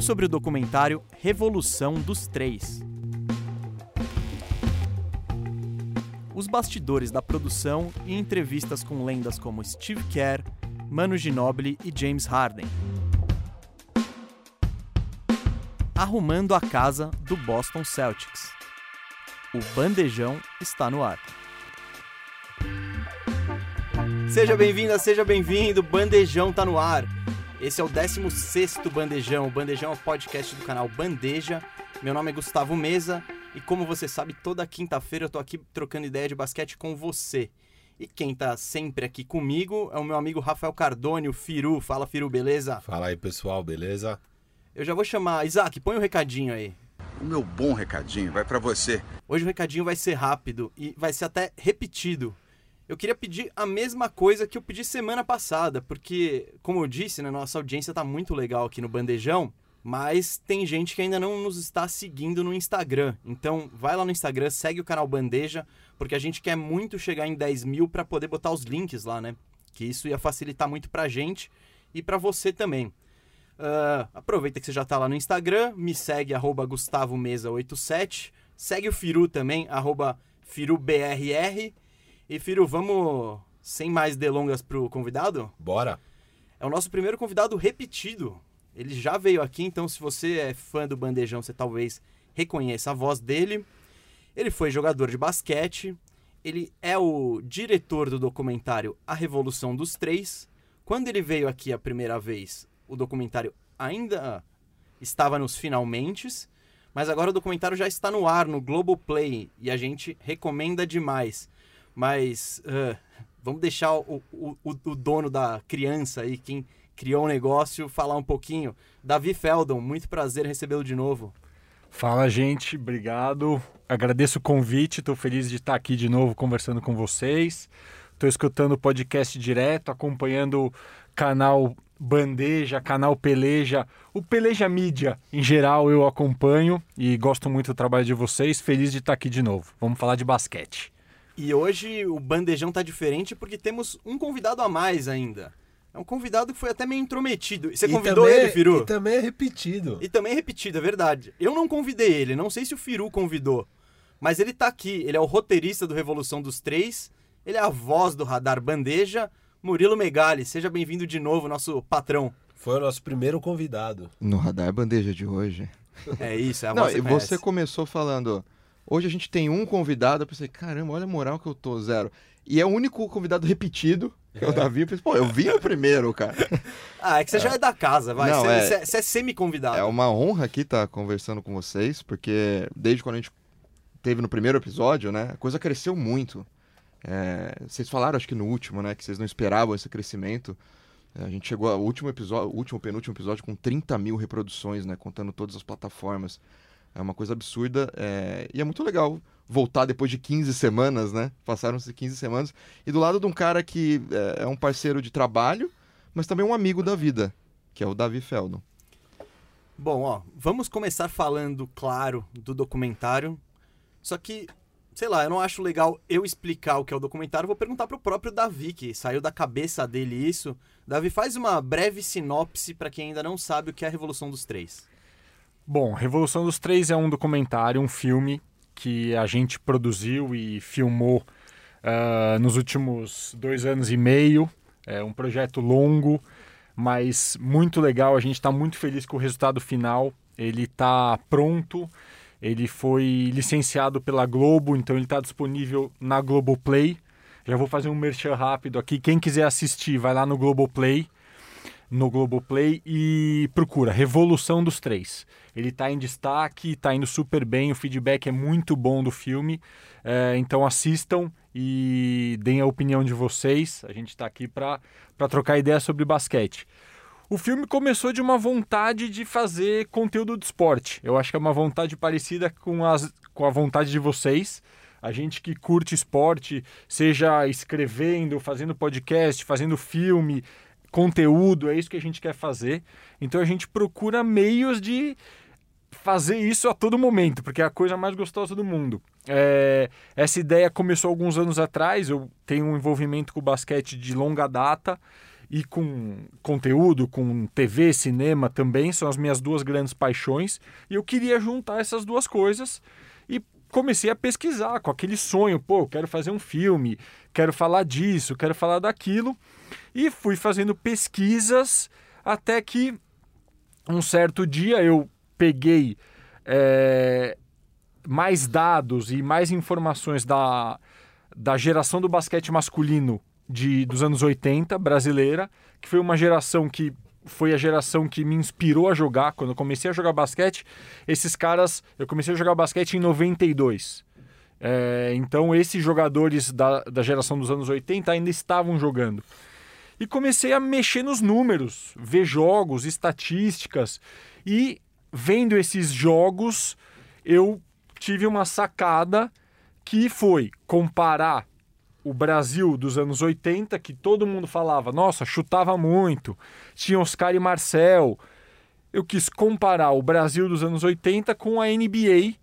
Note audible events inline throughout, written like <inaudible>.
tudo sobre o documentário Revolução dos Três. Os bastidores da produção e entrevistas com lendas como Steve Kerr, Manu Ginobili e James Harden. Arrumando a casa do Boston Celtics. O bandejão está no ar. Seja bem-vinda, seja bem-vindo, Bandejão tá no ar. Esse é o 16º Bandejão, o Bandejão é o podcast do canal Bandeja. Meu nome é Gustavo Mesa e como você sabe, toda quinta-feira eu tô aqui trocando ideia de basquete com você. E quem tá sempre aqui comigo é o meu amigo Rafael Cardone, o Firu. Fala, Firu, beleza? Fala aí, pessoal, beleza? Eu já vou chamar. Isaac, põe o um recadinho aí. O meu bom recadinho vai para você. Hoje o recadinho vai ser rápido e vai ser até repetido eu queria pedir a mesma coisa que eu pedi semana passada, porque, como eu disse, né, nossa audiência tá muito legal aqui no Bandejão, mas tem gente que ainda não nos está seguindo no Instagram. Então, vai lá no Instagram, segue o canal Bandeja, porque a gente quer muito chegar em 10 mil para poder botar os links lá, né? Que isso ia facilitar muito pra gente e para você também. Uh, aproveita que você já tá lá no Instagram, me segue, arroba GustavoMesa87, segue o Firu também, arroba FiruBRR, e, Firu, vamos sem mais delongas pro convidado? Bora! É o nosso primeiro convidado repetido. Ele já veio aqui, então se você é fã do Bandejão, você talvez reconheça a voz dele. Ele foi jogador de basquete, ele é o diretor do documentário A Revolução dos Três. Quando ele veio aqui a primeira vez, o documentário ainda estava nos finalmente, mas agora o documentário já está no ar no Globoplay e a gente recomenda demais. Mas uh, vamos deixar o, o, o, dono da criança aí, quem criou o negócio, falar um pouquinho. Davi Feldon, muito prazer recebê-lo de novo. Fala, gente, obrigado. Agradeço o convite, estou feliz de estar aqui de novo conversando com vocês. Estou escutando o podcast direto, acompanhando o canal Bandeja, canal Peleja, o Peleja Mídia em geral eu acompanho e gosto muito do trabalho de vocês. Feliz de estar aqui de novo. Vamos falar de basquete. E hoje o bandejão tá diferente porque temos um convidado a mais ainda. É um convidado que foi até meio intrometido. Você convidou também, ele, Firu? E também é repetido. E também é repetido, é verdade. Eu não convidei ele, não sei se o Firu convidou. Mas ele tá aqui, ele é o roteirista do Revolução dos Três, ele é a voz do Radar Bandeja, Murilo Megali. Seja bem-vindo de novo, nosso patrão. Foi o nosso primeiro convidado. No Radar Bandeja de hoje. É isso, é a Não, voz e você começou falando Hoje a gente tem um convidado, eu pensei, caramba, olha a moral que eu tô, zero. E é o único convidado repetido, que é o Davi. Eu pensei, pô, eu vim o primeiro, cara. <laughs> ah, é que você é. já é da casa, vai. Não, você, é, você é semi-convidado. É uma honra aqui estar tá conversando com vocês, porque desde quando a gente teve no primeiro episódio, né, a coisa cresceu muito. É, vocês falaram, acho que no último, né, que vocês não esperavam esse crescimento. É, a gente chegou ao último episódio, último, penúltimo episódio com 30 mil reproduções, né, contando todas as plataformas. É uma coisa absurda é... e é muito legal voltar depois de 15 semanas, né? Passaram-se 15 semanas. E do lado de um cara que é, é um parceiro de trabalho, mas também um amigo da vida, que é o Davi Feldon. Bom, ó, vamos começar falando, claro, do documentário. Só que, sei lá, eu não acho legal eu explicar o que é o documentário. Vou perguntar pro próprio Davi, que saiu da cabeça dele isso. Davi, faz uma breve sinopse para quem ainda não sabe o que é a Revolução dos Três. Bom, Revolução dos Três é um documentário, um filme que a gente produziu e filmou uh, nos últimos dois anos e meio. É um projeto longo, mas muito legal. A gente está muito feliz com o resultado final. Ele está pronto. Ele foi licenciado pela Globo, então ele está disponível na Globoplay. Já vou fazer um merchan rápido aqui. Quem quiser assistir, vai lá no Globoplay no Globoplay e procura Revolução dos Três. Ele está em destaque, está indo super bem, o feedback é muito bom do filme. É, então assistam e deem a opinião de vocês. A gente está aqui para trocar ideias sobre basquete. O filme começou de uma vontade de fazer conteúdo de esporte. Eu acho que é uma vontade parecida com, as, com a vontade de vocês. A gente que curte esporte, seja escrevendo, fazendo podcast, fazendo filme, conteúdo, é isso que a gente quer fazer. Então a gente procura meios de fazer isso a todo momento, porque é a coisa mais gostosa do mundo. É, essa ideia começou alguns anos atrás, eu tenho um envolvimento com o basquete de longa data e com conteúdo, com TV, cinema também, são as minhas duas grandes paixões. E eu queria juntar essas duas coisas e comecei a pesquisar com aquele sonho, pô, quero fazer um filme, quero falar disso, quero falar daquilo. E fui fazendo pesquisas até que um certo dia eu peguei é, mais dados e mais informações da, da geração do basquete masculino de, dos anos 80, brasileira, que foi uma geração que foi a geração que me inspirou a jogar. Quando eu comecei a jogar basquete, esses caras. Eu comecei a jogar basquete em 92. É, então, esses jogadores da, da geração dos anos 80 ainda estavam jogando. E comecei a mexer nos números, ver jogos, estatísticas. E vendo esses jogos, eu tive uma sacada que foi comparar o Brasil dos anos 80, que todo mundo falava, nossa, chutava muito, tinha Oscar e Marcel. Eu quis comparar o Brasil dos anos 80 com a NBA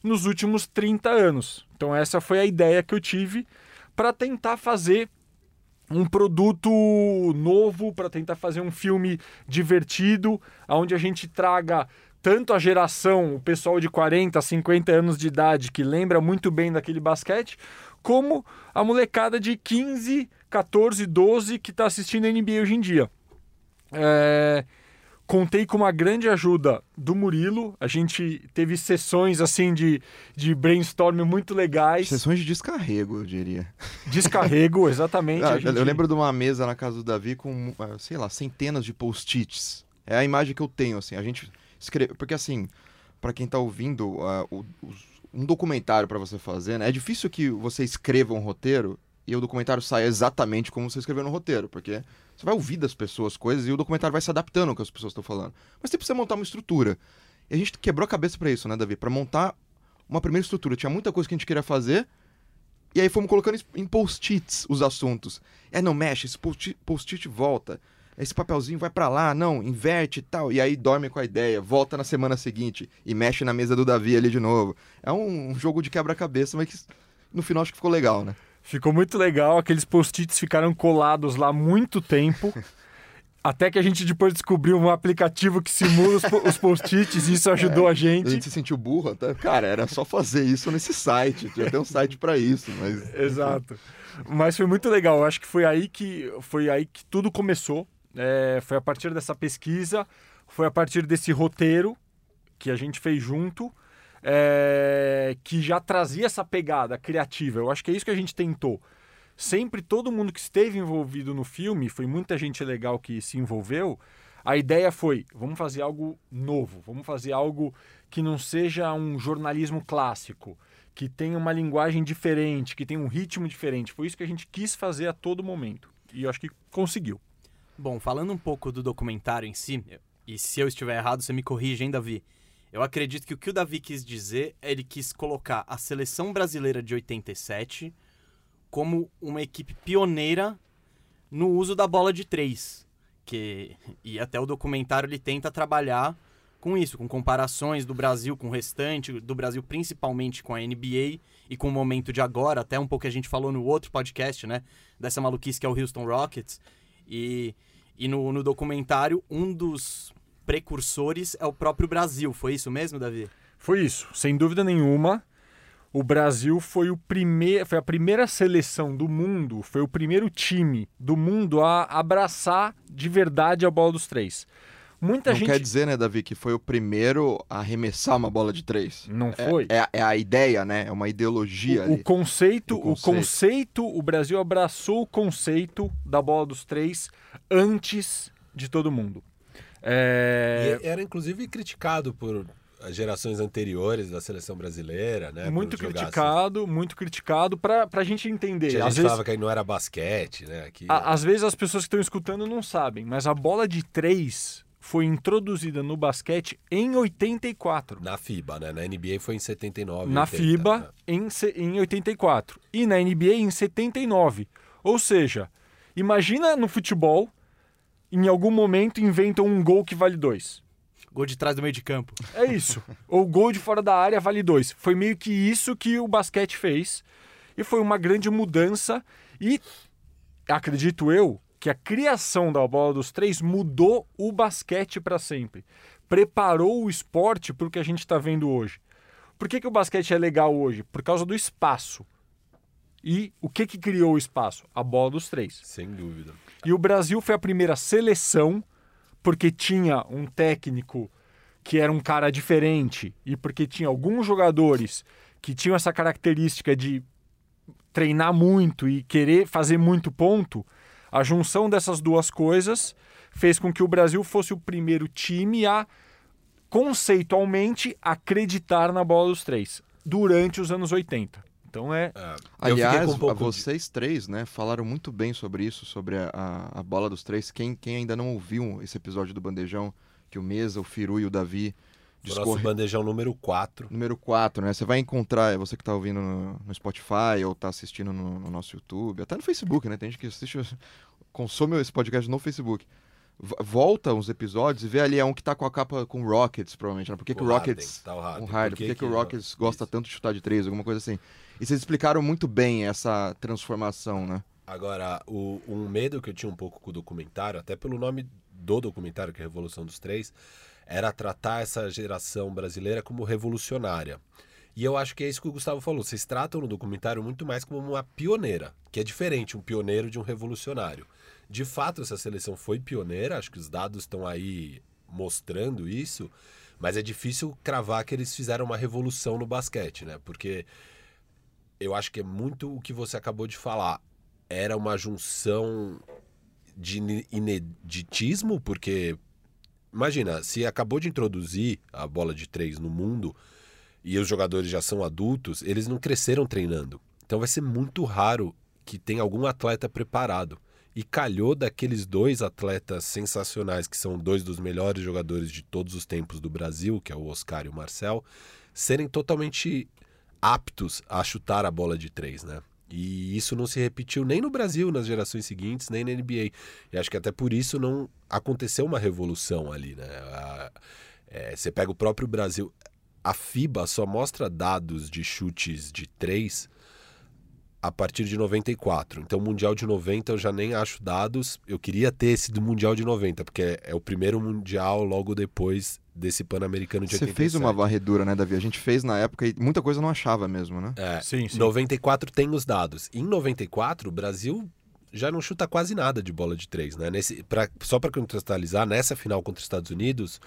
nos últimos 30 anos. Então essa foi a ideia que eu tive para tentar fazer um produto novo, para tentar fazer um filme divertido, onde a gente traga tanto a geração, o pessoal de 40, 50 anos de idade que lembra muito bem daquele basquete, como a molecada de 15, 14, 12 que está assistindo NBA hoje em dia. É, contei com uma grande ajuda do Murilo. A gente teve sessões assim de, de brainstorm muito legais. Sessões de descarrego, eu diria. Descarrego, exatamente. <laughs> Ah, gente... Eu lembro de uma mesa na casa do Davi com, ah, sei lá, centenas de post-its. É a imagem que eu tenho, assim. A gente escreve. Porque, assim, para quem tá ouvindo, uh, o, os um documentário para você fazer, né? É difícil que você escreva um roteiro e o documentário saia exatamente como você escreveu no roteiro, porque você vai ouvir das pessoas coisas e o documentário vai se adaptando ao que as pessoas estão falando. Mas você precisa montar uma estrutura. E a gente quebrou a cabeça para isso, né, Davi? Para montar uma primeira estrutura. Tinha muita coisa que a gente queria fazer, e aí fomos colocando em post-its os assuntos. É, não mexe, esse post-it volta esse papelzinho vai para lá, não, inverte e tal. E aí dorme com a ideia, volta na semana seguinte e mexe na mesa do Davi ali de novo. É um, jogo de quebra-cabeça, mas que no final acho que ficou legal, né? Ficou muito legal, aqueles post-its ficaram colados lá muito tempo. <laughs> Até que a gente depois descobriu um aplicativo que simula os, os post-its e isso ajudou é, a gente. A gente se sentiu burro até. Cara, era só fazer isso nesse site. Tinha até um site para isso, mas. <laughs> Exato. Mas foi muito legal. Eu acho que foi aí que foi aí que tudo começou. É, foi a partir dessa pesquisa, foi a partir desse roteiro que a gente fez junto, é, que já trazia essa pegada criativa. Eu acho que é isso que a gente tentou. Sempre todo mundo que esteve envolvido no filme, foi muita gente legal que se envolveu. A ideia foi: vamos fazer algo novo, vamos fazer algo que não seja um jornalismo clássico, que tenha uma linguagem diferente, que tenha um ritmo diferente. Foi isso que a gente quis fazer a todo momento. E eu acho que conseguiu. Bom, falando um pouco do documentário em si, e se eu estiver errado, você me corrige, hein, Davi? Eu acredito que o que o Davi quis dizer é ele quis colocar a seleção brasileira de 87 como uma equipe pioneira no uso da bola de três. Que, e até o documentário ele tenta trabalhar com isso, com comparações do Brasil com o restante, do Brasil principalmente com a NBA e com o momento de agora, até um pouco que a gente falou no outro podcast, né? Dessa maluquice que é o Houston Rockets. E e no, no documentário, um dos precursores é o próprio Brasil. Foi isso mesmo, Davi? Foi isso, sem dúvida nenhuma. O Brasil foi, o primeir, foi a primeira seleção do mundo, foi o primeiro time do mundo a abraçar de verdade a bola dos três. Muita não gente... quer dizer, né, Davi, que foi o primeiro a arremessar uma bola de três. Não é, foi. É, é, a ideia, né? É uma ideologia. O, o conceito, o conceito, o conceito, o Brasil abraçou o conceito da bola dos três antes de todo mundo. É... E era inclusive criticado por gerações anteriores da seleção brasileira, né? Muito criticado, assim. muito criticado para a gente entender. Às gente vezes... falava que não era basquete, né? Que... A, às vezes as pessoas que estão escutando não sabem, mas a bola de três foi introduzida no basquete em 84. Na FIBA, né? Na NBA foi em 79. Na 80, FIBA né? em, em 84. E na NBA em 79. Ou seja, imagina no futebol, em algum momento inventam um gol que vale dois. Gol de trás do meio de campo. É isso. <laughs> Ou gol de fora da área vale dois. Foi meio que isso que o basquete fez. E foi uma grande mudança. E acredito eu que a criação da bola dos três mudou o basquete para sempre. Preparou o esporte para o que a gente está vendo hoje. Por que, que o basquete é legal hoje? Por causa do espaço. E o que, que criou o espaço? A bola dos três. Sem dúvida. E o Brasil foi a primeira seleção, porque tinha um técnico que era um cara diferente e porque tinha alguns jogadores que tinham essa característica de treinar muito e querer fazer muito ponto, a junção dessas duas coisas fez com que o Brasil fosse o primeiro time a conceitualmente acreditar na bola dos três durante os anos 80. Então é. é Aliás, um vocês de... três, né, falaram muito bem sobre isso, sobre a, a, a, bola dos três. Quem, quem ainda não ouviu esse episódio do Bandejão, que o Mesa, o Firu e o Davi Discorre... Nosso bandejão número 4. Número 4, né? Você vai encontrar, você que está ouvindo no, no, Spotify ou está assistindo no, no, nosso YouTube, até no Facebook, né? Tem gente que assiste, <laughs> consome esse podcast no Facebook. Volta uns episódios e vê ali é um que tá com a capa com Rockets, provavelmente. Né? Por que, que o Rockets. Tá o Harden. Um Harden. Por que, que, que o Rockets gosta tanto de chutar de três, alguma coisa assim. E vocês explicaram muito bem essa transformação, né? Agora, o, um medo que eu tinha um pouco com o documentário, até pelo nome do documentário, que é Revolução dos Três, era tratar essa geração brasileira como revolucionária. E eu acho que é isso que o Gustavo falou. Vocês tratam no documentário muito mais como uma pioneira, que é diferente um pioneiro de um revolucionário. De fato, essa seleção foi pioneira, acho que os dados estão aí mostrando isso, mas é difícil cravar que eles fizeram uma revolução no basquete, né? Porque eu acho que é muito o que você acabou de falar. Era uma junção de ineditismo, porque imagina, se acabou de introduzir a bola de três no mundo e os jogadores já são adultos, eles não cresceram treinando. Então vai ser muito raro que tenha algum atleta preparado. E calhou daqueles dois atletas sensacionais, que são dois dos melhores jogadores de todos os tempos do Brasil, que é o Oscar e o Marcel, serem totalmente aptos a chutar a bola de três, né? E isso não se repetiu nem no Brasil nas gerações seguintes, nem na NBA. E acho que até por isso não aconteceu uma revolução ali, né? É, você pega o próprio Brasil. A FIBA só mostra dados de chutes de três a partir de 94. Então, o Mundial de 90 eu já nem acho dados. Eu queria ter esse do Mundial de 90, porque é o primeiro Mundial logo depois desse Pan-Americano de Você 87. fez uma varredura, né, Davi? A gente fez na época e muita coisa não achava mesmo, né? É, sim, sim. 94 tem os dados. Em 94, o Brasil já não chuta quase nada de bola de três, né? Nesse, pra, só para contextualizar, nessa final contra os Estados Unidos,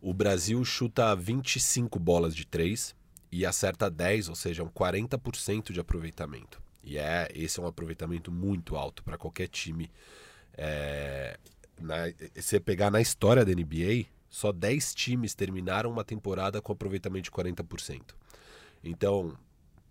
o Brasil chuta 25 bolas de três e acerta 10, ou seja, um 40% de aproveitamento. E é esse é um aproveitamento muito alto para qualquer time. É, na, você pegar na história da NBA, só 10 times terminaram uma temporada com aproveitamento de 40%. Então,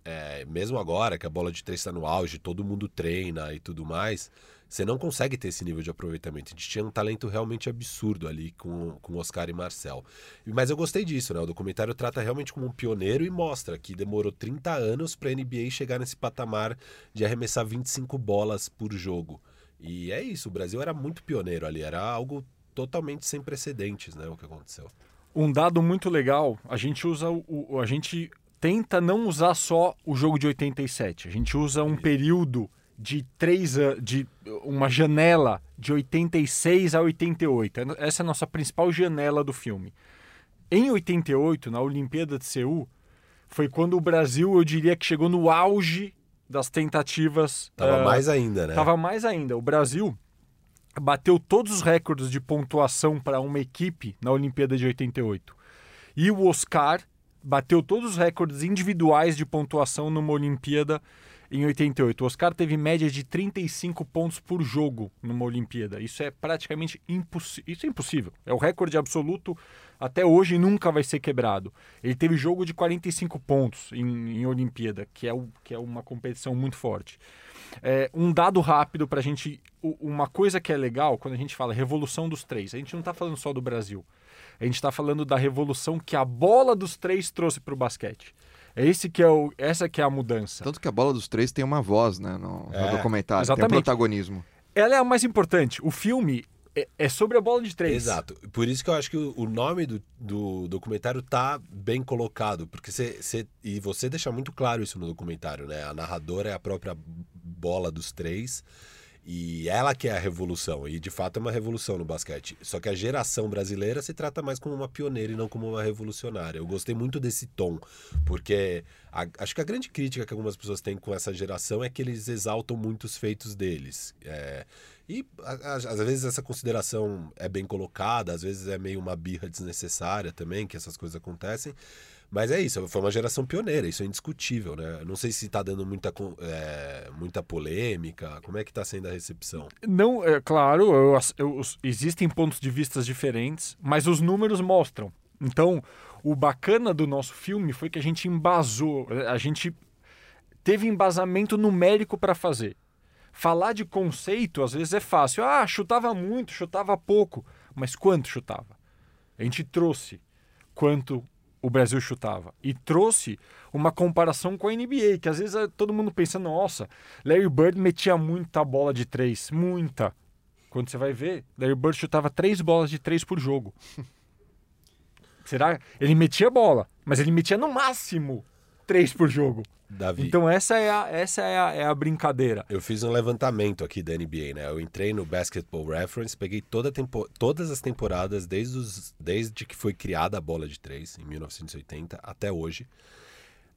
é, mesmo agora que a bola de três está no auge, todo mundo treina e tudo mais, você não consegue ter esse nível de aproveitamento. A gente tinha um talento realmente absurdo ali com, com Oscar e Marcel. Mas eu gostei disso, né? O documentário trata realmente como um pioneiro e mostra que demorou 30 anos para a NBA chegar nesse patamar de arremessar 25 bolas por jogo. E é isso, o Brasil era muito pioneiro ali, era algo totalmente sem precedentes, né, o que aconteceu. Um dado muito legal, a gente usa o, a gente tenta não usar só o jogo de 87. A gente usa um período de três de uma janela de 86 a 88. Essa é a nossa principal janela do filme. Em 88, na Olimpíada de Seul, foi quando o Brasil, eu diria que chegou no auge das tentativas. Tava uh, mais ainda, né? Tava mais ainda. O Brasil bateu todos os recordes de pontuação para uma equipe na Olimpíada de 88. E o Oscar bateu todos os recordes individuais de pontuação numa Olimpíada em 88. O Oscar teve média de 35 pontos por jogo numa Olimpíada. Isso é praticamente impossível. Isso é impossível. É o recorde absoluto até hoje nunca vai ser quebrado. Ele teve jogo de 45 pontos em, em Olimpíada, que é, o, que é uma competição muito forte. É, um dado rápido para a gente. Uma coisa que é legal quando a gente fala revolução dos três, a gente não está falando só do Brasil. A gente está falando da revolução que a bola dos três trouxe para o basquete. É esse que é o, essa que é a mudança. Tanto que a bola dos três tem uma voz, né, no, é, no documentário, exatamente. tem um protagonismo. Ela é a mais importante. O filme é, é, sobre a bola de três. Exato. Por isso que eu acho que o, nome do, do documentário tá bem colocado, porque você e você deixa muito claro isso no documentário, né? A narradora é a própria bola dos três E ela que é a revolução, e de fato é uma revolução no basquete. Só que a geração brasileira se trata mais como uma pioneira e não como uma revolucionária. Eu gostei muito desse tom, porque a- acho que a grande crítica que algumas pessoas têm com essa geração é que eles exaltam muito os feitos deles. É, e às vezes essa consideração é bem colocada, às vezes é meio uma birra desnecessária também, que essas coisas acontecem. Mas é isso, foi uma geração pioneira, isso é indiscutível, né? Não sei se tá dando muita, é, muita polêmica, como é que tá sendo a recepção? Não, é claro, eu- eu- existem pontos de vistas diferentes, mas os números mostram. Então, o bacana do nosso filme foi que a gente embasou, a gente teve embasamento numérico para fazer. Falar de conceito às vezes é fácil. Ah, chutava muito, chutava pouco, mas quanto chutava? A gente trouxe quanto o Brasil chutava e trouxe uma comparação com a NBA, que às vezes é- todo mundo pensa, nossa, Larry Bird metia muita bola de três, muita. Quando você vai ver, Larry Bird chutava três bolas de três por jogo. <laughs> Será? Ele metia bola, mas ele metia no máximo três por jogo. Davi, Então essa é a, essa é a, é a brincadeira. eu fiz um levantamento aqui da NBA, né? Eu entrei no Basketball Reference, peguei toda tempo- todas as temporadas desde, os- desde que foi criada a bola de três, em 1980, até hoje.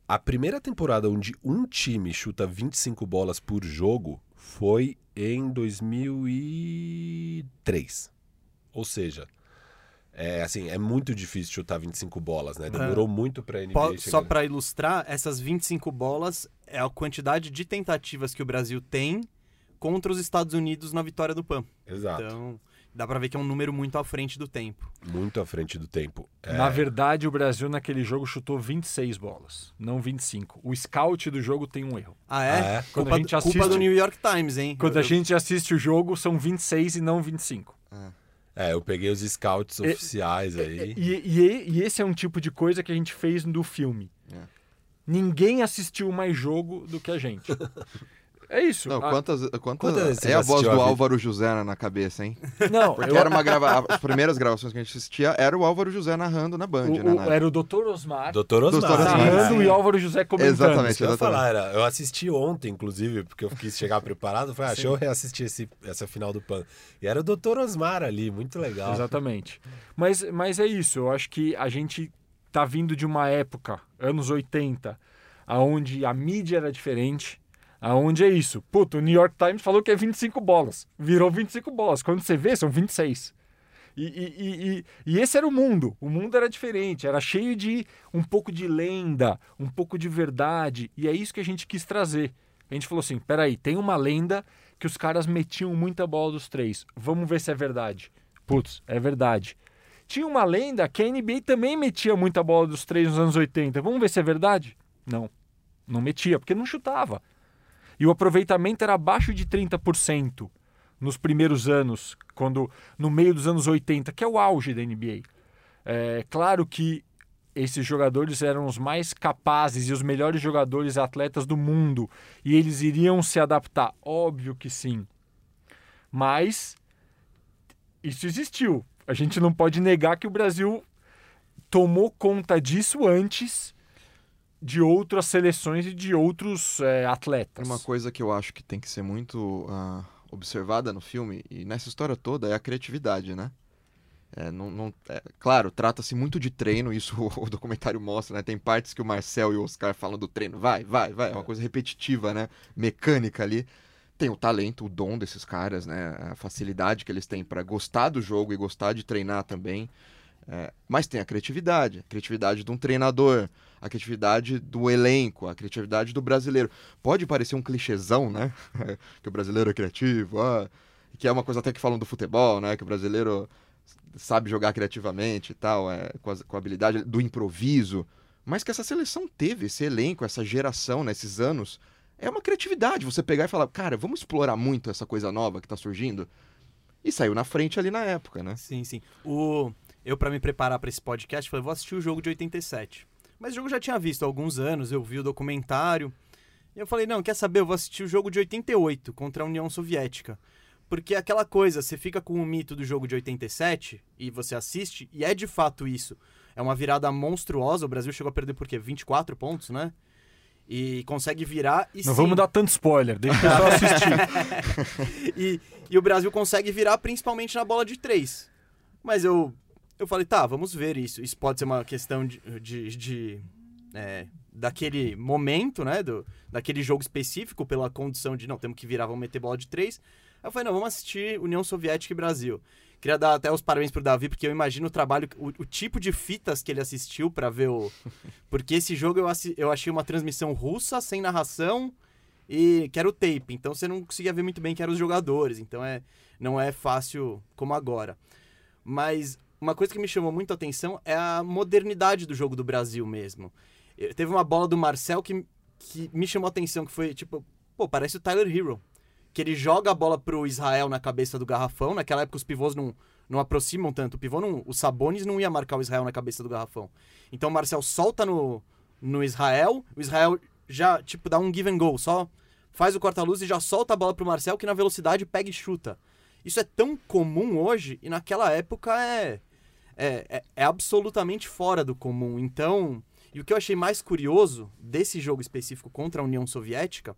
A primeira temporada onde um time chuta 25 bolas por jogo foi em 2003. Ou seja, é assim, é muito difícil chutar 25 bolas, né? Demorou muito pra NBA Po- chegar. Só para ilustrar, essas 25 bolas é a quantidade de tentativas que o Brasil tem contra os Estados Unidos na vitória do PAN. Exato. Então, dá pra ver que é um número muito à frente do tempo. Muito à frente do tempo. É, Na verdade, o Brasil naquele jogo chutou 26 bolas, não 25. O scout do jogo tem um erro. Ah, é? Ah, é? Quando Culpa, a gente culpa assiste- do New York Times, hein? Quando Eu- a gente assiste o jogo, são 26 e não 25. É, eu peguei os scouts E- oficiais aí. E, e- e esse é um tipo de coisa que a gente fez do filme. É. Ninguém assistiu mais jogo do que a gente. <laughs> É isso. Não, Ah, quantas, quantas, Quantas é a voz do a? Álvaro José na- na cabeça, hein? não, Porque eu- era uma grava... as primeiras gravações que a gente assistia era o Álvaro José narrando na Band, o- né? o- na era o Dr. Osmar Doutor Osmar. Doutor Osmar. narrando sim. e Álvaro José comentando. Exatamente. Isso que eu falar, era, eu assisti ontem, inclusive, porque eu quis chegar preparado. Falei, ah, deixa eu reassistir esse, essa final do PAN. E era o Dr. Osmar ali, muito legal. Exatamente. Mas, mas é isso, eu acho que a gente tá vindo de uma época, anos 80, aonde a mídia era diferente, aonde é isso. Puto, o New York Times falou que é 25 bolas, virou 25 bolas. Quando você vê, são 26. E, e, e, e, e esse era o mundo. O mundo era diferente, era cheio de um pouco de lenda, um pouco de verdade. E é isso que a gente quis trazer. A gente falou assim: peraí, tem uma lenda que os caras metiam muita bola dos três. Vamos ver se é verdade. Putz, é verdade. Tinha uma lenda que a NBA também metia muita bola dos três nos anos 80. Vamos ver se é verdade? Não. Não metia, porque não chutava. E o aproveitamento era abaixo de 30% nos primeiros anos, quando no meio dos anos 80, que é o auge da NBA. É claro que esses jogadores eram os mais capazes e os melhores jogadores atletas do mundo, e eles iriam se adaptar, óbvio que sim. Mas isso existiu. A gente não pode negar que o Brasil tomou conta disso antes de outras seleções e de outros é, atletas. Uma coisa que eu acho que tem que ser muito ah, observada no filme, e nessa história toda, é a criatividade, né? É, não, não- é, claro, trata-se muito de treino, isso <laughs> o, documentário mostra, né? Tem partes que o Marcel e o Oscar falam do treino, vai, vai, vai, é uma coisa repetitiva, né? Mecânica ali. Tem o talento, o dom desses caras, né? A facilidade que eles têm para gostar do jogo e gostar de treinar também. É, mas tem a criatividade, a criatividade de um treinador, a criatividade do elenco, a criatividade do brasileiro. Pode parecer um clichêzão, né? <laughs> que o brasileiro é criativo, ah, que é uma coisa até que falam do futebol, né? Que o brasileiro sabe jogar criativamente e tal, é, com, as- com a habilidade do improviso. Mas que essa seleção teve, esse elenco, essa geração, nesses anos, é uma criatividade. Você pegar e falar, cara, vamos explorar muito essa coisa nova que tá surgindo. E saiu na frente ali na época, né? Sim, sim. O... Eu, pra me preparar pra esse podcast, falei, vou assistir o jogo de 87. Mas o jogo eu já tinha visto há alguns anos, eu vi o documentário. E eu falei, não, quer saber? Eu vou assistir o jogo de 88 contra a União Soviética. Porque é aquela coisa, você fica com o mito do jogo de 87 e você assiste, e é de fato isso. É uma virada monstruosa. O Brasil chegou a perder por quê? 24 pontos, né? E consegue virar e Não sim, vamos dar tanto spoiler, deixa o pessoal assistir. <laughs> e, e o Brasil consegue virar principalmente na bola de três. Mas eu, eu falei, tá, vamos ver isso. Isso pode ser uma questão de. de, de, é, daquele momento, né? Do, daquele jogo específico, pela condição de não, temos que virar, vamos meter bola de três. Aí eu falei, não, vamos assistir União Soviética e Brasil. Queria dar até os parabéns pro Davi, porque eu imagino o trabalho, o, o tipo de fitas que ele assistiu pra ver o. <laughs> Porque esse jogo eu, assi- eu achei uma transmissão russa, sem narração, e que era o tape. Então você não conseguia ver muito bem quem eram os jogadores. Então é, não é fácil como agora. Mas uma coisa que me chamou muito a atenção é a modernidade do jogo do Brasil mesmo. Eh, Teve uma bola do Marcel que, que me chamou a atenção, que foi tipo, pô, parece o Tyler Hero. Que ele joga a bola pro Israel na cabeça do garrafão. Naquela época os pivôs não, não aproximam tanto. O pivô não, o Sabonis não ia marcar o Israel na cabeça do garrafão. Então o Marcel solta no, no Israel, o Israel já, tipo, dá um give and go, só faz o corta-luz e já solta a bola pro Marcel, que na velocidade pega e chuta. Isso é tão comum hoje e naquela época é, é, é, é absolutamente fora do comum. Então, e o que eu achei mais curioso desse jogo específico contra a União Soviética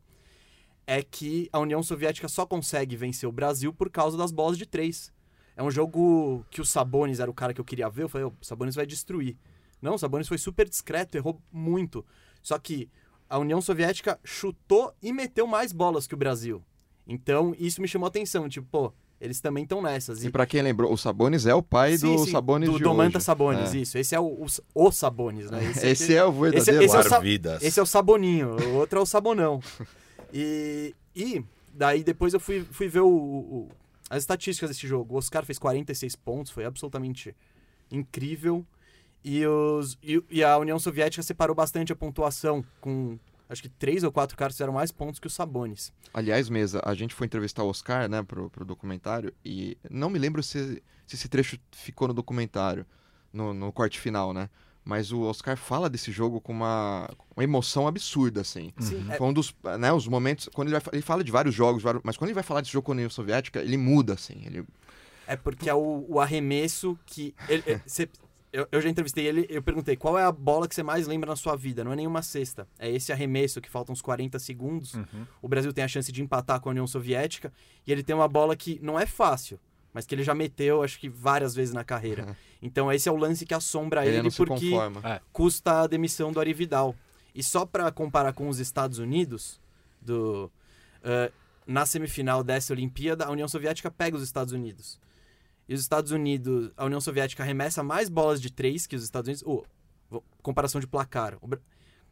é que a União Soviética só consegue vencer o Brasil por causa das bolas de três. É um jogo que o Sabonis era o cara que eu queria ver. Eu falei, "Ô, o Sabonis vai destruir. Não, o Sabonis foi super discreto, errou muito. Só que a União Soviética chutou e meteu mais bolas que o Brasil. Então, isso me chamou atenção. Tipo, pô, eles também estão nessas. E pra quem lembrou, o Sabonis é o pai Sim, do sim, Sabonis do de Domantas hoje. Sabonis, É. isso. Esse é o, o, o Sabonis, né? <laughs> Esse, aqui- é o verdadeiro. esse é o sa- Arvidas. esse é o Saboninho, o outro é o Sabonão. E, e daí depois eu fui, fui ver o, o- as estatísticas desse jogo. O Oscar fez 46 pontos, foi absolutamente incrível. E, os, e, e a União Soviética separou bastante a pontuação, com acho que três ou quatro caras fizeram mais pontos que o Sabonis. Aliás, Mesa, a gente foi entrevistar o Oscar, né, pro, pro documentário, e não me lembro se, se esse trecho ficou no documentário, no, no corte final, né? Mas o Oscar fala desse jogo com uma, uma emoção absurda, assim. Sim, é- Foi um dos, né, os momentos, quando ele, vai, ele fala de vários jogos, vários- mas quando ele vai falar desse jogo com a União Soviética, ele muda, assim. Ele, É porque é o, o arremesso que. ele- é, cê- eu, eu já entrevistei ele, eu perguntei qual é a bola que você mais lembra na sua vida? Não é nenhuma cesta. É esse arremesso que faltam uns 40 segundos. O Brasil tem a chance de empatar com a União Soviética. E ele tem uma bola que não é fácil, mas que ele já meteu, acho que várias vezes na carreira. Então esse é o lance que assombra ele ele, porque conforma. custa a demissão do Ari Vidal. E só pra comparar com os Estados Unidos, do, eh, na semifinal dessa Olimpíada, a União Soviética pega os Estados Unidos. E os Estados Unidos, a União Soviética arremessa mais bolas de três que os Estados Unidos. Oh, comparação de placar. O Bra-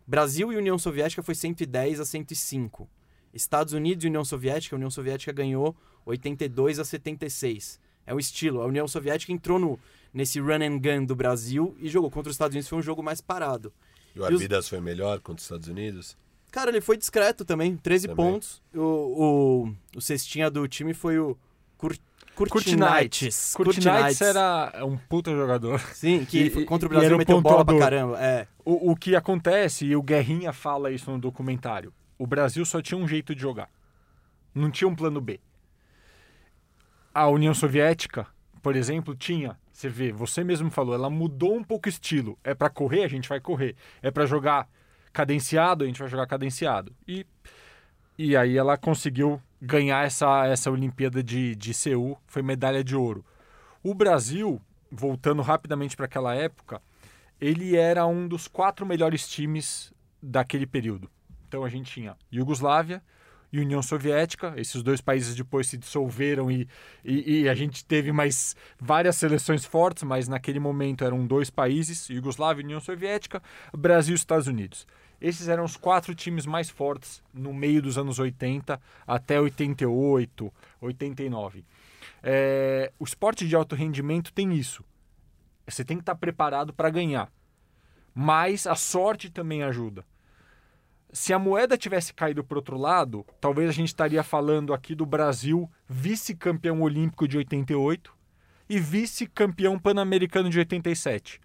Brasil e União Soviética foi 110 a 105. Estados Unidos e União Soviética, a União Soviética ganhou 82 a 76. É o estilo. A União Soviética entrou no, nesse run and gun do Brasil e jogou contra os Estados Unidos. Foi um jogo mais parado. E o Arvidas foi melhor contra os Estados Unidos? Cara, ele foi discreto também, 13 Também. pontos. O, o, o cestinha do time foi o Cur, Curtinites. Curtinites. Era um puta jogador. Sim, que E- contra o era Brasil o meteu bola pra pontuador. caramba. É. O, o que acontece, e o Guerrinha fala isso no documentário, o Brasil só tinha um jeito de jogar. Não tinha um plano B. A União Soviética, por exemplo, tinha. Você vê, você mesmo falou, ela mudou um pouco o estilo. É pra correr, a gente vai correr. É pra jogar cadenciado, a gente vai jogar cadenciado. E, e aí ela conseguiu ganhar essa, essa Olimpíada de, de Seul, foi medalha de ouro. O Brasil, voltando rapidamente para aquela época, ele era um dos quatro melhores times daquele período. Então a gente tinha Iugoslávia e União Soviética, esses dois países depois se dissolveram e, e, e a gente teve mais várias seleções fortes, mas naquele momento eram dois países, Iugoslávia e União Soviética, Brasil e Estados Unidos. Esses eram os quatro times mais fortes no meio dos anos 80 até 88, 89. É, o esporte de alto rendimento tem isso. Você tem que estar preparado para ganhar. Mas a sorte também ajuda. Se a moeda tivesse caído para outro lado, talvez a gente estaria falando aqui do Brasil vice-campeão olímpico de 88 e vice-campeão pan-americano de 87.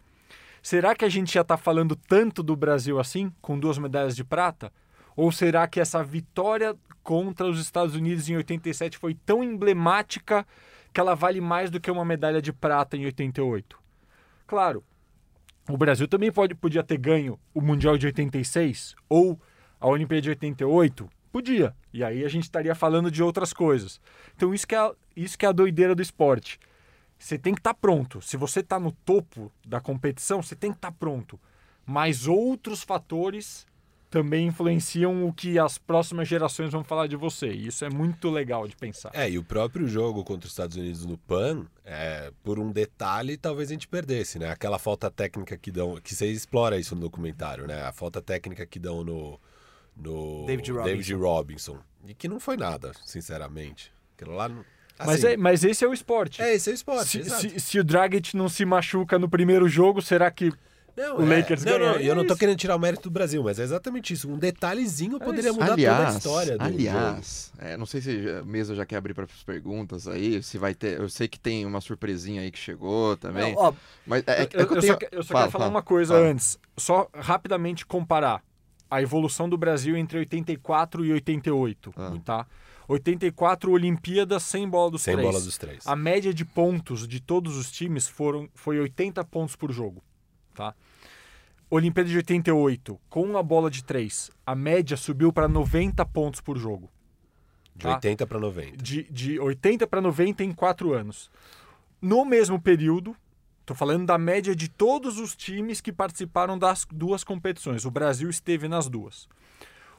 Será que a gente já está falando tanto do Brasil assim, com duas medalhas de prata? Ou será que essa vitória contra os Estados Unidos em 87 foi tão emblemática que ela vale mais do que uma medalha de prata em 88? Claro, o Brasil também pode, podia ter ganho o Mundial de 86 ou a Olimpíada de 88? Podia. E aí a gente estaria falando de outras coisas. Então isso que é isso que é a doideira do esporte. Você tem que estar pronto. Se você está no topo da competição, você tem que estar pronto. Mas outros fatores também influenciam o que as próximas gerações vão falar de você. E isso é muito legal de pensar. É, e o próprio jogo contra os Estados Unidos no PAN, é, por um detalhe, talvez a gente perdesse, né? Aquela falta técnica que dão, que você explora isso no documentário, né? A falta técnica que dão no, no David Robinson. David Robinson. E que não foi nada, sinceramente. Aquilo lá... não- mas, assim, é, mas esse é o esporte. é, esse é o esporte, se, exato. se- se o Dragic não se machuca no primeiro jogo, será que Não, o é, Lakers não, ganha. não, eu É não tô querendo tirar o mérito do Brasil, mas é exatamente isso. Um detalhezinho poderia isso. mudar aliás, toda a história do jogo. aliás, é, não sei se a mesa já quer abrir para as perguntas aí, se vai ter. Eu sei que tem uma surpresinha aí que chegou também. Não, ó, mas é, é eu, eu eu tenho... só, eu só Fala, quero falar fala, uma coisa fala. antes. Só rapidamente comparar a evolução do Brasil entre 84 e 88, Ah. tá? 84 Olimpíadas sem bola dos Sem três. bola dos três. A média de pontos de todos os times foram, foi 80 pontos por jogo, tá? Olimpíada de 88, com a bola de 3, a média subiu para 90 pontos por jogo. De tá? 80 para 90. De, de 80 para 90 em 4 anos. No mesmo período, tô falando da média de todos os times que participaram das duas competições. O Brasil esteve nas duas.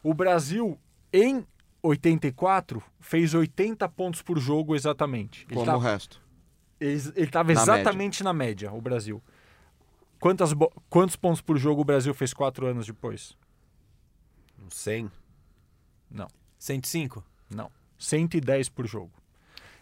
O Brasil, em 84, fez 80 pontos por jogo exatamente. Ele Como tá- o resto. ele estava exatamente na média, o Brasil. Quantas bo- quantos pontos por jogo o Brasil fez quatro anos depois? Uns 100. Não, 105? não. 110 por jogo.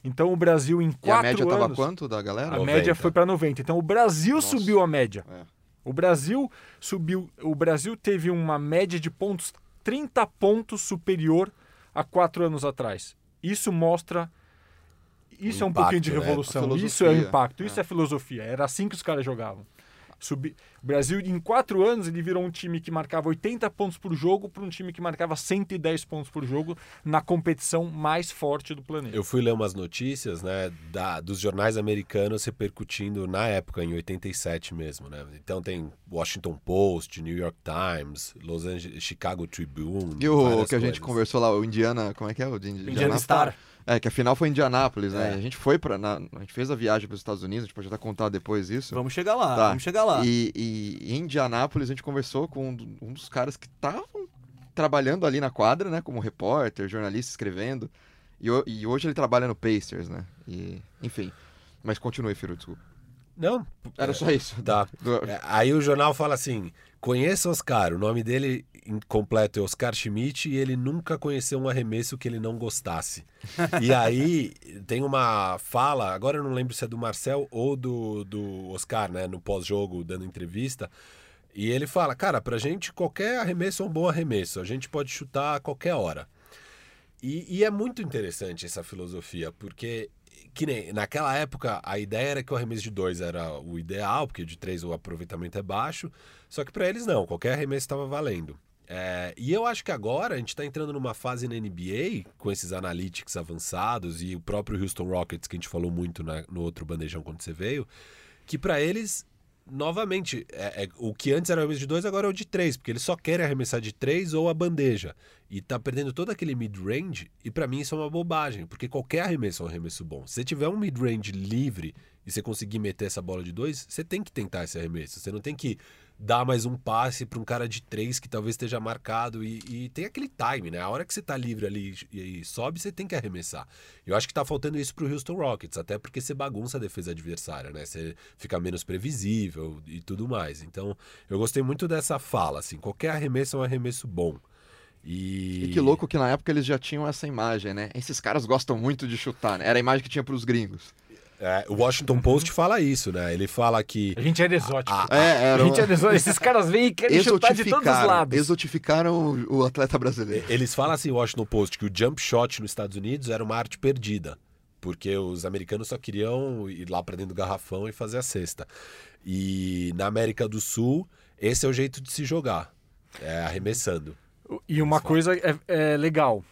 Então o Brasil em E a quatro média anos... tava quanto da galera? A 90. média foi para 90. Então o Brasil Nossa. subiu a média. É. O Brasil subiu. O Brasil teve uma média de pontos 30 pontos superior a quatro anos atrás. Isso mostra. Isso é um Impacto, pouquinho de né? revolução. A Isso é impacto. Isso é. filosofia. Era assim que os caras jogavam. Subi... O Brasil, em quatro anos, ele virou um time que marcava 80 pontos por jogo para um time que marcava 110 pontos por jogo na competição mais forte do planeta. Eu fui ler umas notícias, né, da, dos jornais americanos repercutindo na época, em 87 mesmo, né? Então tem Washington Post, New York Times, Los Angeles, Chicago Tribune. E o que a gente coisas. conversou lá, o Indiana, como é que é? O de Indi- Indiana Indianápolis? Star. É, que a final foi em Indianápolis, né? É. A gente foi para a gente fez a viagem para os Estados Unidos, a gente pode até contar depois isso. Vamos chegar lá, Tá. vamos chegar lá. E, e em Indianápolis a gente conversou com um, um dos caras que estavam trabalhando ali na quadra, né? Como repórter, jornalista, escrevendo. E, e hoje ele trabalha no Pacers, né? E, enfim. Mas continue, Firo, desculpa. Não, Era é, só isso. Tá. Aí o jornal fala assim: conheça Oscar. O nome dele completo é Oscar Schmidt e ele nunca conheceu um arremesso que ele não gostasse. e aí tem uma fala, agora eu não lembro se é do Marcel ou do, do Oscar, né? No pós-jogo, dando entrevista. E ele fala: cara, pra gente qualquer arremesso é um bom arremesso. A gente pode chutar a qualquer hora. E, e é muito interessante essa filosofia, porque que nem naquela época a ideia era que o arremesso de dois era o ideal, porque de três o aproveitamento é baixo. Só que para eles não, qualquer arremesso estava valendo. É, e eu acho que agora a gente está entrando numa fase na NBA com esses analytics avançados e o próprio Houston Rockets que a gente falou muito na- no outro bandejão quando você veio, que para eles novamente é- é- o que antes era o arremesso de dois agora é o de três, porque eles só querem arremessar de três ou a bandeja e tá perdendo todo aquele mid-range, e pra mim isso é uma bobagem, porque qualquer arremesso é um arremesso bom. Se você tiver um mid-range livre e você conseguir meter essa bola de dois, você tem que tentar esse arremesso. Você não tem que dar mais um passe pra um cara de três que talvez esteja marcado e, e tem aquele time, né? A hora que você tá livre ali e, e sobe, você tem que arremessar. Eu acho que tá faltando isso pro Houston Rockets, até porque você bagunça a defesa adversária, né? Você fica menos previsível e tudo mais. Então, eu gostei muito dessa fala, assim, qualquer arremesso é um arremesso bom. E, E que louco que na época eles já tinham essa imagem, né? Esses caras gostam muito de chutar, né? Era a imagem que tinha pros gringos. É, o Washington Post fala isso, né? Ele fala que A gente era exótico. a- É, era a gente uma... era exótico. Esses caras vêm e querem chutar de todos os lados. exotificaram o, o atleta brasileiro. Eles falam assim, Washington Post, que o jump shot nos Estados Unidos era uma arte perdida. Porque os americanos só queriam ir lá pra dentro do garrafão e fazer a cesta. E na América do Sul, esse é o jeito de se jogar. É arremessando. E uma coisa é, é legal.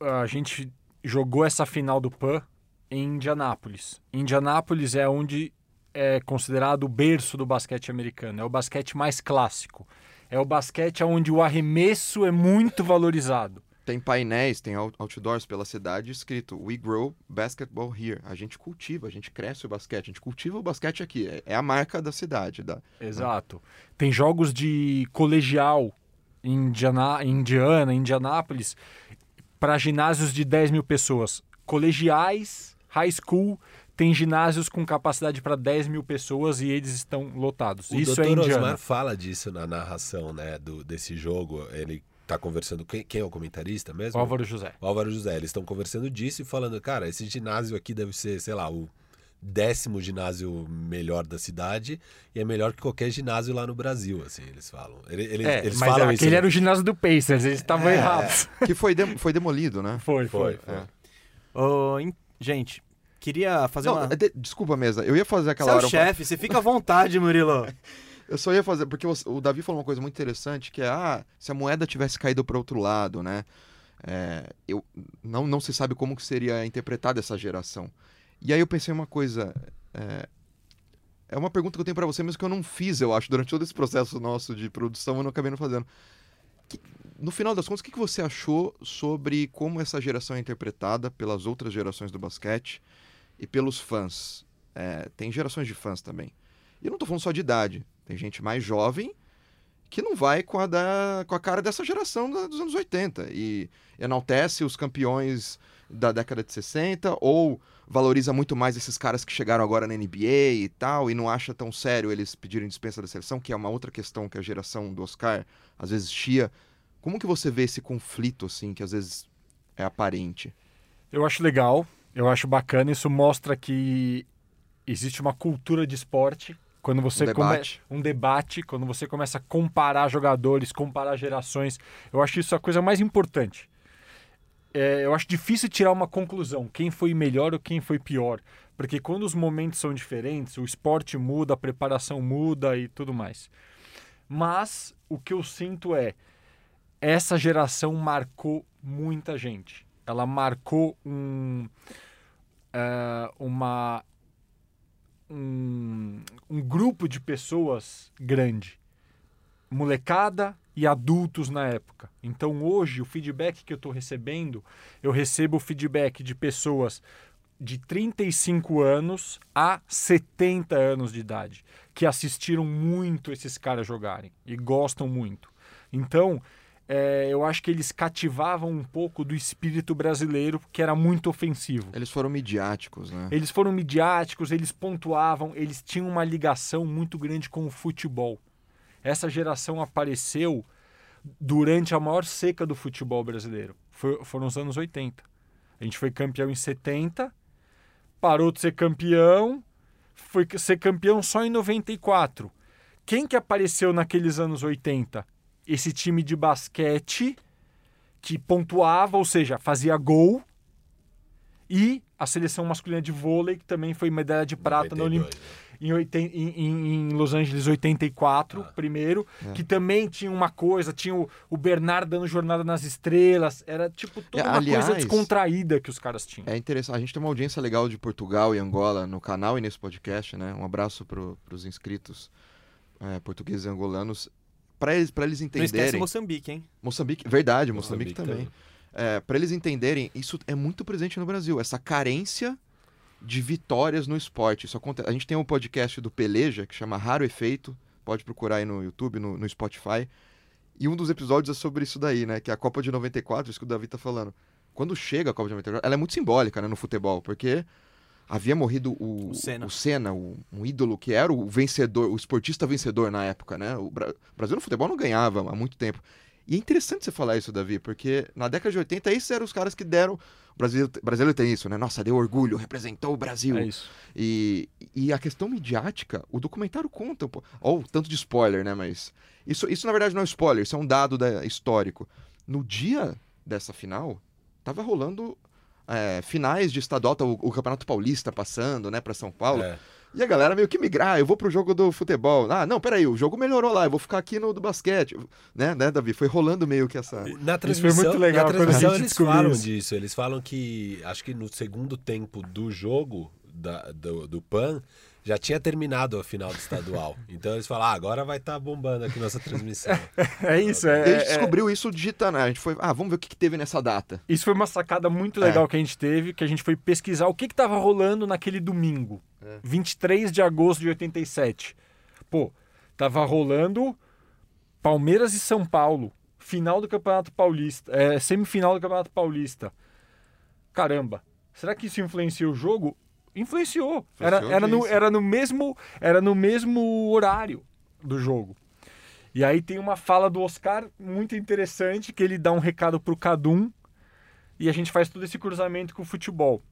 A gente jogou essa final do PAN em Indianápolis. Indianápolis é onde é considerado o berço do basquete americano. É o basquete mais clássico. É o basquete onde o arremesso é muito valorizado. Tem painéis, tem out- outdoors pela cidade escrito We grow basketball here. A gente cultiva, a gente cresce o basquete, a gente cultiva o basquete aqui. É, é a marca da cidade. Da... Exato. Tem jogos de colegial Indiana, Indiana Indianápolis, para ginásios de 10 mil pessoas. Colegiais, high school, tem ginásios com capacidade para 10 mil pessoas e eles estão lotados. O Isso é Dr. Indiana. Osmar fala disso na narração né, do, desse jogo. Ele tá conversando. Quem, quem é o comentarista mesmo? O Álvaro José. O Álvaro José. Eles estão conversando disso e falando, cara, esse ginásio aqui deve ser, sei lá, o décimo ginásio melhor da cidade e é melhor que qualquer ginásio lá no Brasil, assim, eles falam. Ele- Eles, É, eles mas falam aquele isso. né? era o ginásio do Pacers, eles estavam É, errados. Que foi, dem- foi demolido, né? Foi, Foi, foi. foi. É. Em- gente, queria fazer Não, uma. de- desculpa, mesa. Eu ia fazer Você aquela é hora. o chefe, você fica à vontade, Murilo. <laughs> Eu só ia fazer, porque o, o Davi falou uma coisa muito interessante, que é, ah, se a moeda tivesse caído para outro lado, né? É, eu, não, não se sabe como que seria interpretada essa geração. E aí eu pensei uma coisa, é, é uma pergunta que eu tenho para você, mas que eu não fiz, eu acho, durante todo esse processo nosso de produção, eu não acabei não fazendo. Que- no final das contas, o que, que você achou sobre como essa geração é interpretada pelas outras gerações do basquete e pelos fãs? É, tem gerações de fãs também. E eu não tô falando só de idade. Tem gente mais jovem que não vai com a, da, com a cara dessa geração da- dos anos 80 e enaltece os campeões da década de 60 ou valoriza muito mais esses caras que chegaram agora na NBA e tal e não acha tão sério eles pedirem dispensa da seleção, que é uma outra questão que a geração do Oscar às vezes chia. Como que você vê esse conflito assim que às vezes é aparente? Eu acho legal, eu acho bacana, isso mostra que existe uma cultura de esporte. Quando você Um come- debate. um debate, quando você começa a comparar jogadores, comparar gerações, eu acho isso a coisa mais importante. É, eu acho difícil tirar uma conclusão, quem foi melhor ou quem foi pior, porque quando os momentos são diferentes, o esporte muda, a preparação muda e tudo mais. Mas o que eu sinto é essa geração marcou muita gente. Ela marcou um, eh, uma, um, um grupo de pessoas grande, molecada e adultos na época. Então hoje o feedback que eu estou recebendo, eu recebo feedback de pessoas de 35 anos a 70 anos de idade, que assistiram muito esses caras jogarem e gostam muito. Então, é, eu acho que eles cativavam um pouco do espírito brasileiro, que era muito ofensivo. Eles foram midiáticos, né? Eles foram midiáticos, eles pontuavam, eles tinham uma ligação muito grande com o futebol. Essa geração apareceu durante a maior seca do futebol brasileiro. Foram os anos 80. A gente foi campeão em 70, parou de ser campeão, foi ser campeão só em 94. Quem que apareceu naqueles anos 80? Esse time de basquete que pontuava, ou seja, fazia gol, e a seleção masculina de vôlei, que também foi medalha de prata na 92, Olimpíada em, em- em- Los Angeles 84, Ah. primeiro, É. que também tinha uma coisa, tinha o, o Bernardo dando jornada nas estrelas, era tipo toda É, uma aliás- coisa descontraída que os caras tinham. É interessante. A gente tem uma audiência legal de Portugal e Angola no canal e nesse podcast, né? Um abraço para os inscritos é, portugueses e angolanos. Para eles, pra eles Não esquece entenderem. Moçambique, hein? Moçambique, verdade, Moçambique, Moçambique também. É, para eles entenderem, isso é muito presente no Brasil. Essa carência de vitórias no esporte. Isso acontece. A gente tem um podcast do Peleja que chama Raro Efeito. Pode procurar aí no YouTube, no, no Spotify. E um dos episódios é sobre isso daí, né? Que é a Copa de 94, isso que o Davi tá falando. Quando chega a Copa de 94, ela é muito simbólica, né, no futebol, porque havia morrido o, O Senna. o Senna, o- um ídolo que era o vencedor, o esportista vencedor na época, né? O, Bra- o Brasil no futebol não ganhava há muito tempo. E é interessante você falar isso, Davi, porque na década de 80, esses eram os caras que deram. O brasileiro, tem isso, né? Nossa, deu orgulho, representou o Brasil. É isso. E, e a questão midiática, o documentário conta, pô. Ó, o tanto de spoiler, né? Mas. Isso, isso na verdade não é spoiler, isso é um dado da- histórico. No dia dessa final, tava rolando é, finais de estadual, tá o, o Campeonato Paulista passando, né, pra São Paulo. É. E a galera meio que migrar, eu vou pro jogo do futebol. Ah, não, peraí, o jogo melhorou lá, eu vou ficar aqui no do basquete. Né, né, Davi? Foi rolando meio que essa. Na Isso foi transmissão, muito legal na quando a transmissão gente eles falam isso. disso. Eles falam que, acho que no segundo tempo do jogo da- do, do PAN, já tinha terminado a final do estadual. <laughs> Então eles falaram, ah, agora vai estar tá bombando aqui nossa transmissão. <laughs> é isso, E a é, gente é- descobriu isso digitando. A gente foi, ah, vamos ver o que, que teve nessa data. Isso foi uma sacada muito É. legal que a gente teve, que a gente foi pesquisar o que estava rolando naquele domingo, É. 23 de agosto de 87. Pô, tava rolando Palmeiras e São Paulo, final do Campeonato Paulista, é, semifinal do Campeonato Paulista. Caramba, será que isso influenciou o jogo? Influenciou. Era, Influenciou era, no, era, no mesmo, era no mesmo horário do jogo. E aí tem uma fala do Oscar muito interessante, que ele dá um recado pro Cadum, e a gente faz todo esse cruzamento com o futebol.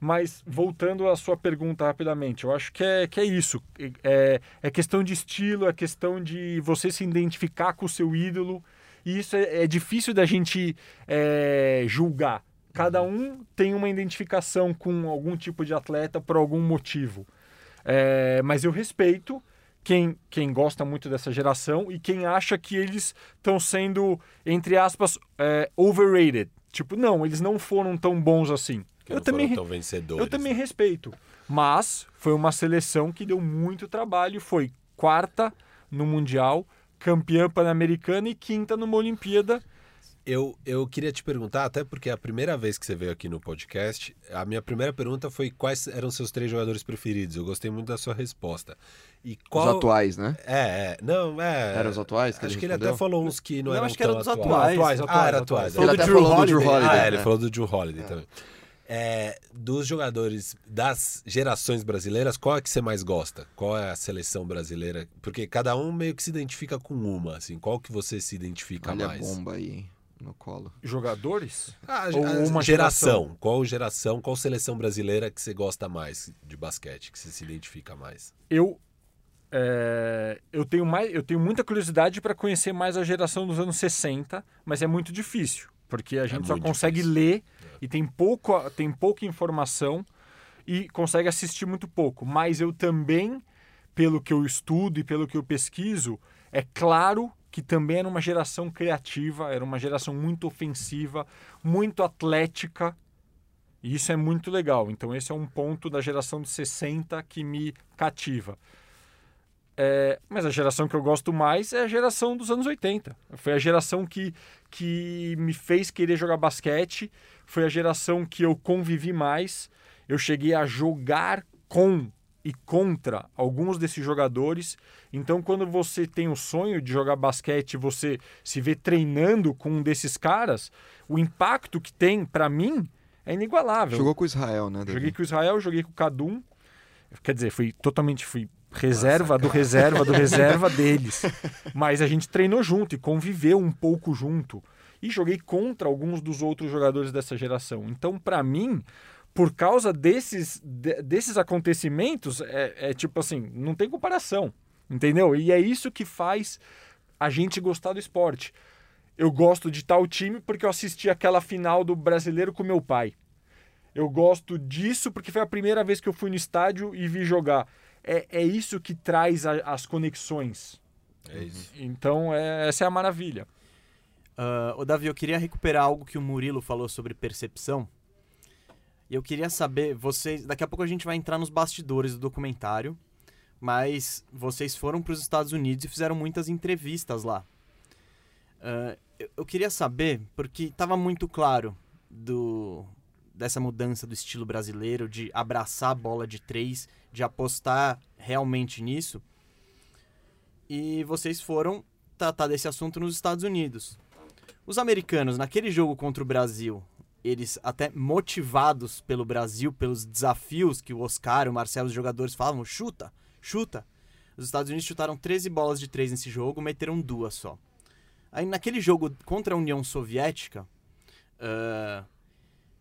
Mas voltando à sua pergunta rapidamente, eu acho que é, que é isso. É, é questão de estilo, é questão de você se identificar com o seu ídolo. E isso é, é difícil da gente é, julgar. Cada um tem uma identificação com algum tipo de atleta por algum motivo. É, mas eu respeito quem, quem gosta muito dessa geração e quem acha que eles estão sendo, entre aspas, é, overrated. Tipo, não, eles não foram tão bons assim. Que eu não também, foram tão vencedores. eu também respeito. Mas foi uma seleção que deu muito trabalho. Foi quarta no Mundial, campeã pan-americana e quinta numa Olimpíada. Eu, eu queria te perguntar, até porque é a primeira vez que você veio aqui no podcast, a minha primeira pergunta foi quais eram seus três jogadores preferidos. Eu gostei muito da sua resposta. E qual... Os atuais, né? É, é. Não, é. Eram os atuais que Acho ele que ele respondeu? até falou uns que não, Não, eram acho que era tão dos atuais. atuais. Atuais, Ah, era atuais. Ele Falou até do Drew falou do Drew Holiday. Holiday. Ah, ele né? falou do Drew Holiday também. É, dos jogadores das gerações brasileiras, qual é que você mais gosta? Qual é a seleção brasileira? Porque cada um meio que se identifica com uma, assim. Qual que você se identifica Olha a mais? bomba aí, hein, no colo. Jogadores? Ah, Ou a- uma geração. geração. Qual geração, qual seleção brasileira que você gosta mais de basquete, que você se identifica mais? Eu é, eu tenho mais, eu tenho muita curiosidade para conhecer mais a geração dos anos 60, mas é muito difícil, porque a gente só muito consegue difícil. ler e tem pouco, tem pouca informação e consegue assistir muito pouco. Mas eu também, pelo que eu estudo e pelo que eu pesquiso, é claro que também era uma geração criativa, era uma geração muito ofensiva, muito atlética. E isso é muito legal. Então, esse é um ponto da geração de 60 que me cativa. É, mas a geração que eu gosto mais é a geração dos anos 80. Foi a geração que, que me fez querer jogar basquete, foi a geração que eu convivi mais. Eu cheguei a jogar com e contra alguns desses jogadores. Então, quando você tem o sonho de jogar basquete, você se vê treinando com um desses caras, o impacto que tem para mim é inigualável. Jogou com o Israel, né? Davi? Joguei com o Israel, joguei com o Kadum. Quer dizer, fui totalmente fui reserva do reserva do <laughs> reserva deles. Mas a gente treinou junto e conviveu um pouco junto. E joguei contra alguns dos outros jogadores dessa geração. Então, para mim, por causa desses, de- desses acontecimentos, é, é tipo assim, não tem comparação. Entendeu? E é isso que faz a gente gostar do esporte. Eu gosto de tal time porque eu assisti aquela final do brasileiro com meu pai. Eu gosto disso porque foi a primeira vez que eu fui no estádio e vi jogar. É, é isso que traz a- as conexões. É isso. Então, é- essa é a maravilha. Ah, ô Davi, eu queria recuperar algo que o Murilo falou sobre percepção. Eu queria saber, vocês. Daqui a pouco a gente vai entrar nos bastidores do documentário. Mas vocês foram para os Estados Unidos e fizeram muitas entrevistas lá. Ah, eu, eu queria saber, porque estava muito claro do dessa mudança do estilo brasileiro, de abraçar a bola de três, de apostar realmente nisso. E vocês foram tratar desse assunto nos Estados Unidos. Os americanos, naquele jogo contra o Brasil, eles até motivados pelo Brasil, pelos desafios que o Oscar, o Marcelo, os jogadores falavam, chuta, chuta. Os Estados Unidos chutaram 13 bolas de três nesse jogo, meteram duas só. Aí naquele jogo contra a União Soviética, ah,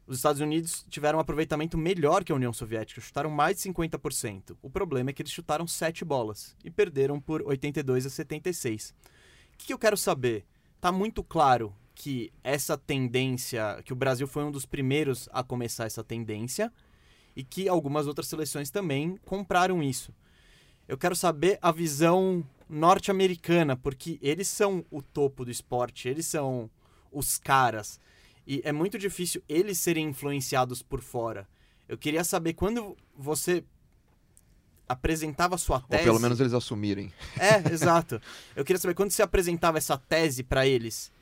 os Estados Unidos tiveram um aproveitamento melhor que a União Soviética, chutaram mais de 50%. O problema é que eles chutaram 7 bolas e perderam por 82 a 76. O que, que eu quero saber? Tá muito claro que essa tendência, que o Brasil foi um dos primeiros a começar essa tendência e que algumas outras seleções também compraram isso. Eu quero saber a visão norte-americana, porque eles são o topo do esporte, eles são os caras. E é muito difícil eles serem influenciados por fora. Eu queria saber quando você apresentava sua Ou tese. pelo menos eles assumirem. É, <laughs> exato. Eu queria saber quando você apresentava essa tese pra eles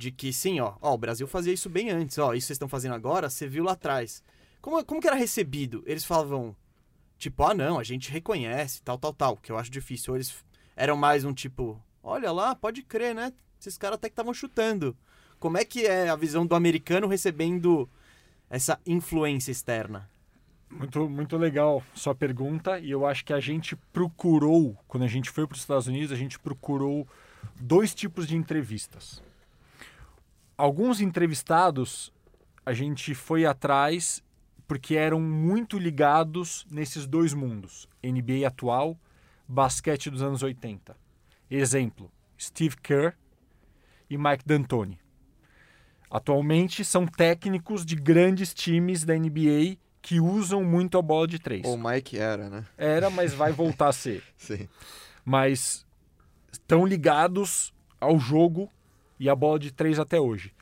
de que sim, ó, ó, o Brasil fazia isso bem antes, ó, isso vocês estão fazendo agora, você viu lá atrás. Como, como que era recebido? Eles falavam tipo, ah, não, a gente reconhece, tal, tal, tal, que eu acho difícil. Ou eles eram mais um tipo, olha lá, pode crer, né? Esses caras até que estavam chutando. Como é que é a visão do americano recebendo essa influência externa? Muito, muito legal sua pergunta. E eu acho que a gente procurou, quando a gente foi para os Estados Unidos, a gente procurou dois tipos de entrevistas. Alguns entrevistados a gente foi atrás porque eram muito ligados nesses dois mundos: NBA atual, basquete dos anos 80. Exemplo: Steve Kerr e Mike D'Antoni. Atualmente são técnicos de grandes times da NBA que usam muito a bola de três. Ou o Mike era, né? Era, mas vai voltar a ser. <laughs> Sim. Mas estão ligados ao jogo e à bola de três até hoje.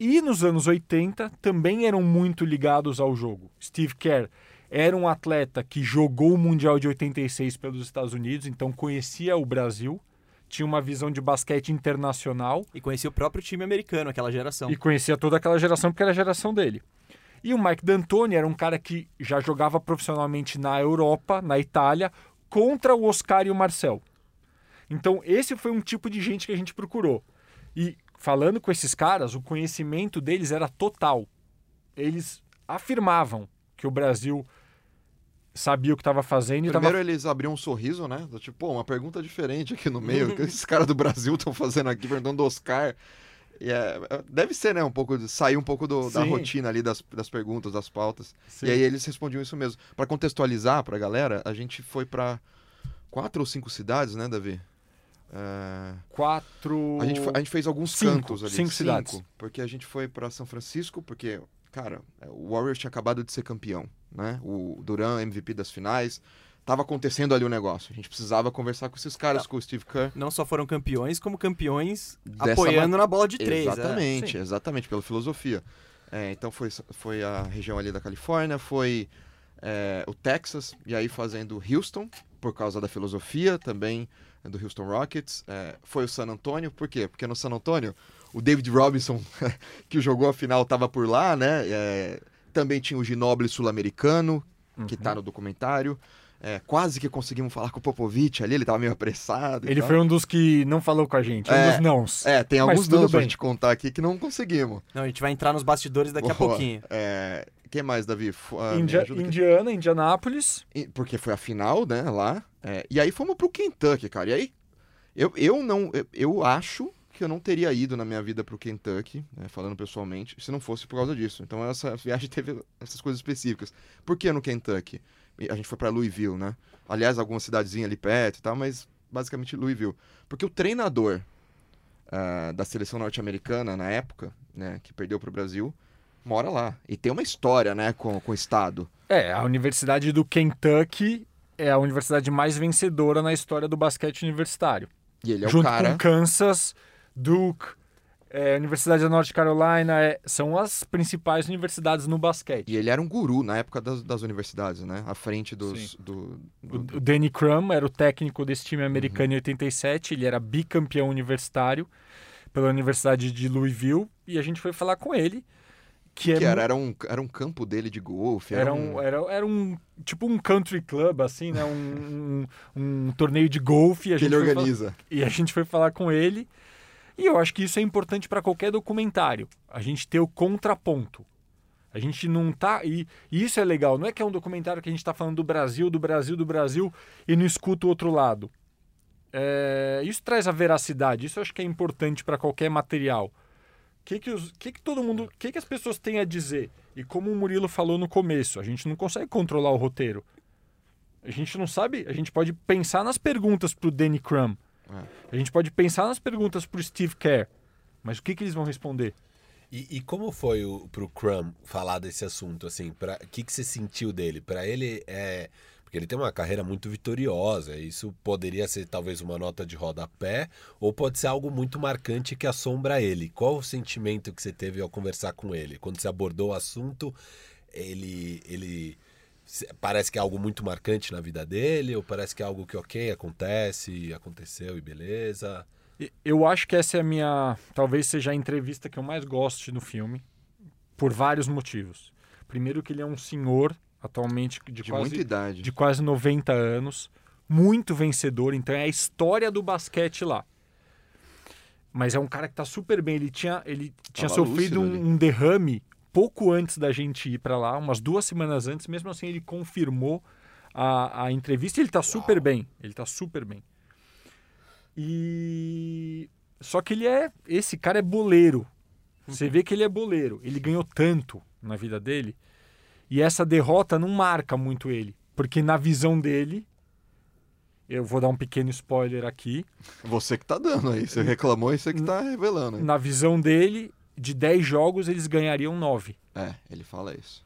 E nos anos 80 também eram muito ligados ao jogo. Steve Kerr era um atleta que jogou o Mundial de 86 pelos Estados Unidos, então conhecia o Brasil, tinha uma visão de basquete internacional E conhecia o próprio time americano, aquela geração. e conhecia toda aquela geração porque era a geração dele. E o Mike D'Antoni era um cara que já jogava profissionalmente na Europa, na Itália, contra o Oscar e o Marcel. Então, esse foi um tipo de gente que a gente procurou. E falando com esses caras, o conhecimento deles era total. Eles afirmavam que o Brasil sabia o que estava fazendo Primeiro eles abriam um sorriso, né? Do Tipo, pô, uma pergunta diferente aqui no meio. O que esses caras do Brasil estão fazendo aqui, perguntando do Oscar. E é, é- deve ser, né? Um pouco de, sair um pouco do- da rotina ali das, das perguntas, das pautas. Sim. E aí eles respondiam isso mesmo. Pra contextualizar pra galera, a gente foi pra quatro ou cinco cidades, né, Davi? É, quatro. a, gente foi- a gente fez alguns Cinco, cantos ali. cinco cidades. Porque a gente foi pra São Francisco, porque, cara, é, o Warriors tinha acabado de ser campeão, né? O Duran, MVP das finais. Tava acontecendo ali o negócio. A gente precisava conversar com esses caras, com o Steve Kerr. Não só foram campeões, como campeões Dessa apoiando na bola de três. é. Exatamente, Sim. exatamente, pela filosofia. É, então foi, foi a região ali da Califórnia, foi é, o Texas, e aí fazendo Houston, por causa da filosofia também é, do Houston Rockets. É, foi o San Antonio, por quê? Porque no San Antonio, o David Robinson, <laughs> que jogou a final, estava por lá, né? É, também tinha o Ginobili sul-americano, que Uhum. tá no documentário. É, quase que conseguimos falar com o Popovich ali, ele tava meio apressado. Ele tal. foi um dos que não falou com a gente, um É, dos nãos. É, tem alguns nomes pra gente contar aqui que não conseguimos. Não, a gente vai entrar nos bastidores daqui a Boa. pouquinho. É, quem mais, Davi? Ah, aqui. Indiana, Indianápolis. Porque foi a final, né, lá. É, e aí fomos pro Kentucky, cara. E aí, eu, eu não. Eu, eu acho que eu não teria ido na minha vida pro Kentucky, né, falando pessoalmente, se não fosse por causa disso. Então essa <laughs> viagem teve essas coisas específicas. Por que no Kentucky? A gente foi pra Louisville, né? Aliás, alguma cidadezinha ali perto e tal, mas basicamente Louisville. Porque o treinador ah, da seleção norte-americana na época, né, que perdeu pro Brasil, mora lá. E tem uma história, né, com, com o estado. É, a Universidade do Kentucky é a universidade mais vencedora na história do basquete universitário. E ele é Junto o cara. com Kansas, Duke, é, Universidade da North Carolina, é, são as principais universidades no basquete. E ele era um guru na época das, das universidades, né? À frente dos. Do, O, do- o Danny Crum era o técnico desse time americano Uhum. em 87, ele era bicampeão universitário pela Universidade de Louisville e a gente foi falar com ele. Que, é que era, era, um, era um campo dele de golfe. Era um, era, era um tipo um country club, assim, né? Um, um, um torneio de golfe. que ele organiza. E a gente foi falar com ele. E eu acho que isso é importante para qualquer documentário. A gente ter o contraponto. A gente não tá. E, e isso é legal. Não é que é um documentário que a gente está falando do Brasil, do Brasil, do Brasil e não escuta o outro lado. É, isso traz a veracidade. Isso eu acho que é importante para qualquer material. O que, que, os, que, que todo mundo. O que, que as pessoas têm a dizer? E como o Murilo falou no começo, a gente não consegue controlar o roteiro. A gente não sabe. A gente pode pensar nas perguntas pro Danny Crum. A gente pode pensar nas perguntas pro Steve Kerr. Mas o que, que eles vão responder? E, e como foi o, pro Crumb falar desse assunto, assim? O que, que você sentiu dele? Pra ele, é... Ele tem uma carreira muito vitoriosa. Isso poderia ser talvez uma nota de rodapé ou pode ser algo muito marcante que assombra ele. Qual o sentimento que você teve ao conversar com ele? Quando você abordou o assunto, ele, ele Parece que é algo muito marcante na vida dele, ou parece que é algo que, ok, acontece, aconteceu e beleza. Eu acho que essa é a minha. Talvez seja a entrevista que eu mais goste no filme, por vários motivos. Primeiro, que ele é um senhor, atualmente de, De quase, muita idade. de quase 90 anos, muito vencedor, então é a história do basquete lá. Mas é um cara que tá super bem. Ele tinha, ele tinha sofrido um, um derrame pouco antes da gente ir para lá, umas duas semanas antes. Mesmo assim, ele confirmou a, a entrevista ele tá super bem. Ele tá super bem. E. Só que ele é. Esse cara é boleiro. Você vê que ele é boleiro. Ele ganhou tanto na vida dele. E essa derrota não marca muito ele. Porque na visão dele. Eu vou dar um pequeno spoiler aqui. Você que tá dando aí. Você reclamou e você que tá revelando. aí. Na visão dele, de 10 jogos, eles ganhariam 9. É, ele fala isso.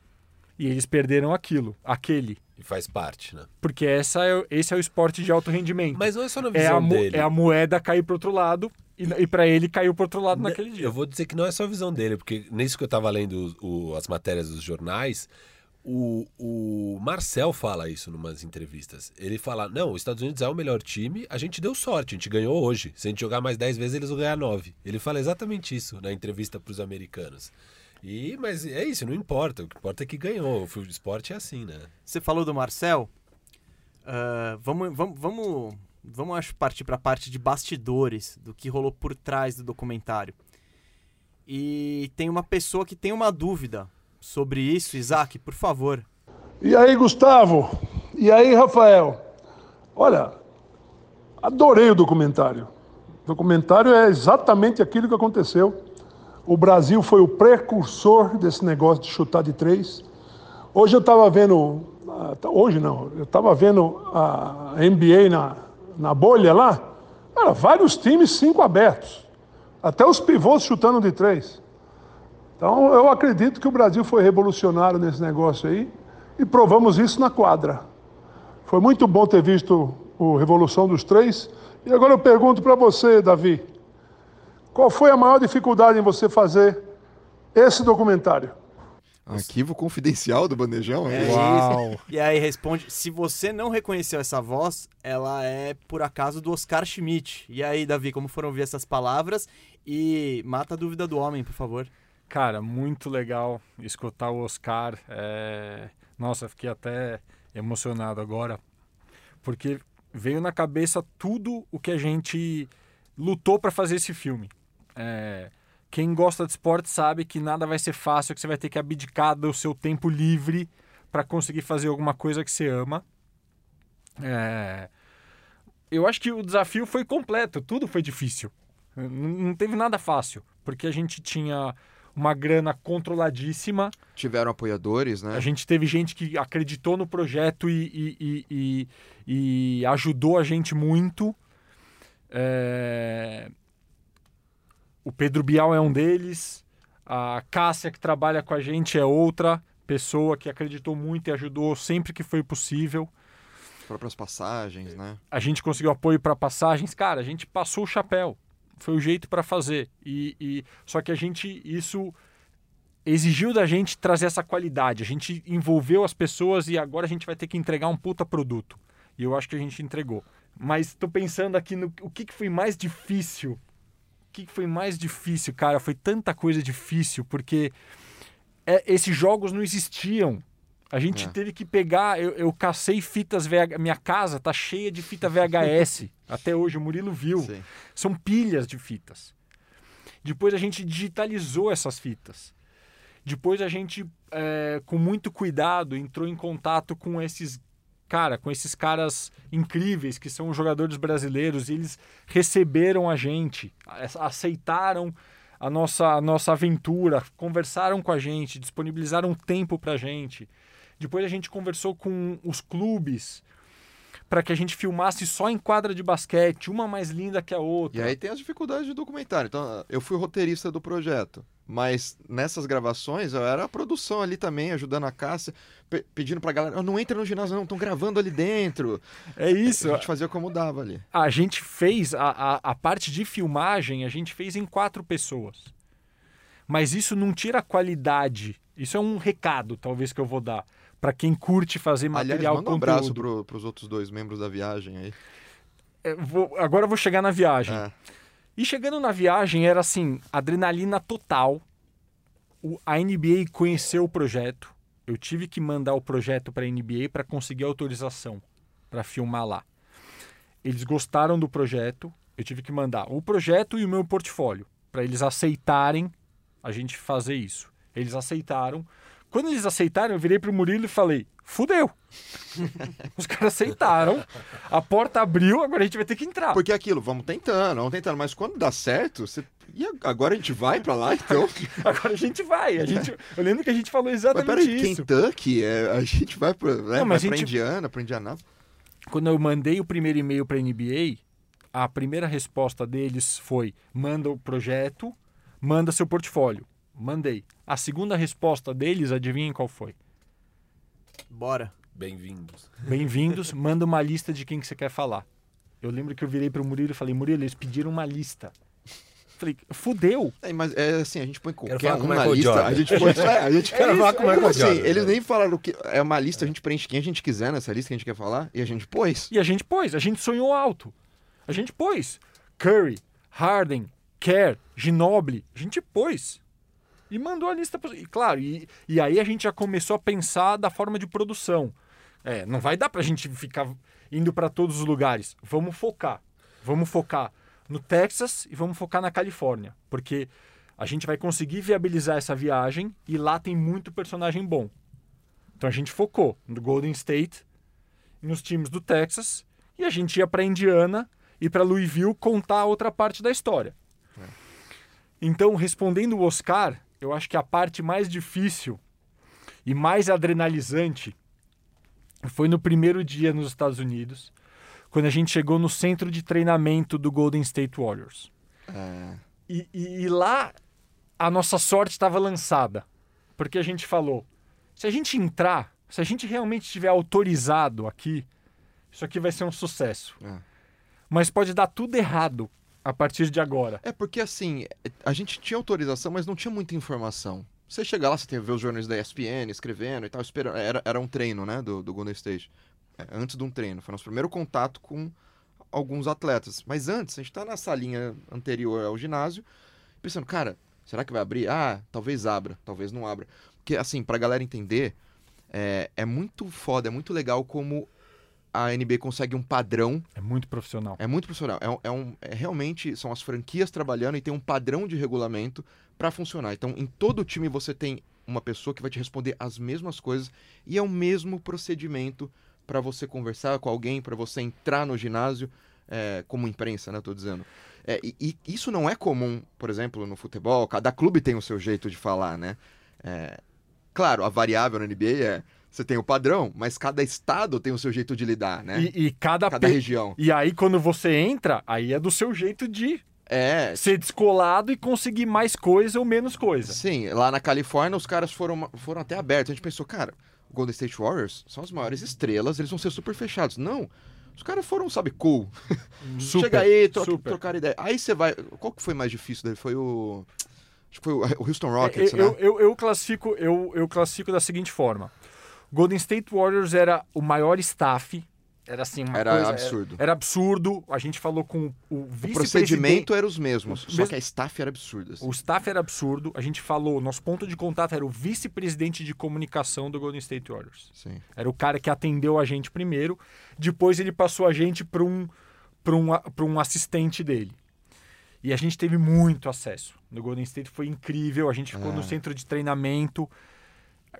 E eles perderam aquilo, aquele. E faz parte, né? Porque essa é, esse é o esporte de alto rendimento. Mas não é só na é, visão a mo- dele. é a moeda cair pro outro lado e, e para ele caiu pro outro lado Ne- naquele dia. Eu vou dizer que não é só a visão dele, porque nisso que eu tava lendo o- as matérias dos jornais, o, o Marcel fala isso em umas entrevistas. Ele fala: não, os Estados Unidos é o melhor time, a gente deu sorte, a gente ganhou hoje. Se a gente jogar mais 10 vezes, eles vão ganhar 9. Ele fala exatamente isso na entrevista pros americanos. E, mas é isso, não importa. O que importa é que ganhou. O esporte é assim, né? Você falou do Marcel. Ah, vamos, vamos, vamos, vamos acho, partir para a parte de bastidores, do que rolou por trás do documentário. E tem uma pessoa que tem uma dúvida sobre isso. Isaac, por favor. E aí, Gustavo? E aí, Rafael? Olha, adorei o documentário. O documentário é exatamente aquilo que aconteceu. O Brasil foi o precursor desse negócio de chutar de três. Hoje eu estava vendo, ah, tá- hoje não, eu estava vendo a NBA na, na bolha lá. Vários times, cinco abertos. Até os pivôs chutando de três. Então, eu acredito que o Brasil foi revolucionário nesse negócio aí e provamos isso na quadra. Foi muito bom ter visto o Revolução dos Três. E agora eu pergunto para você, Davi: qual foi a maior dificuldade em você fazer esse documentário? Arquivo confidencial do bandejão, É é Uau. isso. E aí responde: se você não reconheceu essa voz, ela é por acaso do Oscar Schmidt. E aí, Davi, como foram ouvir essas palavras? E mata a dúvida do homem, por favor. Cara, muito legal escutar o Oscar. é, Nossa, fiquei até emocionado agora, porque veio na cabeça tudo o que a gente lutou para fazer esse filme. É, Quem gosta de esporte sabe que nada vai ser fácil, que você vai ter que abdicar do seu tempo livre para conseguir fazer alguma coisa que você ama. É, Eu acho que o desafio foi completo, tudo foi difícil. Não teve nada fácil, porque a gente tinha uma grana controladíssima. Tiveram apoiadores, né? A gente teve gente que acreditou no projeto e, e- e- e- e ajudou a gente muito. É, O Pedro Bial é um deles. A Cássia, que trabalha com a gente, é outra pessoa que acreditou muito e ajudou sempre que foi possível. As próprias passagens, né? A gente conseguiu apoio para passagens. Cara, a gente passou o chapéu. Foi o jeito para fazer. E, e- Só que a gente. Isso exigiu da gente trazer essa qualidade. A gente envolveu as pessoas e agora a gente vai ter que entregar um puta produto. E eu acho que a gente entregou. Mas tô pensando aqui no o que, que foi mais difícil. O que, foi mais difícil, cara? Foi tanta coisa difícil, porque é, esses jogos não existiam. A gente É. teve que pegar. Eu, eu cacei fitas VH. Minha casa tá cheia de fita VHS. <laughs> Até hoje, o Murilo viu. Sim. São pilhas de fitas. Depois a gente digitalizou essas fitas. Depois a gente, é, com muito cuidado, entrou em contato com esses cara, com esses caras incríveis que são jogadores brasileiros. E eles receberam a gente, a- aceitaram a nossa, a nossa aventura, conversaram com a gente, disponibilizaram tempo pra gente. Depois a gente conversou com os clubes para que a gente filmasse só em quadra de basquete, uma mais linda que a outra. E aí tem as dificuldades de documentário. Então, eu fui roteirista do projeto. Mas nessas gravações eu era a produção ali também, ajudando a Cássia, pe- pedindo pra galera, "Oh, não entra no ginásio não, estão gravando ali dentro. É isso. A gente fazia como dava ali. A gente fez a, a, a parte de filmagem, a gente fez em quatro pessoas. Mas isso não tira a qualidade. Isso é um recado, talvez, que eu vou dar. Para quem curte fazer Aliás, material manda um conteúdo. abraço pro, pros outros dois membros da viagem aí. É, vou- agora eu vou chegar na viagem. É. E chegando na viagem era assim, adrenalina total. O- a NBA conheceu o projeto. Eu tive que mandar o projeto para a NBA para conseguir autorização para filmar lá. Eles gostaram do projeto. Eu tive que mandar o projeto e o meu portfólio para eles aceitarem a gente fazer isso. Eles aceitaram. Quando eles aceitaram, eu virei pro Murilo e falei: "Fudeu". Os caras aceitaram. A porta abriu, agora a gente vai ter que entrar. Porque é aquilo, vamos tentando, vamos tentando, mas quando dá certo, você... e agora a gente vai pra lá, então? <laughs> Agora a gente vai. A gente, eu lembro que a gente falou mas exatamente peraí, isso. Kentucky, é, a gente vai pra, né, Não, mas gente- Indiana, pra Indianápolis. Quando eu mandei o primeiro e-mail para a NBA, a primeira resposta deles foi: manda o projeto, manda seu portfólio. Mandei. A segunda resposta deles, adivinhem qual foi? Bora. Bem-vindos. Bem-vindos, <laughs> manda uma lista de quem que você quer falar. Eu lembro que eu virei para o Murilo e falei: Murilo, eles pediram uma lista. Falei, fudeu. É, mas é assim, a gente põe Quero qualquer um na lista, Jordan. a gente põe... É, a gente <laughs> Quero falar com o Como Michael assim? Jordan. Eles nem falaram o que... É uma lista, a gente preenche quem a gente quiser nessa lista que a gente quer falar, e a gente pôs. E a gente pôs, a gente sonhou alto. A gente pôs Curry, Harden, Kerr, Ginobili, a gente pôs. E mandou a lista. Pro... E claro, e, e aí a gente já começou a pensar da forma de produção. É, não vai dar pra gente ficar indo para todos os lugares. Vamos focar. Vamos focar no Texas e vamos focar na Califórnia. Porque a gente vai conseguir viabilizar essa viagem e lá tem muito personagem bom. Então a gente focou no Golden State, nos times do Texas e a gente ia para Indiana e para Louisville contar a outra parte da história. Então, respondendo o Oscar, eu acho que a parte mais difícil e mais adrenalizante foi no primeiro dia nos Estados Unidos, quando a gente chegou no centro de treinamento do Golden State Warriors. É, E, e- e lá a nossa sorte estava lançada. Porque a gente falou: se a gente entrar, se a gente realmente estiver autorizado aqui, isso aqui vai ser um sucesso. É. Mas pode dar tudo errado a partir de agora. É porque assim, a gente tinha autorização, mas não tinha muita informação. Você chega lá, você tem que ver os jornais da ESPN escrevendo e tal, esperando. Era, era um treino, né, do, do Golden State. É, antes de um treino. Foi nosso primeiro contato com alguns atletas. Mas antes, a gente tá na salinha anterior ao ginásio, pensando, cara, será que vai abrir? Ah, talvez abra, talvez não abra. Porque, assim, pra galera entender, é, é muito foda, é muito legal como a NBA consegue um padrão É muito profissional. é muito profissional. É, é um, é realmente são as franquias trabalhando e tem um padrão de regulamento para funcionar. Então, em todo time você tem uma pessoa que vai te responder as mesmas coisas e é o mesmo procedimento para você conversar com alguém, para você entrar no ginásio, é, como imprensa, né? Tô dizendo. É, e, e isso não é comum, por exemplo, no futebol. Cada clube tem o seu jeito de falar, né? É, claro, a variável na NBA é você tem o padrão, mas cada estado tem o seu jeito de lidar, né? E, e cada, cada pe- região. E aí, quando você entra, aí é do seu jeito de É, ser descolado e conseguir mais coisa ou menos coisa. Sim, lá na Califórnia os caras foram, foram até abertos. A gente pensou, cara, o Golden State Warriors são as maiores estrelas, eles vão ser super fechados. Não, os caras foram, sabe, cool. <laughs> Super, Chega aí, tro super. trocar ideia. Aí você vai. Qual que foi mais difícil dele? Foi o. Acho que foi o <laughs> Houston Rockets, eu, né? eu, eu classifico, eu, eu classifico da seguinte forma: Golden State Warriors era o maior staff. Era assim, uma Era coisa- absurdo. Era, absurdo. A gente falou com o O vice-presidente. procedimento era os mesmos, só que a staff era absurda. assim. O staff era absurdo. A gente falou, nosso ponto de contato era o vice-presidente de comunicação do Golden State Warriors. Sim. Era o cara que atendeu a gente primeiro. Depois ele passou a gente para um, pra um, pra um assistente dele. E a gente teve muito acesso. No Golden State foi incrível. A gente ficou no É. centro de treinamento.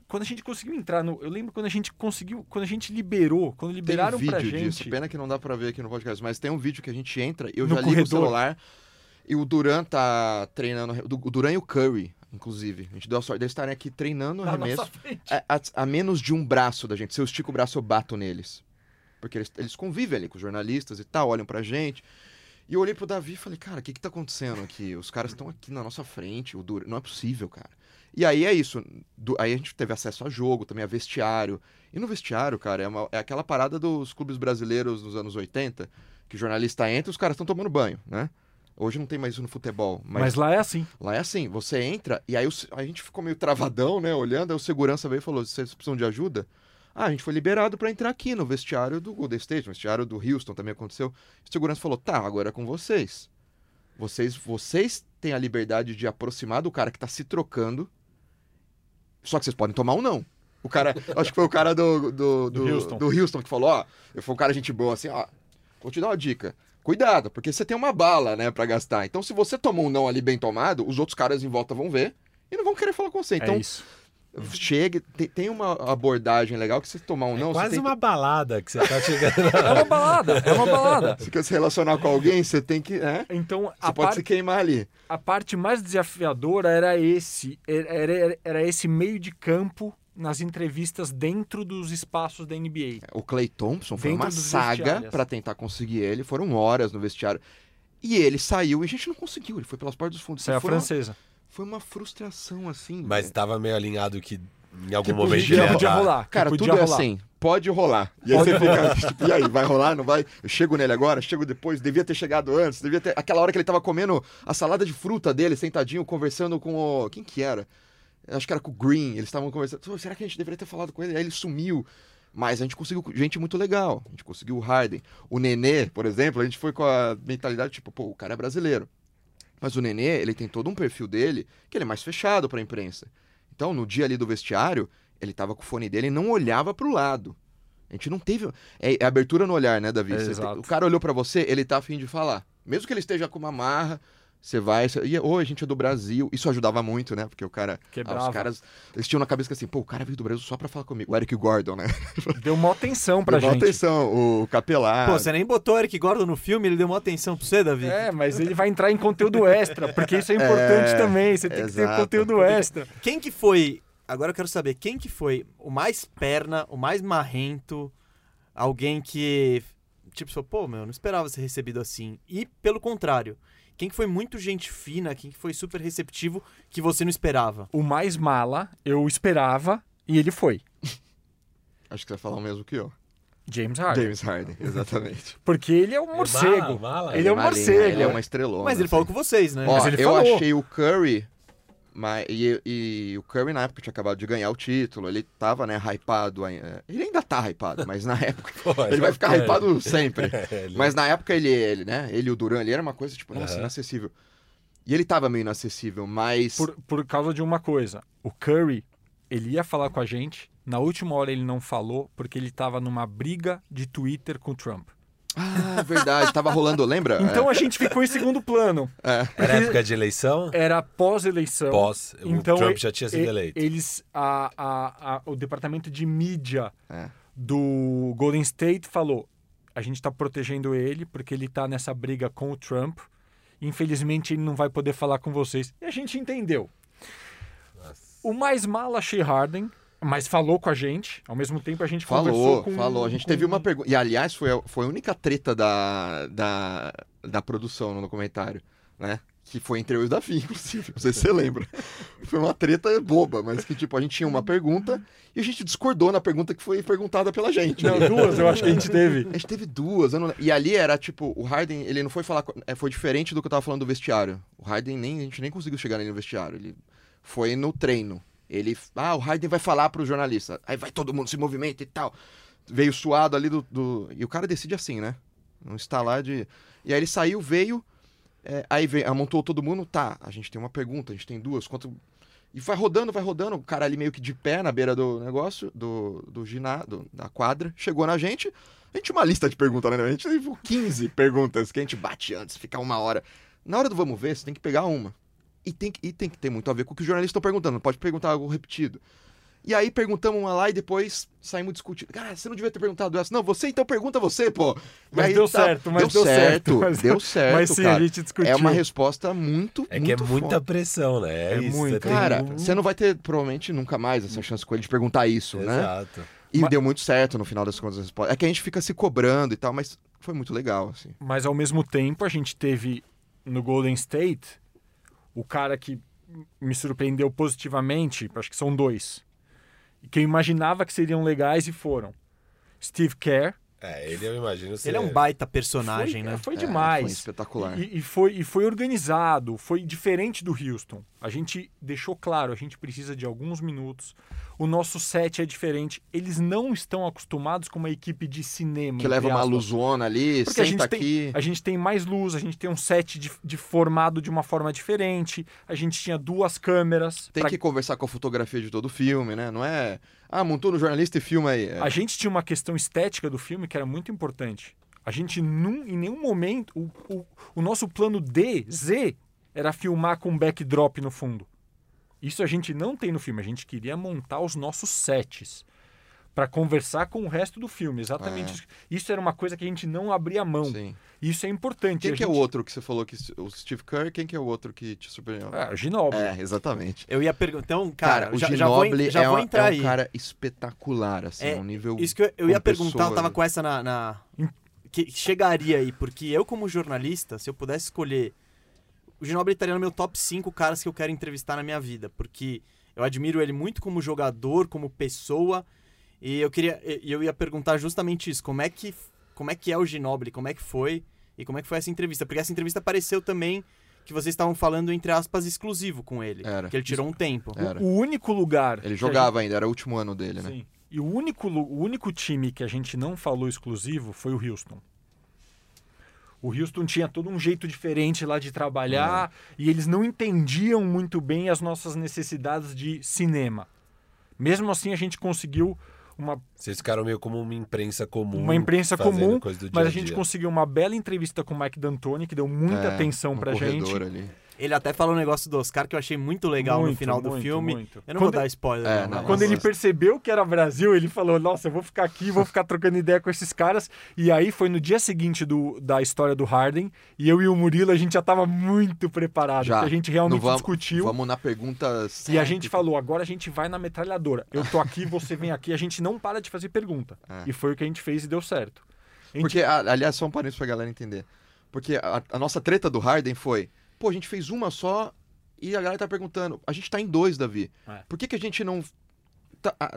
Quando a gente conseguiu entrar no. Eu lembro quando a gente conseguiu. Quando a gente liberou. Quando Tem um liberaram pra vídeo gente. disso. Pena que não dá pra ver aqui no podcast, mas tem um vídeo que a gente entra, eu No já ligo o celular e o Duran tá treinando. O Duran e o Curry, inclusive. A gente deu a sorte de estarem aqui treinando o arremesso. nossa frente. a, a- a menos de um braço da gente. Se eu estico o braço, eu bato neles. Porque eles, eles convivem ali com os jornalistas e tal, olham pra gente. E eu olhei pro Davi e falei, cara, o que que tá acontecendo aqui? Os caras estão aqui na nossa frente, o Dur... não é possível, cara. E aí é isso. Do- aí a gente teve acesso a jogo, também a vestiário. E no vestiário, cara, é, uma- é aquela parada dos clubes brasileiros dos anos 80, que o jornalista entra e os caras estão tomando banho, né? Hoje não tem mais isso no futebol. Mas lá é assim. Lá é assim, você entra e aí o a gente ficou meio travadão, né, olhando, aí o segurança veio e falou, vocês precisam de ajuda? Ah, a gente foi liberado pra entrar aqui no vestiário do Golden State, no vestiário do Houston também aconteceu. O segurança falou: tá, agora é com vocês. Vocês, vocês têm a liberdade de aproximar do cara que tá se trocando. Só que vocês podem tomar um não. O cara, <laughs> acho que foi o cara do, do, do, Do Houston. do Houston que falou: ó, foi um cara gente boa assim, ó. Vou te dar uma dica. Cuidado, porque você tem uma bala, né, pra gastar. Então, se você tomou um não ali bem tomado, os outros caras em volta vão ver e não vão querer falar com você. Então, é chegue, tem, tem uma abordagem legal que você tomar um não, É Quase você tem uma balada que você tá <laughs> chegando. É uma balada, é uma balada. você quer se relacionar com alguém, você tem que, né? Então, Você a, pode par- se queimar ali. a parte mais desafiadora era esse, era, era, era esse meio de campo nas entrevistas dentro dos espaços da NBA. O Clay Thompson foi Dentro uma saga pra tentar conseguir ele, foram horas no vestiário. E ele saiu e a gente não conseguiu, ele foi pelas portas dos fundos. É a foi, uma, francesa. Foi uma frustração assim. Mas velho. tava meio alinhado que em algum Que momento podia- ia podia rolar. Cara, podia tudo é rolar. assim, pode rolar. E aí Pode você fica, <laughs> tipo, e aí, vai rolar, não vai? Eu chego nele agora, chego depois, devia ter chegado antes, devia ter... Aquela hora que ele tava comendo a salada de fruta dele, sentadinho, conversando com o... Quem que era? Acho que era com o Green, eles estavam conversando. "Pô, Será que a gente deveria ter falado com ele? Aí ele sumiu. Mas a gente conseguiu gente muito legal. A gente conseguiu o Harden. O Nenê, por exemplo, a gente foi com a mentalidade, tipo, pô, o cara é brasileiro. Mas o Nenê, ele tem todo um perfil dele que ele é mais fechado pra imprensa. Então, no dia ali do vestiário, ele tava com o fone dele e não olhava pro lado. A gente não teve. É, é abertura no olhar, né, Davi? É, tem- o cara olhou pra você, ele tá afim de falar. Mesmo que ele esteja com uma marra, você vai. Você, e, Oi, a gente é do Brasil. Isso ajudava muito, né? Porque o cara. ah, Quebrava. os caras. Eles tinham na cabeça que assim, pô, o cara veio do Brasil só pra falar comigo. O Eric Gordon, né? <laughs> Deu uma atenção pra Deu uma gente. atenção. O Capelar. Pô, você nem botou o Eric Gordon no filme, ele deu uma atenção pra você, Davi? É, mas ele vai entrar em conteúdo extra, porque isso é <laughs> importante É, também. Você tem que ter exato. conteúdo extra. Quem que foi. Agora eu quero saber, quem que foi o mais perna, o mais marrento, alguém que. Tipo, falou, pô, meu, não esperava ser recebido assim. E pelo contrário, quem que foi muito gente fina, quem que foi super receptivo que você não esperava? O mais mala, eu esperava, e ele foi. <laughs> Acho que você vai falar o mesmo que eu. James Harden. James Harden, <laughs> exatamente. Porque ele é um morcego. mala, mala. Ele é um Malinha, morcego. Ele é uma estrelona. Mas ele assim. falou com vocês, né? Ó, Mas ele eu falou. achei o Curry. Mas, e, e o Curry, na época, tinha acabado de ganhar o título. Ele tava, né, hypado. ainda. Ele ainda tá hypado, mas na <laughs> época. Pô, ele vai ficar é. hypado sempre. <laughs> Ele- Mas na época ele, ele, né? Ele e o Duran, ele era uma coisa, tipo, nossa, Aham. inacessível. E ele tava meio inacessível, mas. Por, por causa de uma coisa. O Curry, ele ia falar com a gente. Na última hora ele não falou, porque ele tava numa briga de Twitter com o Trump. Ah, verdade, tava rolando, lembra? Então a gente ficou em segundo plano. É. Era época de eleição? Era pós-eleição. Pós. Então, o Trump e- já tinha sido eleito. Eles, a, a, a- o departamento de mídia É. do Golden State falou: a gente está protegendo ele porque ele está nessa briga com o Trump. Infelizmente ele não vai poder falar com vocês. E a gente entendeu. O mais mal achei Harden, mas falou com a gente. Ao mesmo tempo a gente Falou, conversou com falou. A gente com- teve uma pergunta. E aliás, foi a, foi a única treta da, da, da produção no documentário, né? Que foi entre eu e o Davi, <laughs> inclusive. Não sei se você lembra. Foi uma treta boba, mas que, tipo, a gente tinha uma pergunta e a gente discordou na pergunta que foi perguntada pela gente. Não, duas eu acho que a gente teve. A gente teve duas. não- E ali era tipo, o Harden, ele não foi falar. é, Foi diferente do que eu tava falando do vestiário. O Harden nem. A gente nem conseguiu chegar nele no vestiário. Ele foi no treino. Ele. Ah, o Harden vai falar pro jornalista. Aí vai todo mundo se movimenta e tal. Veio suado ali do. do- E o cara decide assim, né? Não está lá de. E aí ele saiu, veio. é, aí veio, amontou todo mundo. Tá, a gente tem uma pergunta, a gente tem duas. Quanto. E vai rodando, vai rodando. O cara ali meio que de pé na beira do negócio, do, do ginásio, da quadra. Chegou na gente. A gente uma lista de perguntas, né? A gente teve 15 perguntas que a gente bate antes, fica uma hora. Na hora do vamos ver, você tem que pegar uma. E tem que, e tem que ter muito a ver com o que os jornalistas estão perguntando. Não pode perguntar algo repetido. E aí perguntamos uma lá e depois saímos discutindo. Cara, você não devia ter perguntado essa. Não, você então pergunta você, pô. E Mas aí deu tá- certo, mas deu, deu certo, certo. mas- Deu certo, <laughs> Mas sim, cara. a gente discutiu. É uma resposta muito, É que é muito muita foda. pressão, né? É, É isso. muito. você tem Cara, você não vai ter, provavelmente, nunca mais essa chance com ele de perguntar isso, né? Exato. E Mas- deu muito certo no final das contas a resposta. É que a gente fica se cobrando e tal, mas foi muito legal, assim. Mas ao mesmo tempo a gente teve no Golden State o cara que me surpreendeu positivamente, acho que são dois, que eu imaginava que seriam legais e foram. Steve Kerr, É, ele eu imagino ser... Ele é um baita personagem, foi, né? Foi É, demais. foi espetacular. E, e foi, e foi organizado, foi diferente do Houston. A gente deixou claro, a gente precisa de alguns minutos. O nosso set é diferente. Eles não estão acostumados com uma equipe de cinema. Que leva uma luzona ali, Porque a senta gente, aqui. tem, a gente tem mais luz, a gente tem um set de, de formado de uma forma diferente, a gente tinha duas câmeras. Tem pra- que conversar com a fotografia de todo o filme, né? Não é. Ah, montou no jornalista e filma aí. É. A gente tinha uma questão estética do filme que era muito importante. A gente, num, em nenhum momento, o, o, o nosso plano D, Z, era filmar com backdrop no fundo. Isso a gente não tem no filme. A gente queria montar os nossos sets para conversar com o resto do filme. Exatamente É. isso. Isso era uma coisa que a gente não abria mão. Sim. Isso é importante. Quem que é o gente- outro que você falou que o Steve Kerr? Quem que é o outro que te surpreendeu? Ah, Ginóbili. É, exatamente. Eu ia perguntar. Então, cara, Cara, o já, já vou, já é, vou um- entrar é um aí. cara espetacular, assim, É, um nível. Isso que eu, eu ia perguntar, pessoa, eu tava com essa na. na- que chegaria aí, porque eu, como jornalista, se eu pudesse escolher. O Ginobili estaria no meu top 5 caras que eu quero entrevistar na minha vida, porque eu admiro ele muito como jogador, como pessoa, e eu queria. Eu ia perguntar justamente isso: como é que, como é, que é o Ginobili, como é que foi, e como é que foi essa entrevista? Porque essa entrevista pareceu também que vocês estavam falando, entre aspas, exclusivo com ele. Era. Que ele tirou um tempo. Era. O único lugar. Ele jogava ainda, era o último ano dele, né? Sim. E o único, o único time que a gente não falou exclusivo foi o Houston. O Houston tinha todo um jeito diferente lá de trabalhar e eles não entendiam muito bem as nossas necessidades de cinema. Mesmo assim, a gente conseguiu uma, Vocês ficaram meio como uma imprensa comum. uma imprensa comum, coisa do dia mas a a gente dia. conseguiu uma bela entrevista com o Mike D'Antoni, que deu muita É, atenção pra gente. ali. Ele até falou um negócio do Oscar que eu achei muito legal no Muito, final do muito, filme. muito. Eu não Quando- vou dar spoiler. É, não, não, Quando ele percebeu que era Brasil, ele falou: Nossa, eu vou ficar aqui, vou ficar trocando ideia com esses caras. E aí foi no dia seguinte do, da história do Harden, e eu e o Murilo, a gente já tava muito preparado, Já. porque a gente realmente vamos, discutiu. Vamos na pergunta. E a certa. gente falou, agora a gente vai na metralhadora. Eu tô aqui, você vem aqui, a gente não para de fazer pergunta. É. E foi o que a gente fez e deu certo. Gente- Porque, aliás, só um parênteses pra galera entender. Porque a, a nossa treta do Harden foi: pô, a gente fez uma só e a galera tá perguntando. A gente tá em dois, Davi. É. Por que, que a gente não,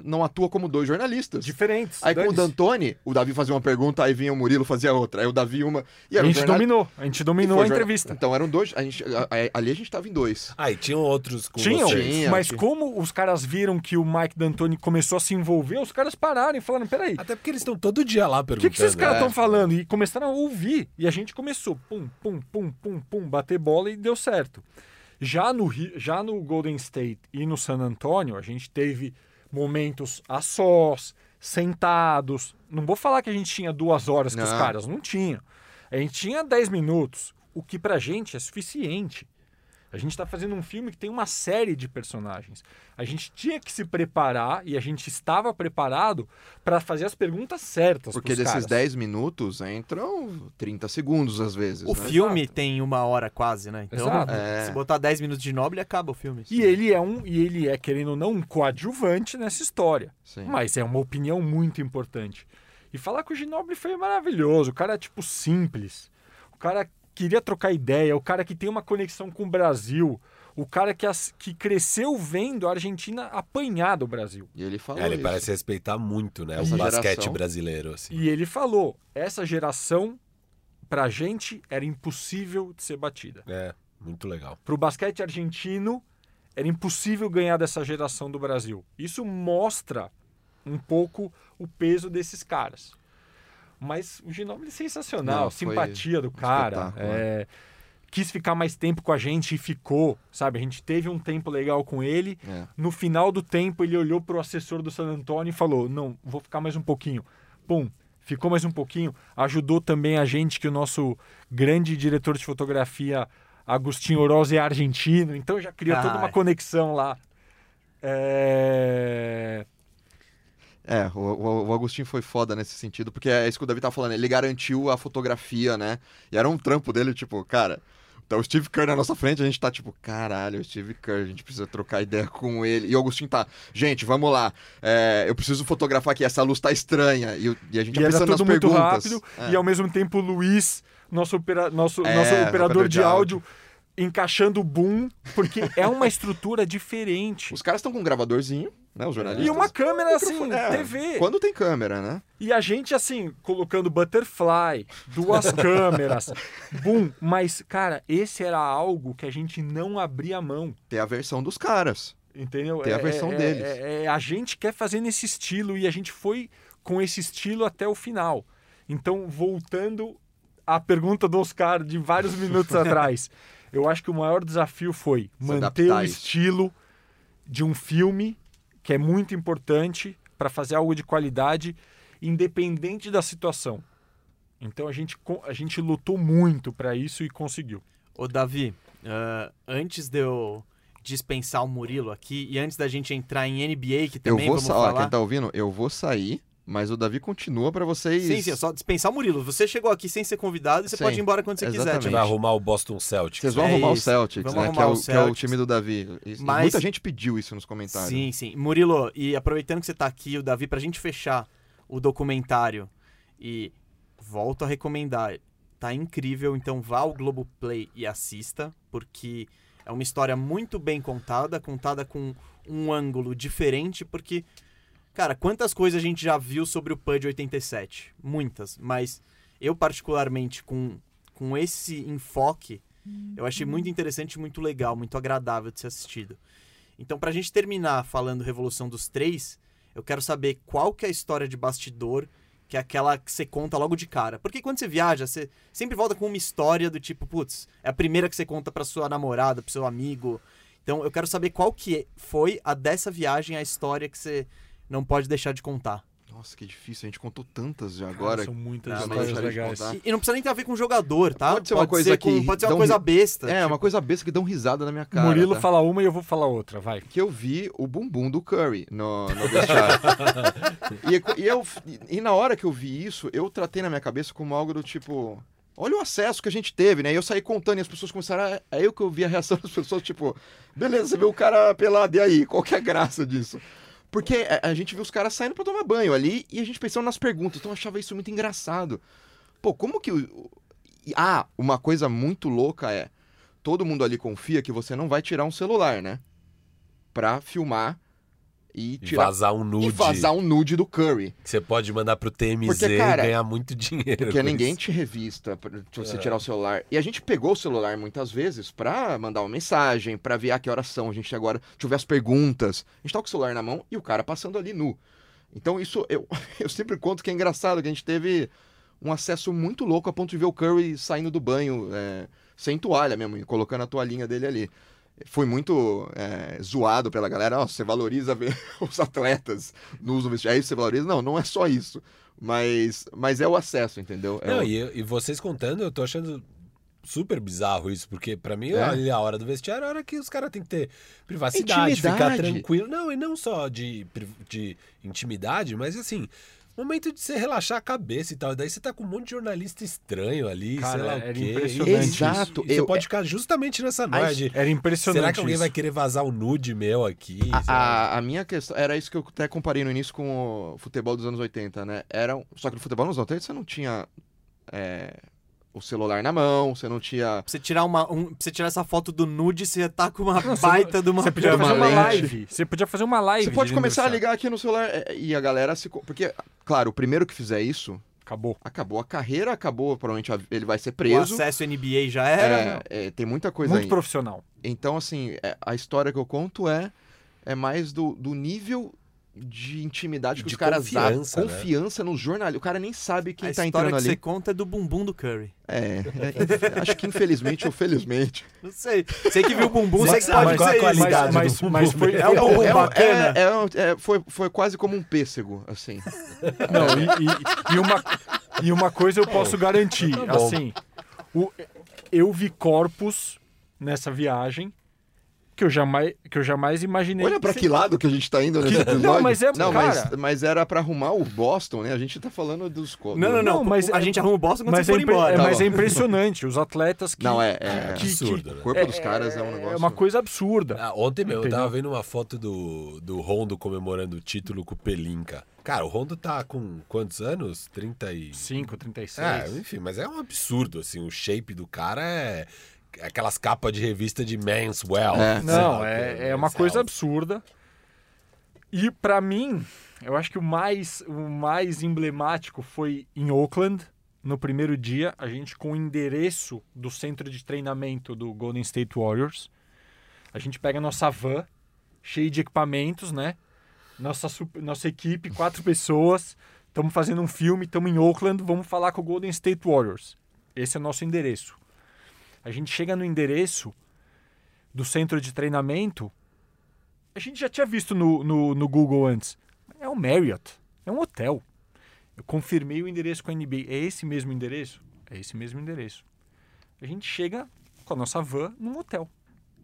não atua como dois jornalistas? Diferentes. Aí com o. D'Antoni, o Davi fazia uma pergunta, aí vinha o Murilo fazia outra. Aí o Davi uma. E A um gente jornal- dominou, a gente dominou a jornal- entrevista. Então eram dois. A gente, a- a- ali a gente tava em dois. Ah, e tinham outros com Tinham, vocês. Tinha, mas tinha. como os caras viram que o Mike D'Antoni começou a se envolver, os caras pararam e falaram, peraí, Até porque eles estão todo dia lá O que, perguntando. que esses caras É. estão falando? E começaram a ouvir. E a gente começou, pum, pum, pum, pum, pum, bater bola e deu certo. Já no, já no Golden State e no San Antonio, a gente teve momentos a sós, sentados. Não vou falar que a gente tinha duas horas os Não. caras, não tinha. A gente tinha dez minutos, o que pra gente é suficiente. A gente está fazendo um filme que tem uma série de personagens. A gente tinha que se preparar e a gente estava preparado para fazer as perguntas certas. Porque desses caras. 10 minutos entram 30 segundos às vezes. O né? filme tem uma hora quase, né? Então, Exato. É. se botar 10 minutos de Noble, acaba o filme. E ele é um, e ele é querendo ou não um coadjuvante nessa história. Sim. Mas é uma opinião muito importante. E falar com o Ginobili foi maravilhoso. O cara é tipo simples. O cara queria trocar ideia, o cara que tem uma conexão com o Brasil, o cara que, as- que cresceu vendo a Argentina apanhar do Brasil. E ele falou É, ele isso. parece respeitar muito, né? Essa o basquete geração. brasileiro, assim. E ele falou: essa geração, pra gente, era impossível de ser batida. É, muito legal. Pro basquete argentino, era impossível ganhar dessa geração do Brasil. Isso mostra um pouco o peso desses caras. Mas o Ginóbili é sensacional, Não, simpatia do cara. espetáculo, é, quis ficar mais tempo com a gente e ficou, sabe? A gente teve um tempo legal com ele. É. No final do tempo, ele olhou pro assessor do San Antonio e falou: Não, vou ficar mais um pouquinho. Pum, ficou mais um pouquinho. Ajudou também a gente, que o nosso grande diretor de fotografia, Agostinho Oroz, é argentino. Então já criou toda uma Ai. conexão lá. É... É, o, o- o Agostinho foi foda nesse sentido, porque é isso que o Davi tá falando, ele garantiu a fotografia, né? E era um trampo dele, tipo, cara, tá o Steve Kerr na nossa frente, a gente tá tipo, caralho, o Steve Kerr, a gente precisa trocar ideia com ele. E o Agostinho tá, gente, vamos lá, é, eu preciso fotografar aqui, essa luz tá estranha. E, e a gente E era pensando nas tudo muito perguntas. rápido. É. E ao mesmo tempo o Luiz, nosso, opera- nosso, É, nosso operador de de áudio, encaixando o boom, porque é uma <laughs> estrutura diferente. Os caras estão com um gravadorzinho, né? Os jornalistas. E uma câmera assim, é, TV. Quando tem câmera, né? E a gente, assim, colocando butterfly, duas <laughs> câmeras, boom. Mas, cara, esse era algo que a gente não abria mão. Tem a versão dos caras. Entendeu? Tem a versão é, deles. é- é- a gente quer fazer nesse estilo e a gente foi com esse estilo até o final. Então, voltando à pergunta do Oscar de vários minutos <laughs> atrás, eu acho que o maior desafio foi Se manter o a isso. estilo de um filme que é muito importante para fazer algo de qualidade, independente da situação. Então a gente, a gente lutou muito para isso e conseguiu. Ô, Davi, ah, antes de eu dispensar o Murilo aqui e antes da gente entrar em NBA, que Eu também vou vamos sa- ó, falar... quem tá ouvindo, eu vou sair, mas o Davi continua pra vocês. Sim, sim, é só dispensar o Murilo. Você chegou aqui sem ser convidado e você Sim, pode ir embora quando você exatamente. quiser. A gente gente. vai arrumar o Boston Celtics. Vocês vão É arrumar o isso. Celtics, Vamos né? arrumar Que é, o o, que é o Celtics. time do Davi. Mas- Muita gente pediu isso nos comentários. Sim, sim. Murilo, e aproveitando que você tá aqui, o Davi, pra gente fechar o documentário e volto a recomendar. Tá incrível, então vá ao Globoplay e assista, porque é uma história muito bem contada, contada com um ângulo diferente, porque, cara, quantas coisas a gente já viu sobre o PUD 87? Muitas, mas eu particularmente com, com esse enfoque, eu achei muito interessante, muito legal, muito agradável de ser assistido. Então, pra gente terminar falando Revolução dos Três, eu quero saber qual que é a história de bastidor, que é aquela que você conta logo de cara. Porque quando você viaja, você sempre volta com uma história do tipo, putz, é a primeira que você conta pra sua namorada, pro seu amigo. Então, eu quero saber qual que foi a dessa viagem, a história que você não pode deixar de contar. Nossa, que difícil. A gente contou tantas já agora. são muitas Não, histórias mas- legais. Tá. E, e não precisa nem ter a ver com jogador, tá? Pode ser uma coisa com- que Pode ser uma um coisa ri- besta. É, tipo, uma coisa besta que dão risada na minha cara. Murilo tá? fala uma e eu vou falar outra, vai. que eu vi o bumbum do Curry no, no <laughs> e, e eu, e na hora que eu vi isso, eu tratei na minha cabeça como algo do tipo. Olha o acesso que a gente teve, né? E eu saí contando e as pessoas começaram. A... Aí eu que eu vi a reação das pessoas, tipo, beleza, você viu o cara pelado, e aí? Qual que é a graça disso? Porque a, a gente viu os caras saindo pra tomar banho ali e a gente pensando nas perguntas, então eu achava isso muito engraçado. Pô, como que. Ah, uma coisa muito louca é. Todo mundo ali confia que você não vai tirar um celular, né? Pra filmar e tirar. vazar um nude. E vazar um nude do Curry. Que você pode mandar pro TMZ Porque, cara, e ganhar muito dinheiro. Porque ninguém isso. te revista pra se você É. tirar o celular. E a gente pegou o celular muitas vezes pra mandar uma mensagem, pra ver a que horas são. A gente agora, deixa eu ver as perguntas. A gente tá com o celular na mão e o cara passando ali nu. Então isso, eu, <laughs> eu sempre conto que é engraçado, que a gente teve um acesso muito louco a ponto de ver o Curry saindo do banho, é, sem toalha mesmo, e colocando a toalhinha dele ali. Foi muito é, zoado pela galera. Nossa, você valoriza ver <laughs> os atletas no uso do vestiário. É isso que você valoriza? Não, não é só isso. Mas, mas é o acesso, entendeu? É Não, o- e, e vocês contando, eu tô achando super bizarro isso, porque pra mim É. ali a hora do vestiário é a hora que os caras têm que ter privacidade, Intimidade. ficar tranquilo. Não, e não só de, de intimidade, mas assim, momento de você relaxar a cabeça e tal. Daí você tá com um monte de jornalista estranho ali, Cara, sei lá o quê. impressionante Exato, você eu- pode ficar justamente nessa noia de. Era impressionante. Será que alguém isso. vai querer vazar um nude meu aqui? A, a, a minha questão era isso que eu até comparei no início com o futebol dos anos 80, né? Era, só que no futebol dos anos 80 você não tinha é, o celular na mão, você não tinha. Pra você tirar, uma, um, pra você tirar essa foto do nude, você tá com uma <laughs> Não, baita de uma Você podia Uma fazer uma live. Você podia fazer uma live. Você pode de começar a ligar aqui no celular é, e a galera se. Porque, claro, o primeiro que fizer isso, Acabou. acabou a carreira, acabou, provavelmente ele vai ser O preso. acesso NBA já era. É, é, tem muita coisa Muito aí. profissional. Então, assim, é, a história que eu conto é, é mais do, do nível de intimidade que De os caras confiança, dão. né? Confiança no jornal. O cara nem sabe quem a tá história entrando que ali. você conta é do bumbum do Curry. É, é, acho que infelizmente ou felizmente. <laughs> Não sei. Você que viu o bumbum, você Mas que pode sabe qual a dizer isso. qualidade Mas, do mas, foi, é um bumbum é, um- bacana. é, é é, foi, foi quase como um pêssego, assim. Não, e, e- e uma, e uma coisa eu posso garantir, Tá assim, o- eu vi corpos nessa viagem que eu jamais, que eu jamais imaginei. Olha pra que lado que a gente tá indo nesse Que- episódio. não, mas é- Não, cara- mas, mas era pra arrumar o Boston, né? A gente tá falando dos... Não, não, não. Não, mas a é- gente arruma o Boston quando Mas, você é, for impre- embora. é, Tá mas bom. é impressionante, os atletas que... Não, é... é- que- absurdo, que- né? O corpo dos caras é um negócio... É uma coisa absurda. Ah, ontem mesmo, eu Entendeu? tava vendo uma foto do, do Rondo comemorando o título com o Pelinka. Cara, o Rondo tá com quantos anos? 30 e... 5, 36. É, enfim, mas é um absurdo, assim, o shape do cara é aquelas capas de revista de Men's Well. É. Não, é, é uma coisa absurda. E pra mim, eu acho que o mais, o mais emblemático foi em Oakland, no primeiro dia, a gente com o endereço do centro de treinamento do Golden State Warriors. A gente pega a nossa van, cheia de equipamentos, né? Nossa, nossa equipe, quatro pessoas. Estamos fazendo um filme, estamos em Oakland, vamos falar com o Golden State Warriors. Esse é o nosso endereço. A gente chega no endereço do centro de treinamento. A gente já tinha visto no, no, no Google antes. É um Marriott. É um hotel. Eu confirmei o endereço com a NBA. É esse mesmo endereço? É esse mesmo endereço. A gente chega com a nossa van num hotel.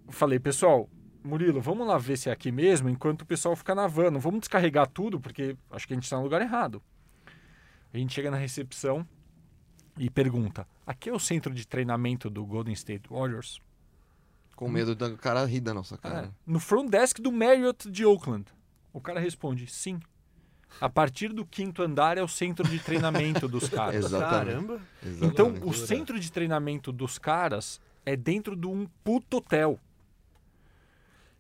Eu falei, pessoal, Murilo, vamos lá ver se é aqui mesmo, enquanto o pessoal fica na van. Não vamos descarregar tudo, porque acho que a gente está no lugar errado. A gente chega na recepção e pergunta: aqui é o centro de treinamento do Golden State Warriors? Com medo do cara rir da nossa cara. É, no front desk do Marriott de Oakland. O cara responde: sim. A partir do quinto andar é o centro de treinamento dos <laughs> caras. Exatamente. Caramba. Então, Exatamente. o centro de treinamento dos caras é dentro de um puto hotel.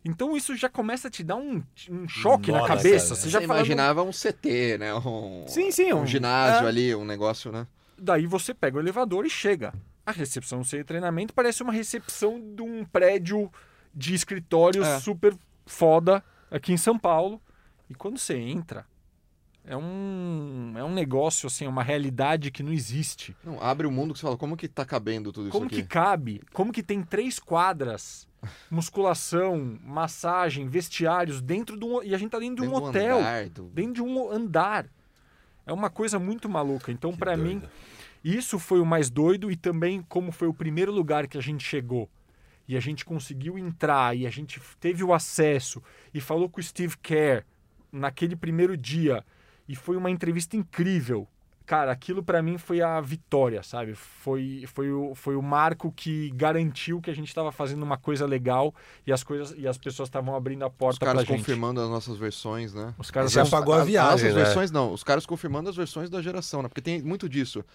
Então, isso já começa a te dar um, um choque na Nossa, cabeça. cara. Você Você já fala, imaginava um CT, né? Um, Sim, sim, um, um- ginásio é. ali, um negócio, né? Daí você pega o elevador e chega. A recepção sem treinamento parece uma recepção de um prédio de escritório É. super foda aqui em São Paulo. E quando você entra, é um, é um negócio, assim, uma realidade que não existe. Não, abre o mundo que você fala, como que tá cabendo tudo Como isso que aqui? cabe? Como que tem três quadras, <laughs> musculação, massagem, vestiários dentro de um... E a gente tá dentro de um Dentro do hotel, andar, do- dentro de um andar. É uma coisa muito maluca. Então, pra mim, isso foi o mais doido e também como foi o primeiro lugar que a gente chegou. E a gente conseguiu entrar e a gente teve o acesso e falou com o Steve Kerr naquele primeiro dia. E foi uma entrevista incrível. Cara, aquilo pra mim foi a vitória, sabe? Foi, foi, o, foi o marco que garantiu que a gente estava fazendo uma coisa legal e as, coisas, e as pessoas estavam abrindo a Os porta pra caras gente. confirmando as nossas versões, né? Os caras Já pagou a viagem, As nossas né? versões não, os caras confirmando as versões da geração, né? Porque tem muito disso.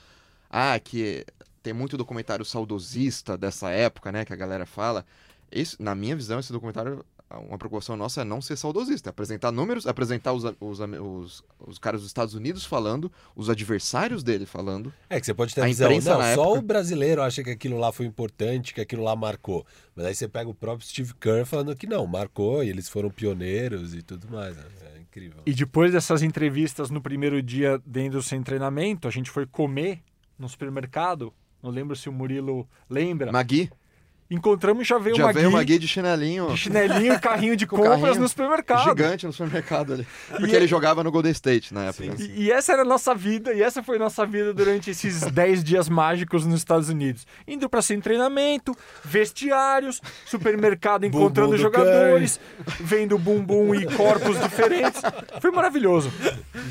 Ah, que tem muito documentário saudosista dessa época, né? Que a galera fala. Esse, na minha visão, esse documentário, uma preocupação nossa é não ser saudosista. é Apresentar números, apresentar os, os, os, os caras dos Estados Unidos falando, os adversários dele falando. É que você pode ter a visão, imprensa não, só época- o brasileiro acha que aquilo lá foi importante, que aquilo lá marcou. Mas aí você pega o próprio Steve Kerr falando que não, marcou e eles foram pioneiros e tudo mais. né? É incrível. E depois dessas entrevistas no primeiro dia dentro do sem treinamento, a gente foi comer no supermercado. Não lembro se o Murilo lembra. Magui, Encontramos e já veio já uma veio o Magui de chinelinho. de chinelinho e <laughs> carrinho de Com compras carrinho no supermercado. Gigante no supermercado ali. Porque E- ele jogava no Golden State na época. né? E, e essa era a nossa vida, e essa foi a nossa vida durante esses <laughs> 10 dias mágicos nos Estados Unidos. Indo para sem treinamento, vestiários, supermercado <laughs> encontrando jogadores, vendo bumbum e corpos diferentes. Foi maravilhoso.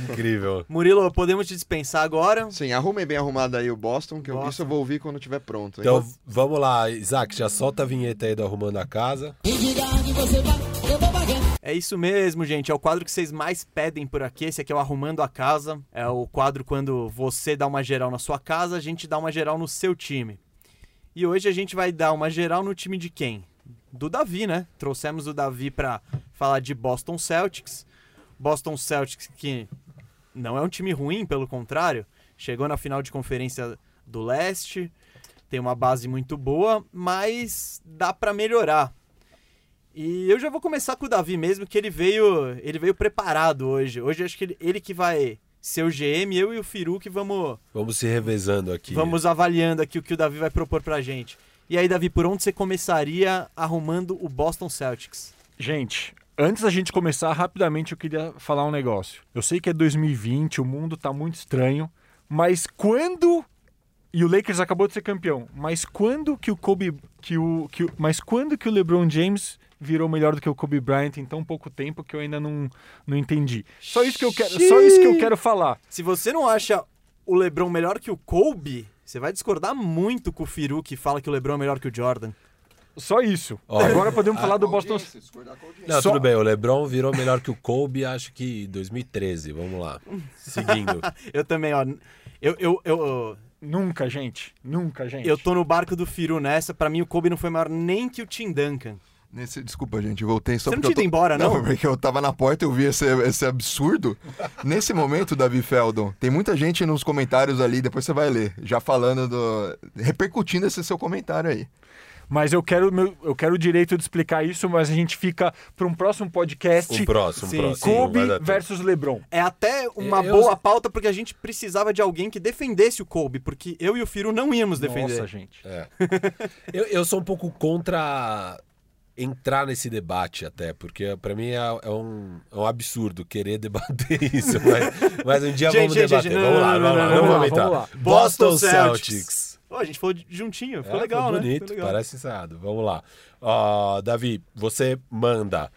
Incrível. Murilo, podemos te dispensar agora. Sim, arrumem bem arrumado aí o Boston, que eu, Boston. isso eu vou ouvir quando estiver pronto. hein? Então vamos lá, Isaac, já solta a vinheta aí do Arrumando a Casa. É isso mesmo, gente. É o quadro que vocês mais pedem por aqui. Esse aqui é o Arrumando a Casa. É o quadro quando você dá uma geral na sua casa, a gente dá uma geral no seu time. E hoje a gente vai dar uma geral no time de quem? Do Davi, né? Trouxemos o Davi pra falar de Boston Celtics. Boston Celtics que não é um time ruim, pelo contrário. Chegou na final de conferência do Leste, tem uma base muito boa, mas dá pra melhorar. E eu já vou começar com o Davi mesmo, que ele veio, ele veio preparado hoje. Hoje acho que ele, ele que vai ser o GM, eu e o Firu que vamos, Vamos se revezando aqui. vamos avaliando aqui o que o Davi vai propor pra gente. E aí, Davi, por onde você começaria arrumando o Boston Celtics? Gente, antes da gente começar, rapidamente eu queria falar um negócio. Eu sei que é 2020, o mundo tá muito estranho, mas quando e o Lakers acabou de ser campeão, mas quando que o Kobe que o que o, mas quando que o LeBron James virou melhor do que o Kobe Bryant em tão pouco tempo que eu ainda não, não entendi. Só isso que eu quero, só isso que eu quero falar. Se você não acha o LeBron melhor que o Kobe, você vai discordar muito com o Firu que fala que o LeBron é melhor que o Jordan. Só isso. Olha, Agora podemos falar do Boston Não, Só- tudo bem, o LeBron virou melhor que o Kobe, acho que em 2013. Vamos lá. <laughs> Seguindo. Eu também, ó. Eu, eu, eu, Nunca, gente. Nunca, gente. eu tô no barco do Firu nessa. Pra mim, o Kobe não foi maior nem que o Tim Duncan. Nesse, desculpa, gente, voltei só Você não porque tinha eu ido embora, não? <laughs> porque eu tava na porta e eu vi esse, esse absurdo. Nesse momento, Davi Feldon, tem muita gente nos comentários ali, depois você vai ler, já falando do. repercutindo esse seu comentário aí. Mas eu quero, meu- eu quero o direito de explicar isso, mas a gente fica para um próximo podcast. Um próximo, Sim, próximo. Kobe versus LeBron. É até uma Eu- boa pauta porque a gente precisava de alguém que defendesse o Kobe, porque eu e o Firo não íamos defender. Nossa, gente. É. <laughs> eu, eu sou um pouco contra entrar nesse debate até, porque pra mim é, é um, é um absurdo querer debater <laughs> isso, mas, mas um dia Gente, vamos gente, debater. gente, vamos não, lá, não, vamos lá, vamos entrar. vamos lá. Boston Boston Celtics. Celtics. Pô, a gente falou de- juntinho, ficou É, legal, foi né? bonito, Foi legal. parece ensaiado. Vamos lá. Ó, Davi, você manda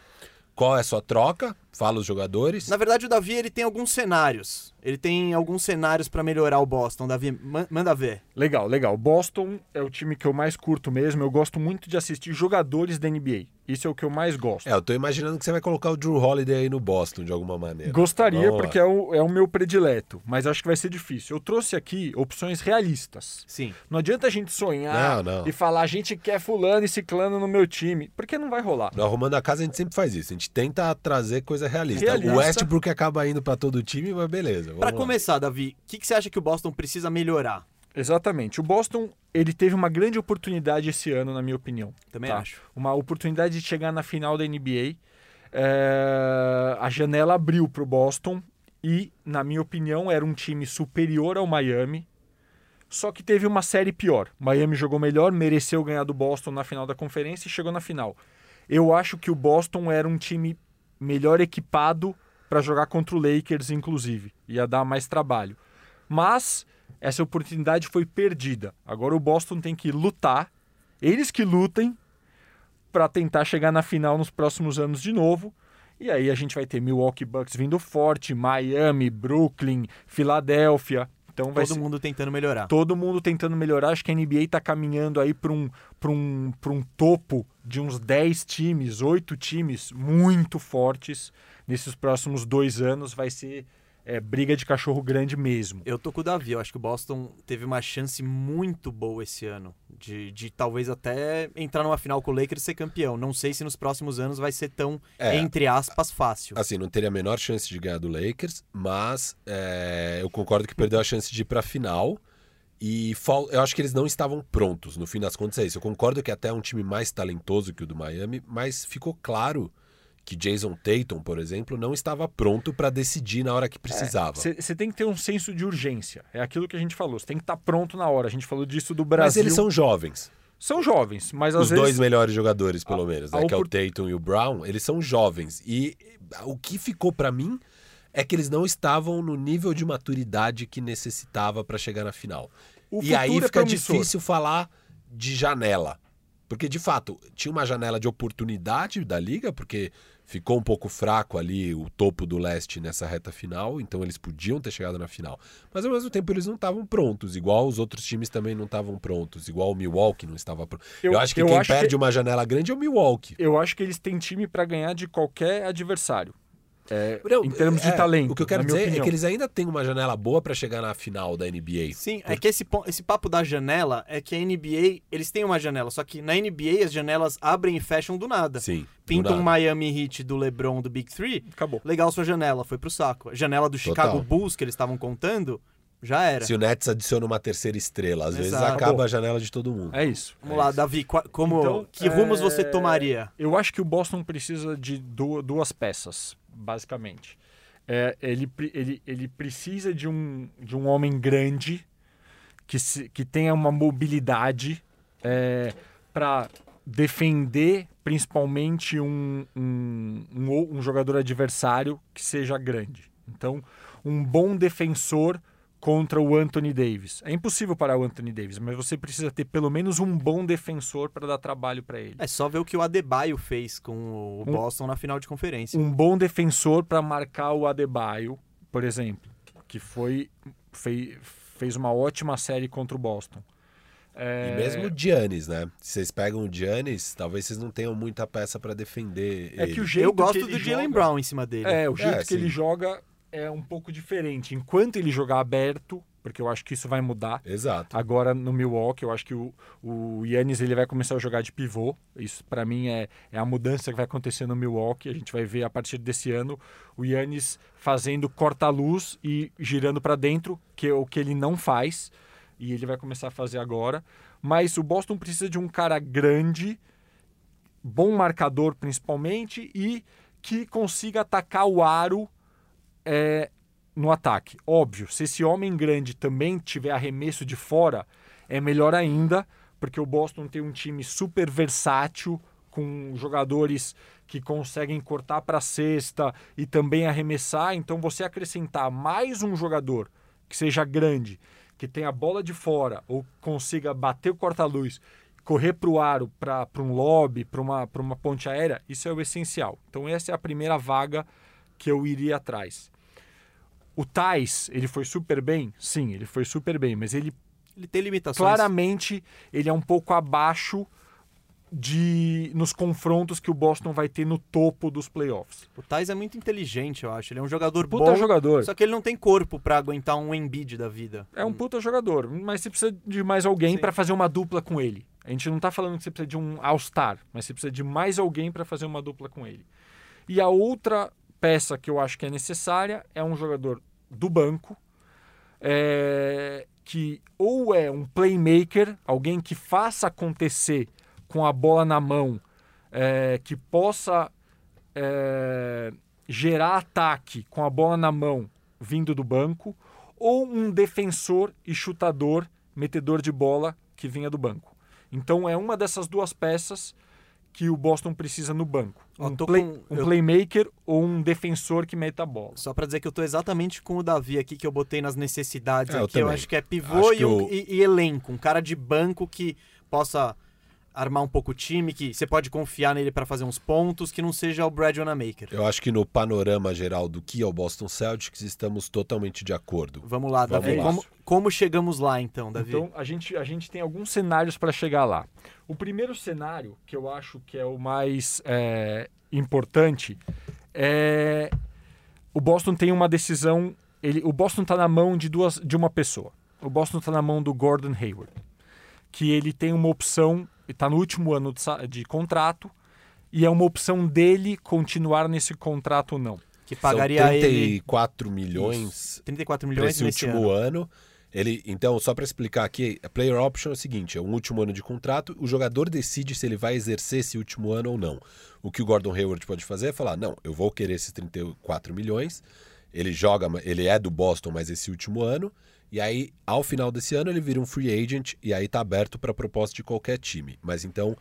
qual é a sua troca, fala os jogadores. Na verdade, o Davi ele tem alguns cenários. Ele tem alguns cenários pra melhorar o Boston. Davi, man- manda ver. Legal, legal. Boston é o time que eu mais curto mesmo. Eu gosto muito de assistir jogadores da NBA. Isso é o que eu mais gosto. É, eu tô imaginando que você vai colocar o Drew Holiday aí no Boston de alguma maneira. Gostaria, Vamos lá. porque é o, é o meu predileto, mas acho que vai ser difícil. Eu trouxe aqui opções realistas. Sim. Não adianta a gente sonhar Não, não. e falar a gente quer fulano e ciclano no meu time, porque não vai rolar. No Arrumando a Casa a gente sempre faz isso. A gente tenta trazer coisa realista. Realista. O Westbrook acaba indo pra todo time, mas beleza. Lá. começar, Davi, o que, que você acha que o Boston precisa melhorar? Exatamente. O Boston, ele teve uma grande oportunidade esse ano, na minha opinião. Também tá? acho. Uma oportunidade de chegar na final da NBA. É, A janela abriu para o Boston e, na minha opinião, era um time superior ao Miami. Só que teve uma série pior. Miami jogou melhor, mereceu ganhar do Boston na final da conferência e chegou na final. Eu acho que o Boston era um time melhor equipado para jogar contra o Lakers, inclusive. Ia dar mais trabalho. Mas essa oportunidade foi perdida. Agora o Boston tem que lutar, eles que lutem, para tentar chegar na final nos próximos anos de novo. E aí a gente vai ter Milwaukee Bucks vindo forte, Miami, Brooklyn, Filadélfia. Então vai Todo ser mundo tentando melhorar. todo mundo tentando melhorar. Acho que a NBA está caminhando aí para um, pra um, pra um topo de uns 10 times, 8 times muito fortes nesses próximos dois anos. Vai ser é, briga de cachorro grande mesmo. Eu tô com o Davi, eu acho que o Boston teve uma chance muito boa esse ano. De, de talvez até entrar numa final com o Lakers e ser campeão. Não sei se nos próximos anos vai ser tão, É. entre aspas, fácil. Assim, não teria a menor chance de ganhar do Lakers, mas é, eu concordo que perdeu a chance de ir pra final. E fal- eu acho que eles não estavam prontos, no fim das contas é isso. Eu concordo que até é um time mais talentoso que o do Miami, mas ficou claro que Jason Tatum, por exemplo, não estava pronto pra decidir na hora que precisava. Você tem que ter um senso de urgência. É aquilo que a gente falou. Você tem que estar pronto na hora. A gente falou disso do Brasil. Mas eles são jovens. São jovens, mas às Os vezes dois melhores jogadores, pelo menos, a né? Que é o Tatum e o Brown, eles são jovens. E o que ficou pra mim é que eles não estavam no nível de maturidade que necessitava pra chegar na final. O e aí é fica promissor. difícil falar de janela. Porque, de fato, tinha uma janela de oportunidade da liga, porque ficou um pouco fraco ali o topo do leste nessa reta final, então eles podiam ter chegado na final. Mas ao mesmo tempo eles não estavam prontos, igual os outros times também não estavam prontos, igual o Milwaukee não estava pronto. Eu, Eu- acho que eu quem acho perde que- uma janela grande é o Milwaukee. eu acho que eles têm time para ganhar de qualquer adversário. É, Não, em termos de é, talento. O que eu quero dizer é opinião. que eles ainda têm uma janela boa pra chegar na final da NBA. Sim, é que esse, esse papo da janela é que a NBA, eles têm uma janela, só que na NBA as janelas abrem e fecham do nada. Sim. do Pinta um. Miami Heat do LeBron do Big Three, Acabou. legal sua janela, foi pro saco. A janela do Chicago Total. Bulls que eles estavam contando, já era. Se o Nets adiciona uma terceira estrela, às vezes Exato. acaba Acabou. a janela de todo mundo. É isso. Vamos lá, Davi, qua- como, Então, que rumos você é, tomaria? Eu acho que o Boston precisa de du- duas peças, basicamente. É, ele, ele, ele precisa de um, de um homem grande que, se- que tenha uma mobilidade para defender principalmente um, um, um, um jogador adversário que seja grande. Então, um bom defensor contra o Anthony Davis. É impossível parar o Anthony Davis, mas você precisa ter pelo menos um bom defensor para dar trabalho para ele. É só ver o que o Adebayo fez com o Um- Boston na final de conferência. um bom defensor para marcar o Adebayo, por exemplo, que foi fei- fez uma ótima série contra o Boston. É, E mesmo o Giannis, né? Se vocês pegam o Giannis, talvez vocês não tenham muita peça pra defender é ele. que o jeito Eu que gosto ele do Jalen Brown em cima dele. É, o jeito É, que sim. ele joga é um pouco diferente. Enquanto ele jogar aberto, porque eu acho que isso vai mudar. Exato. Agora no Milwaukee, eu acho que o, o Yannis ele vai começar a jogar de pivô. Isso para mim é, é a mudança que vai acontecer no Milwaukee. A gente vai ver a partir desse ano o Yannis fazendo corta-luz e girando para dentro, que é o que ele não faz. E ele vai começar a fazer agora. Mas o Boston precisa de um cara grande, bom marcador principalmente, e que consiga atacar o aro é, no ataque. Óbvio, se esse homem grande também tiver arremesso de fora, é melhor ainda, porque o Boston tem um time super versátil, com jogadores que conseguem cortar para a cesta e também arremessar. Então, você acrescentar mais um jogador que seja grande, que tenha a bola de fora ou consiga bater o corta-luz, correr para o aro, para um lobby, para uma, uma ponte aérea, isso é o essencial. Então, essa é a primeira vaga que eu iria atrás. O Tais, ele foi super bem? Sim, ele foi super bem, mas ele Ele tem limitações. claramente ele é um pouco abaixo de nos confrontos que o Boston vai ter no topo dos playoffs. O Thais é muito inteligente, eu acho. Ele é um jogador Puta bom, jogador. só que ele não tem corpo pra aguentar um Embiid da vida. É um puta jogador, mas você precisa de mais alguém para fazer uma dupla com ele. A gente não tá falando que você precisa de um All-Star, mas você precisa de mais alguém para fazer uma dupla com ele. E a outra peça que eu acho que é necessária é um jogador do banco, é, que ou é um playmaker, alguém que faça acontecer com a bola na mão, é, que possa é, gerar ataque com a bola na mão vindo do banco, ou um defensor e chutador, metedor de bola que vinha do banco. Então é uma dessas duas peças que o Boston precisa no banco. Ó, Um, tô play- com- um eu- playmaker ou um defensor que meta a bola. Só pra dizer que eu tô exatamente com o Davi aqui, que eu botei nas necessidades É, eu aqui. Eu, também. acho que é pivô e, que o- e- e elenco. Um cara de banco que possa armar um pouco o time, que você pode confiar nele pra fazer uns pontos, que não seja o Brad Wanamaker. Eu acho que no panorama geral do que é o Boston Celtics, estamos totalmente de acordo. Vamos lá, Davi. Vamos lá. Como, como chegamos lá, então, Davi? Então a gente, a gente tem alguns cenários para chegar lá. O primeiro cenário, que eu acho que é o mais é, importante, é o Boston tem uma decisão. Ele, o Boston está na mão de duas, de uma pessoa. O Boston está na mão do Gordon Hayward, que ele tem uma opção, está no último ano de, de contrato e é uma opção dele continuar nesse contrato ou não. que pagaria São ele 34 milhões 34 para milhões esse nesse último ano. ano. Ele, então, só para explicar aqui, a player option é o seguinte: é um último ano de contrato, o jogador decide se ele vai exercer esse último ano ou não. O que o Gordon Hayward pode fazer é falar: não, eu vou querer esses 34 milhões. Ele joga, ele é do Boston, mas esse último ano. E aí, ao final desse ano, ele vira um free agent e aí tá aberto para proposta de qualquer time. Mas então,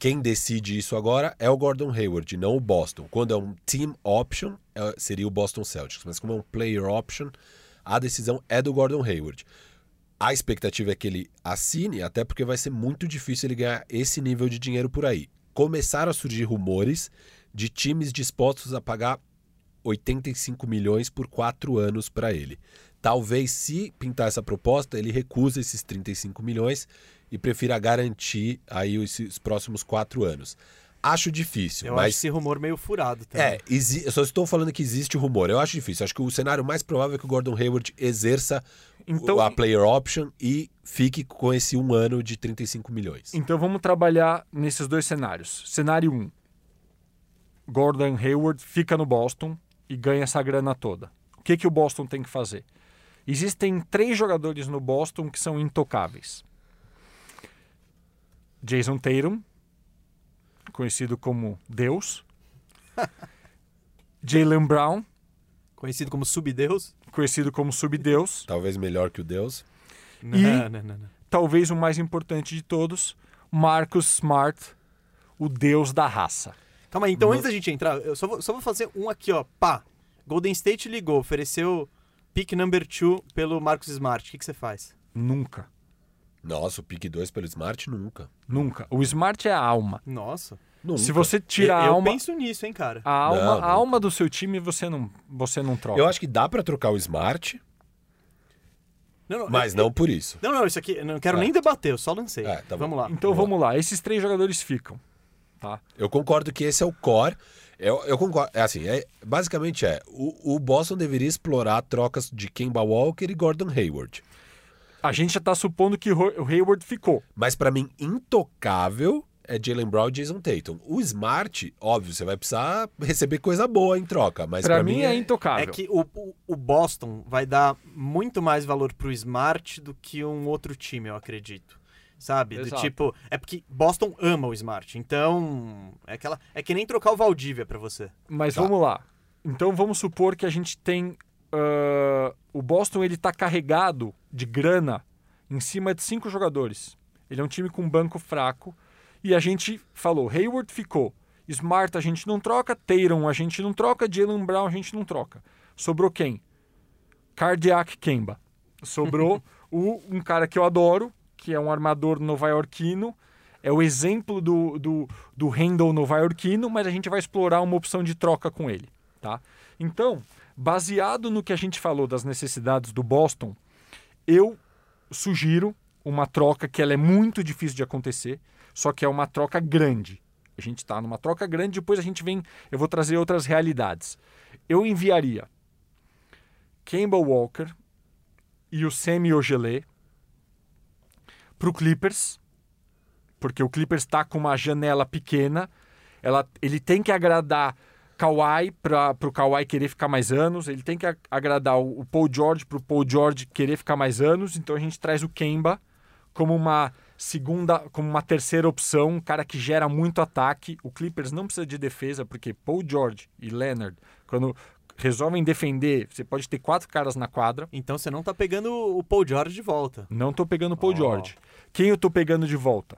quem decide isso agora é o Gordon Hayward, não o Boston. Quando é um team option, é- seria o Boston Celtics. Mas como é um player option, a decisão é do Gordon Hayward. A expectativa é que ele assine, até porque vai ser muito difícil ele ganhar esse nível de dinheiro por aí. Começaram a surgir rumores de times dispostos a pagar 85 milhões por quatro anos para ele. Talvez, se pintar essa proposta, ele recuse esses 35 milhões e prefira garantir aí os, os próximos quatro anos. Acho difícil, Eu mas acho esse rumor meio furado também. é, exi- eu só estou falando que existe o rumor. Eu acho difícil. Acho que o cenário mais provável é que o Gordon Hayward exerça Então- a player option e fique com esse um ano de 35 milhões. Então vamos trabalhar nesses dois cenários. Cenário 1. Um, Gordon Hayward fica no Boston e ganha essa grana toda. O que, que o Boston tem que fazer? Existem três jogadores no Boston que são intocáveis. Jason Tatum, conhecido como Deus. <laughs> Jalen Brown, Conhecido como Subdeus. conhecido como Subdeus. Talvez melhor que o Deus. Não, E- não, não, não. Talvez o mais importante de todos, Marcus Smart, o Deus da raça. Calma aí, então No- antes da gente entrar, eu só vou, só vou fazer um aqui, ó. Pá. Golden State ligou, ofereceu pick number two pelo Marcus Smart. O que, que você faz? Nunca. Nossa, o pick 2 pelo Smart nunca. Nunca. O Smart é a alma. Nossa. Nunca. Se você tira eu a eu alma, penso nisso, hein, cara. a alma, Não, a alma do seu time você não, você não troca. Eu acho que dá pra trocar o Smart, Não, não, mas eu- não por isso. Não, não, isso aqui, eu não quero É. nem debater, eu só lancei. É, tá bom. Vamos lá. Então vamos lá. Esses três jogadores ficam. Tá? Eu concordo que esse é o core. Eu, eu concordo. É assim, é, basicamente é. O, o Boston deveria explorar trocas de Kemba Walker e Gordon Hayward. A gente já tá supondo que o Hayward ficou. Mas pra mim, intocável é Jalen Brown e Jason Tatum. O Smart, óbvio, você vai precisar receber coisa boa em troca, mas Pra pra mim é intocável. É que o, o- o Boston vai dar muito mais valor pro Smart do que um outro time, eu acredito. Sabe? Do Exato. tipo. É porque Boston ama o Smart. Então. É, aquela, é que nem trocar o Valdívia pra você. Mas Tá. vamos lá. Então vamos supor que a gente tem. ah, o Boston ele tá carregado de grana em cima de cinco jogadores. Ele é um time com banco fraco. E a gente falou: Hayward ficou. Smart a gente não troca. Tatum a gente não troca. Jalen Brown a gente não troca. Sobrou quem? Cardiac Kemba. Sobrou <laughs> o, um cara que eu adoro, que é um armador nova-iorquino. É o exemplo do, do, do handle nova-iorquino, mas a gente vai explorar uma opção de troca com ele. Tá? Então, baseado no que a gente falou das necessidades do Boston, eu sugiro uma troca que ela é muito difícil de acontecer, só que é uma troca grande. A gente está numa troca grande, depois a gente vem, eu vou trazer outras realidades. Eu enviaria Kemba Walker e o Semi Ojelê para o Clippers, porque o Clippers está com uma janela pequena. Ela, ele tem que agradar Kawhi para o Kawhi querer ficar mais anos. Ele tem que agradar o, o Paul George para o Paul George querer ficar mais anos. Então a gente traz o Kemba como uma segunda, como uma terceira opção, um cara que gera muito ataque. O Clippers não precisa de defesa porque Paul George e Leonard, quando resolvem defender, você pode ter quatro caras na quadra. Então você não tá pegando o Paul George de volta. Não tô pegando o Paul Ó. George. Quem eu tô pegando de volta?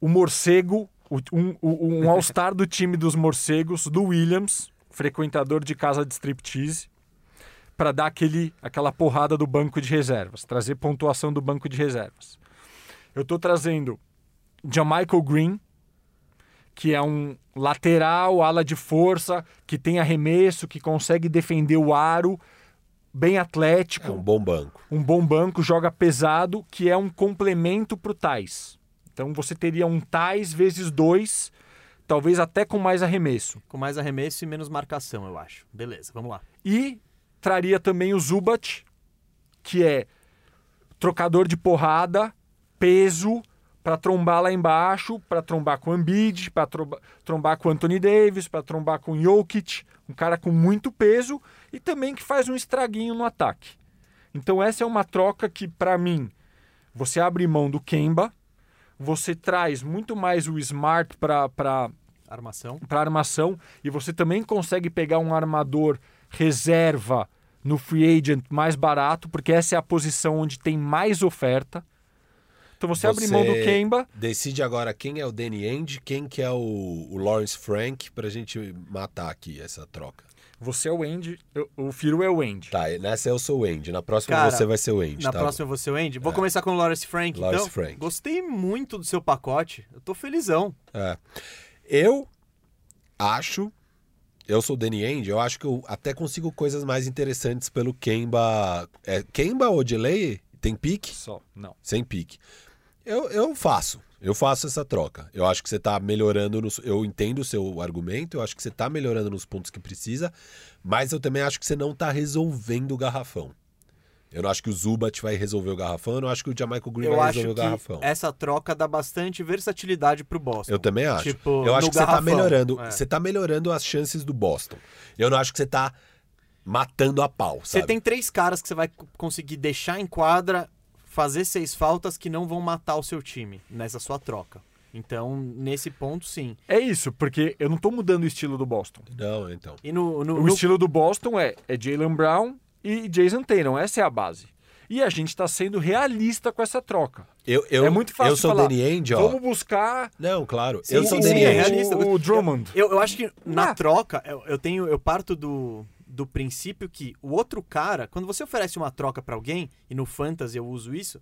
O morcego, um, um- um all-star do time dos morcegos, do Williams, frequentador de casa de striptease, para dar aquele, aquela porrada do banco de reservas, trazer pontuação do banco de reservas. Eu tô trazendo Jamichael Green, que é um lateral, ala de força, que tem arremesso, que consegue defender o aro, bem atlético É um bom banco. um bom banco, joga pesado, que é um complemento para o Tais. Então você teria um Tais vezes dois, talvez até com mais arremesso. Com mais arremesso e menos marcação, eu acho. Beleza, vamos lá. E traria também o Zubat, que é trocador de porrada, peso, para trombar lá embaixo, para trombar com o Embiid, para trombar com o Anthony Davis, para trombar com o Jokic, um cara com muito peso e também que faz um estraguinho no ataque. Então essa é uma troca que, para mim, você abre mão do Kemba, você traz muito mais o Smart para Armação. para armação e você também consegue pegar um armador reserva no free agent mais barato, porque essa é a posição onde tem mais oferta. Então você, abre mão do Kemba, Decide agora quem é o Danny End, quem que é o, o Lawrence Frank, pra gente matar aqui essa troca. você é o End, eu- o Firo é o End. Tá, nessa eu sou o End. Na próxima Cara, você vai ser o End, Na tá? próxima você é o Andy. Vou começar com o Lawrence Frank, Lawrence então. Frank. Gostei muito do seu pacote. Eu tô felizão. É. Eu acho, eu sou o Danny End, eu acho que eu até consigo coisas mais interessantes pelo Kemba. É, Kemba ou Delay? Tem pique? Só, não. Sem pique. Eu, eu faço. Eu faço essa troca. Eu acho que você está melhorando. Nos, eu entendo o seu argumento. Eu acho que você está melhorando nos pontos que precisa. Mas eu também acho que você não está resolvendo o garrafão. Eu não acho que o Zubat vai resolver o garrafão. Eu não acho que o Jamaica Green Eu vai resolver o garrafão. essa troca dá bastante versatilidade pro Boston. Eu também acho. Tipo, eu acho que você tá garrafão. melhorando. É. Você tá melhorando as chances do Boston. Eu não acho que você tá matando a pau, Você sabe? tem três caras que você vai conseguir deixar em quadra, fazer seis faltas que não vão matar o seu time nessa sua troca. Então, nesse ponto, sim. É isso, porque eu não tô mudando o estilo do Boston. Não, então. E no, no, O no- estilo do Boston é, é Jalen Brown e Jason Tatum. Essa é a base. E a gente está sendo realista com essa troca. Eu, eu, é muito fácil Eu sou falar, Danny End, ó. Vamos buscar Não, claro. Sim, eu sou sim, Danny sim, é End. realista. o, o Drummond. Eu, eu acho que na Ah. troca, eu, eu tenho, eu parto do, do princípio que o outro cara, quando você oferece uma troca pra alguém, e no Fantasy eu uso isso,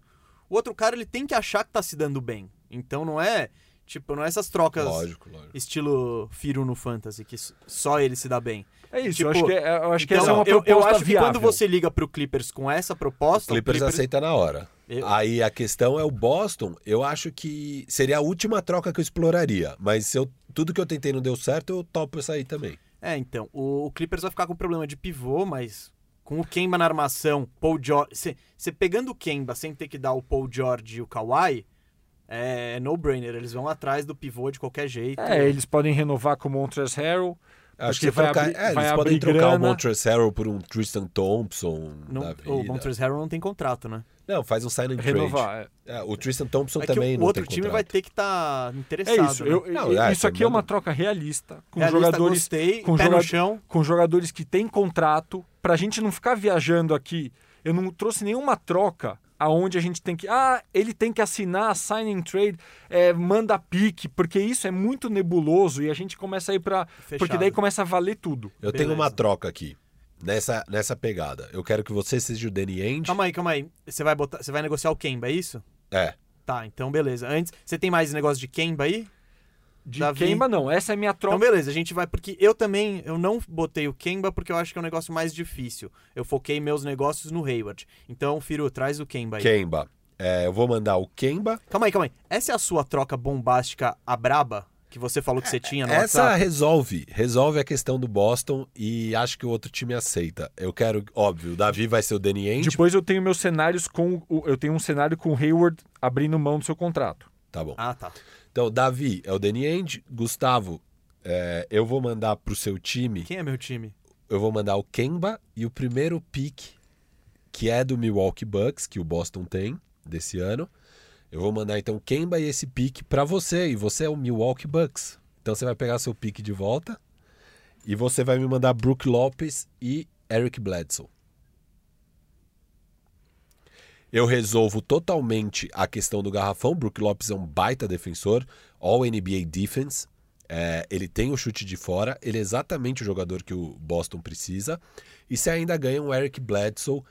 o outro cara ele tem que achar que tá se dando bem. Então não é, tipo, não é essas trocas Lógico, lógico. estilo Firu no Fantasy, que só ele se dá bem. É isso, Tipo, eu acho que, é- eu acho que Então, essa é uma eu, proposta eu acho que viável. quando você liga pro Clippers com essa proposta, O Clippers, aceita na hora. Eu- Aí a questão é o Boston. Eu acho que seria a última troca que eu exploraria. Mas se eu, tudo que eu tentei não deu certo, eu topo essa aí também. É, então, o, o Clippers vai ficar com problema de pivô, mas com o Kemba na armação, Paul George. Você pegando o Kemba sem ter que dar o Paul George e o Kawhi, é no-brainer. Eles vão atrás do pivô de qualquer jeito. É, eles podem renovar com o Montrezl Harrell. Acho que vai trocar, abrir- é, vai eles podem trocar o grana. Montrezl Harrell por um Tristan Thompson Não- da o. Montrezl Harrell não tem contrato, né? Não, faz um sign and trade. Renovar. é. É, o Tristan Thompson É que também o não outro tem time contrato. vai ter que estar É interessado. isso. né? eu- Não, eu- é, isso aqui é uma troca realista com Realista, jogadores gostei, com pé joga- no chão. com jogadores que têm contrato, pra gente não ficar viajando aqui. Eu não trouxe nenhuma troca aonde a gente tem que. Ah, ele tem que assinar, signing trade, é, manda pique, porque isso é muito nebuloso e a gente começa a ir pra. Fechado. Porque daí começa a valer tudo. Eu tenho Beleza. uma troca aqui. Nessa, nessa pegada. Eu quero que você seja o Danny Ainge. Calma aí, calma aí. Você vai, botar, você vai negociar o Kemba, é isso? É. Tá, então beleza. Antes, você tem mais negócio de Kemba aí? De Davi. queima, não. Essa é a minha troca. Então beleza, a gente vai porque eu também eu não botei o Kemba porque eu acho que é um negócio mais difícil. Eu foquei meus negócios no Hayward. Então, Firu, traz o Kemba aí. Kemba. É, eu vou mandar o Kemba. Calma aí, calma aí. Essa é a sua troca bombástica a braba que você falou que você tinha no Essa WhatsApp? resolve. Resolve a questão do Boston e acho que o outro time aceita. Eu quero, óbvio, o Davi vai ser o Danny Ainge. Depois eu tenho meus cenários com. o- Eu tenho um cenário com o Hayward abrindo mão do seu contrato. Tá bom. Ah, tá. Então, Davi é o Danny Ainge. Gustavo, é, eu vou mandar pro seu time. Quem é meu time? Eu vou mandar o Kemba e o primeiro pick, que é do Milwaukee Bucks, que o Boston tem desse ano. Eu vou mandar então Kemba e esse pick pra você. E você é o Milwaukee Bucks. Então você vai pegar seu pick de volta. E você vai me mandar Brook Lopes e Eric Bledsoe. Eu resolvo totalmente a questão do garrafão. Brook Lopes é um baita defensor, All NBA Defense. É, ele tem o chute de fora, ele é exatamente o jogador que o Boston precisa. E você ainda ganha um Eric Bledsoe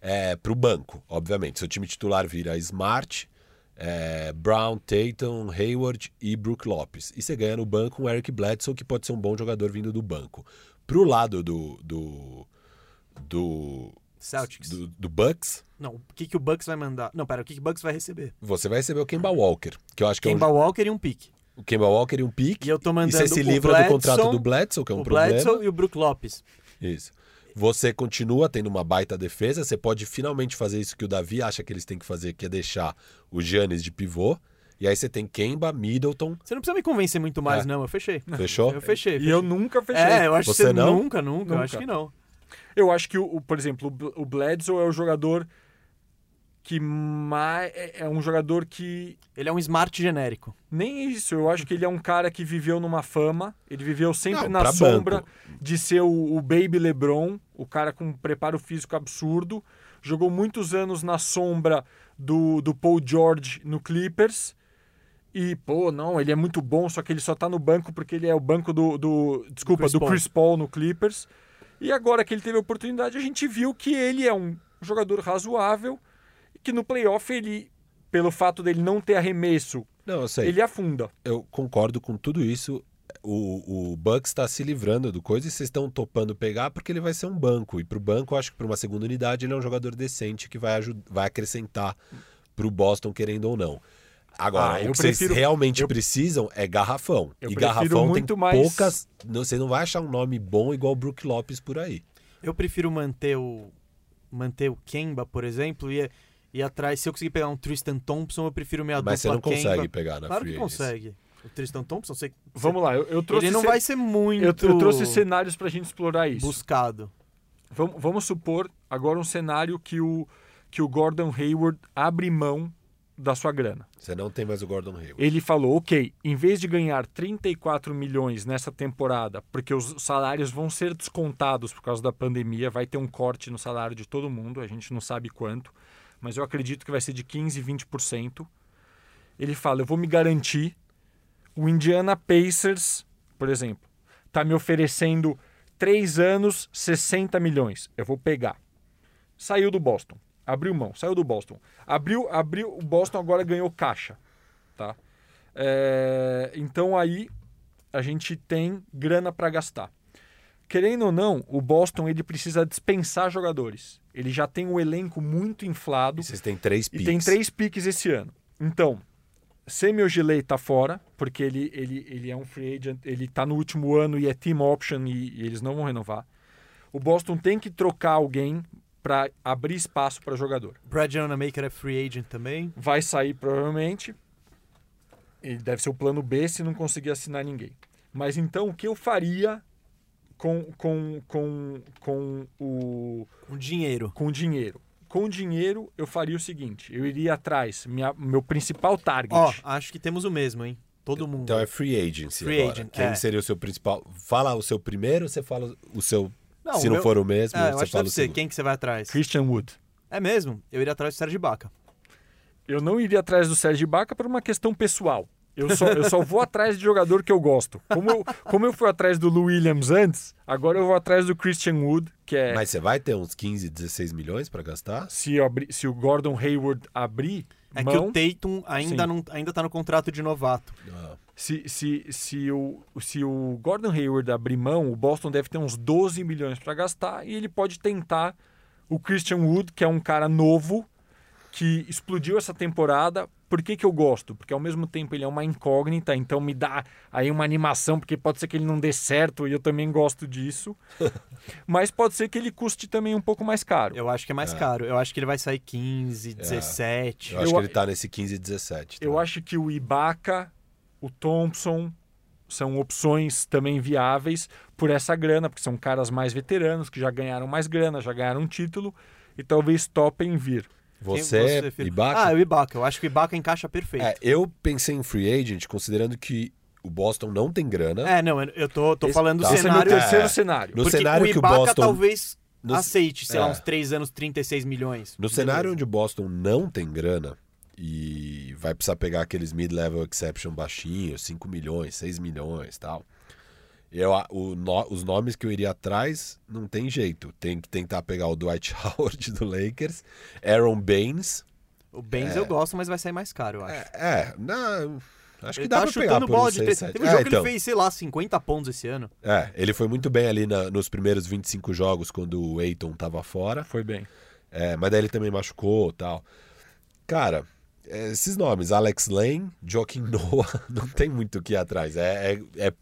é, para o banco, obviamente. Seu time titular vira Smart, é, Brown, Tatum, Hayward e Brook Lopes. E você ganha no banco um Eric Bledsoe, que pode ser um bom jogador vindo do banco. Pro lado do, do, do, Celtics. do, do Bucks, Não, o que, que o Bucks vai mandar? Não, pera, o que, que o Bucks vai receber? você vai receber o Kemba Walker, que eu acho que Kemba é Walker e um pique. um, o Kemba Walker e um pique. E eu tô E mandando você se o livra do Bledsoe, contrato do Bledsoe, que é um o problema. Bledsoe e o Brook Lopes. Isso. Você continua tendo uma baita defesa, você pode finalmente fazer isso que o Davi acha que eles têm que fazer, que é deixar o Giannis de pivô. E aí você tem Kemba, Middleton, Você não precisa me convencer muito mais, É. não. Eu fechei. fechou? Eu fechei. E fechei. eu nunca fechei. É, eu acho Você que você não? nunca, nunca, Eu acho Nunca. que não. Eu acho que, o, por exemplo, o Bledsoe é o jogador que mais. É é um jogador que. Ele é um smart genérico. Nem isso, eu acho que ele é um cara que viveu numa fama, ele viveu sempre Não, na sombra banco. de ser o, o Baby LeBron, o cara com um preparo físico absurdo. Jogou muitos anos na sombra do, do Paul George no Clippers. E, pô, não, ele é muito bom, só que ele só tá no banco porque ele é o banco do. do desculpa, Chris do Paul. Chris Paul no Clippers. E agora que ele teve a oportunidade, a gente viu que ele é um jogador razoável que no playoff ele, pelo fato dele não ter arremesso, Não, eu sei. ele afunda. Eu concordo com tudo isso. O, o Bucks está se livrando do coisa e vocês estão topando pegar porque ele vai ser um banco. E pro banco, eu acho que para uma segunda unidade, ele é um jogador decente que vai, vai acrescentar pro Boston, querendo ou não. Agora, Ah, o que vocês prefiro- realmente eu- precisam é garrafão. E garrafão muito tem mais- poucas. não- Você não vai achar um nome bom igual o Brook Lopes por aí. Eu prefiro manter o manter o Kemba, por exemplo, e ir atrás. Se eu conseguir pegar um Tristan Thompson, eu prefiro minha Mas você dupla não consegue pegar na Claro que consegue. O Tristan Thompson, você, Vamos lá, eu, eu trouxe ele não ce- vai ser muito eu, eu trouxe cenários pra gente explorar isso. buscado. Vamos, vamos supor agora um cenário que o, que o Gordon Hayward abre mão da sua grana. Você não tem mais o Gordon Hayward. Ele falou, ok, em vez de ganhar 34 milhões nessa temporada, porque os salários vão ser descontados por causa da pandemia, vai ter um corte no salário de todo mundo, a gente não sabe quanto, mas eu acredito que vai ser de 15, 20%. Ele fala, eu vou me garantir. O Indiana Pacers, por exemplo, está me oferecendo 3 anos, 60 milhões. Eu vou pegar. Saiu do Boston. Abriu mão, saiu do Boston. Abriu, abriu, o Boston agora ganhou caixa, tá? É, então aí a gente tem grana para gastar. Querendo ou não, o Boston ele precisa dispensar jogadores. Ele já tem um elenco muito inflado E vocês têm três e picks. tem três piques esse ano. Então, Semi Ogilei tá fora, porque ele, ele, ele é um free agent, ele tá no último ano e é team option e, e eles não vão renovar. o Boston tem que trocar alguém para abrir espaço para jogador. Brad Wanamaker é free agent também. Vai sair provavelmente. E deve ser o plano B se não conseguir assinar ninguém. Mas então o que eu faria com, com, com, com o Um dinheiro. com dinheiro? Com dinheiro eu faria o seguinte: eu iria atrás, minha, meu principal target. Ó, acho que temos o mesmo, hein? Todo mundo. Então é free agency Free agora. agent, Quem é. seria o seu principal? Fala o seu primeiro, você fala o seu... Não, se o não meu- for o mesmo, É, eu você fala o segundo. Quem que você vai atrás? Christian Wood. É mesmo? Eu iria atrás do Sérgio Baca. Eu não iria atrás do Sérgio Ibaka por uma questão pessoal. Eu só, eu só vou atrás de jogador que eu gosto. Como eu, como eu fui atrás do Lou Williams antes, agora eu vou atrás do Christian Wood, que é. Mas você vai ter uns 15, 16 milhões pra gastar? Se, eu abrir- se o Gordon Hayward abrir É mão, que o Tatum ainda, Sim. não, ainda tá no contrato de novato. Ah, se, se, se, o, se o Gordon Hayward abrir mão, o Boston deve ter uns 12 milhões para gastar e ele pode tentar o Christian Wood, que é um cara novo, que explodiu essa temporada. Por que, que eu gosto? Porque ao mesmo tempo ele é uma incógnita, então me dá aí uma animação, porque pode ser que ele não dê certo e eu também gosto disso. <laughs> Mas pode ser que ele custe também um pouco mais caro. Eu acho que é mais É. caro. Eu acho que ele vai sair 15, 17. eu acho Eu- que ele tá nesse 15, 17. Eu acho que o Ibaka, o Thompson são opções também viáveis por essa grana, porque são caras mais veteranos que já ganharam mais grana, já ganharam um título e talvez topem vir. Quem Você, filho? Ibaka? Ah, o Ibaka. Eu acho que o Ibaka encaixa perfeito. É, eu pensei em free agent considerando que o Boston não tem grana. É, não, eu- tô, tô Esse- falando do tá. Esse é meu cenário. terceiro É. cenário. No porque cenário o que o Ibaka Boston- talvez no- aceite, sei lá, é. uns 3 anos, 36 milhões. No Beleza. cenário onde o Boston não tem grana e vai precisar pegar aqueles mid-level exception baixinhos, 5 milhões, 6 milhões tal. Eu, o no- os nomes que eu iria atrás não tem jeito. Tem que tentar pegar o Dwight <laughs> Howard do Lakers, Aaron Baines. O Benz eu gosto, mas vai sair mais caro, eu acho. É, é, não, acho que ele dá tá pra pegar chutando por bola de 6, três. 7. Teve um É, jogo que então. ele fez, sei lá, 50 pontos esse ano. É, ele foi muito bem ali na- nos primeiros 25 jogos quando o Aiton tava fora. Foi bem. É, mas daí ele também machucou tal. Cara, é, esses nomes, Alex Lane, Joaquim <laughs> Noah, não tem muito o que ir atrás. É, é, é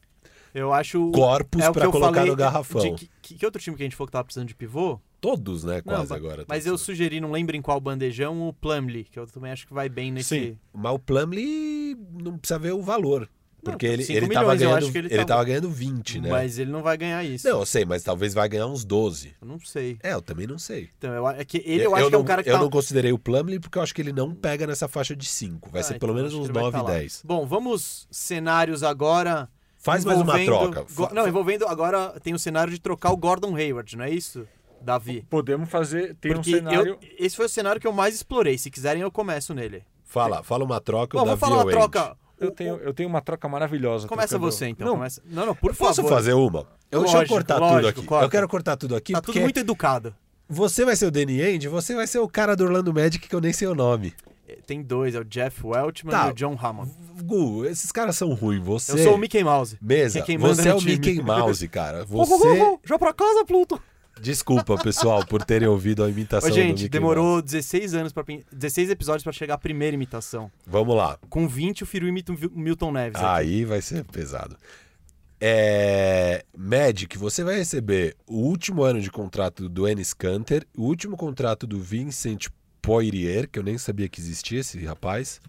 Eu acho. corpos é eu colocar no garrafão. de que, que- outro time que a gente falou que tava precisando de pivô? Todos, né, Não, quase ma- agora. Mas tá eu sugeri, não lembro em qual bandejão, o Plumlee, que eu também acho que vai bem nesse. Sim. Mas o Plumlee não precisa ver o valor. Porque ele, cinco ele, tava milhões, eu ganhando, ele ele tava- tava ganhando 20, né? Mas ele não vai ganhar isso. Não, eu sei, mas talvez vai ganhar uns 12. Eu não sei. É, eu também não sei. Então, eu, é que ele eu, acho que não, é um cara que eu tá... não considerei o Plumlee porque eu acho que ele não pega nessa faixa de 5. Vai Ah, ser então pelo menos uns ele vai 9, tá lá. 10. Bom, vamos cenários agora. Faz mais uma troca. Não, envolvendo agora tem o cenário de trocar o Gordon Hayward, não é isso, Davi? Podemos fazer. Tem Porque um cenário. eu, esse foi o cenário que eu mais explorei. Se quiserem, eu começo nele. Fala, fala uma troca, Bom, Davi falar ou uma troca. Eu tenho, eu tenho uma troca maravilhosa. Começa trocando- você, então. Não, Começa... Não, não, por Posso favor. fazer uma? Eu, deixa eu Lógico, cortar tudo lógico, aqui. corta. Eu quero cortar tudo aqui Tá porque tudo muito educado. você vai ser o Danny Ainge, você vai ser o cara do Orlando Magic que eu nem sei o nome. Tem dois, é o Jeff Weltman Tá. e o John Hammond. Gu, esses caras são ruins. Você. Eu sou o Mickey Mouse. Mesa, você é o time. Mickey Mouse, cara. <laughs> Você. vou, vou. Já pra casa, Pluto. Desculpa, pessoal, por terem ouvido a imitação Ô, do gente, Mickey demorou Mouse. 16 anos para 16 episódios pra chegar a primeira imitação. Vamos lá. Com 20 o Firu imita o Milton Neves. aqui. Aí vai ser pesado. É... Magic, você vai receber o último ano de contrato do Enes Kanter, o último contrato do Vincent Poirier, que eu nem sabia que existia esse rapaz.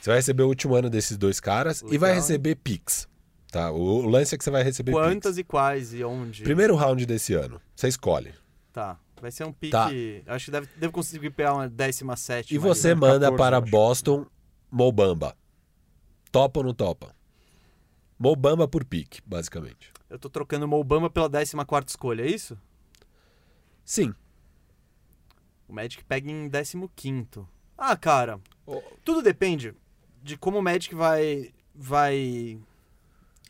Você vai receber o último ano desses dois caras e vai Legal. receber Pix. Tá? O o lance é que você vai receber Quantas Pix. e quais e onde? Primeiro round desse ano, você escolhe. Tá. Vai ser um pique. Tá. Acho que deve, deve conseguir pegar uma 17. E você né? manda 14, para. Boston Mobamba. Topa ou não topa? Mobamba por pique, basicamente. Eu tô trocando Mobamba pela 14 escolha, é isso? Sim. O Magic pega em 15. Ah, cara. Tudo depende de como o Magic vai, vai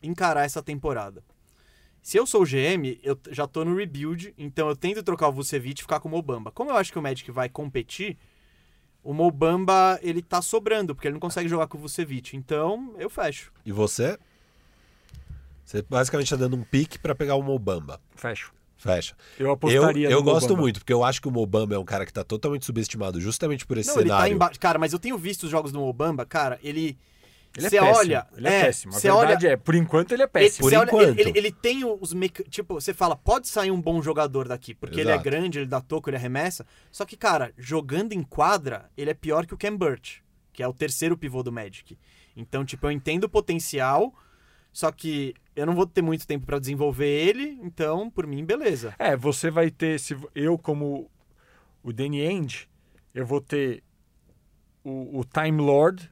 encarar essa temporada. Se eu sou o GM, eu já tô no rebuild, então eu tento trocar o Vucevic e ficar com o Mobamba. Como eu acho que o Magic vai competir, o Mobamba, ele tá sobrando, porque ele não consegue jogar com o Vucevic. Então, eu fecho. E você? Você basicamente está dando um pique para pegar o Mobamba. Fecho. Fecha. Eu Eu, apostaria eu no gosto Mobamba. muito, porque eu acho que o Mobamba é um cara que tá totalmente subestimado justamente por esse não, ele tá cenário. embaixo. Cara, mas eu tenho visto os jogos do Mobamba, cara, ele Ele é Você péssimo. olha, ele é, é, péssimo. A você verdade é, por enquanto ele é Ele, péssimo. Por você olha, enquanto. ele, ele- ele tem os meca... Tipo, você fala, pode sair um bom jogador daqui, porque ele é Exato. grande, ele dá toco, ele arremessa. Só que, cara, jogando em quadra, ele é pior que o Ken Burt, que é o terceiro pivô do Magic. Então, tipo, eu entendo o potencial, só que eu não vou ter muito tempo pra desenvolver ele, então, por mim, beleza. É, você vai ter, se eu como o Danny Ainge, eu vou ter o, o Time Lord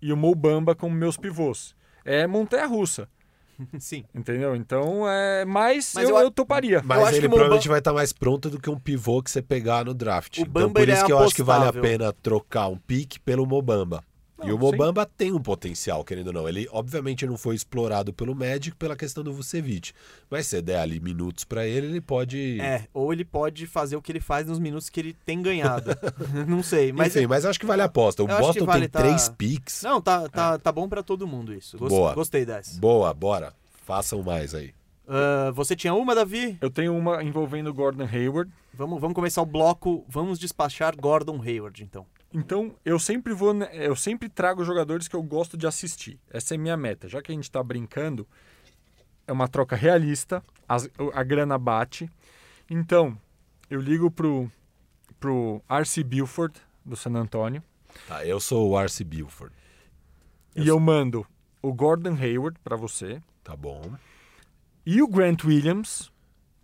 e o Mobamba como meus pivôs. É montanha-russa, <laughs> Sim. entendeu? Então, é, mas, Mas eu, eu- eu toparia. Mas acho ele provavelmente Mobamba- vai estar mais pronto do que um pivô que você pegar no draft. O então Bamba, por isso é que eu acho que vale a apostável. pena trocar um pique pelo Mobamba. E o sim. Mobamba tem um potencial, querendo ou não. Ele, obviamente, não foi explorado pelo Magic pela questão do Vucevic. Mas se você der ali minutos pra ele, ele pode... É, ou ele pode fazer o que ele faz nos minutos que ele tem ganhado. <laughs> não sei, mas... Enfim, mas acho que vale a aposta. O Boston vale tem tá- três picks. Não, tá, tá, tá bom pra todo mundo isso. Gos- Boa. Gostei dessa. Boa, bora. Façam mais aí. Ah, você tinha uma, Davi? Eu tenho uma envolvendo o Gordon Hayward. Vamos, vamos começar o bloco. Vamos despachar Gordon Hayward, então. Então, eu sempre vou, eu sempre trago jogadores que eu gosto de assistir. Essa é a minha meta. Já que a gente está brincando, é uma troca realista, as- a grana bate. Então, eu ligo pro pro R.C. Buford do San Antonio Tá, eu sou o Arce Buford. e eu mando o Gordon Hayward para você Tá bom. e o Grant Williams,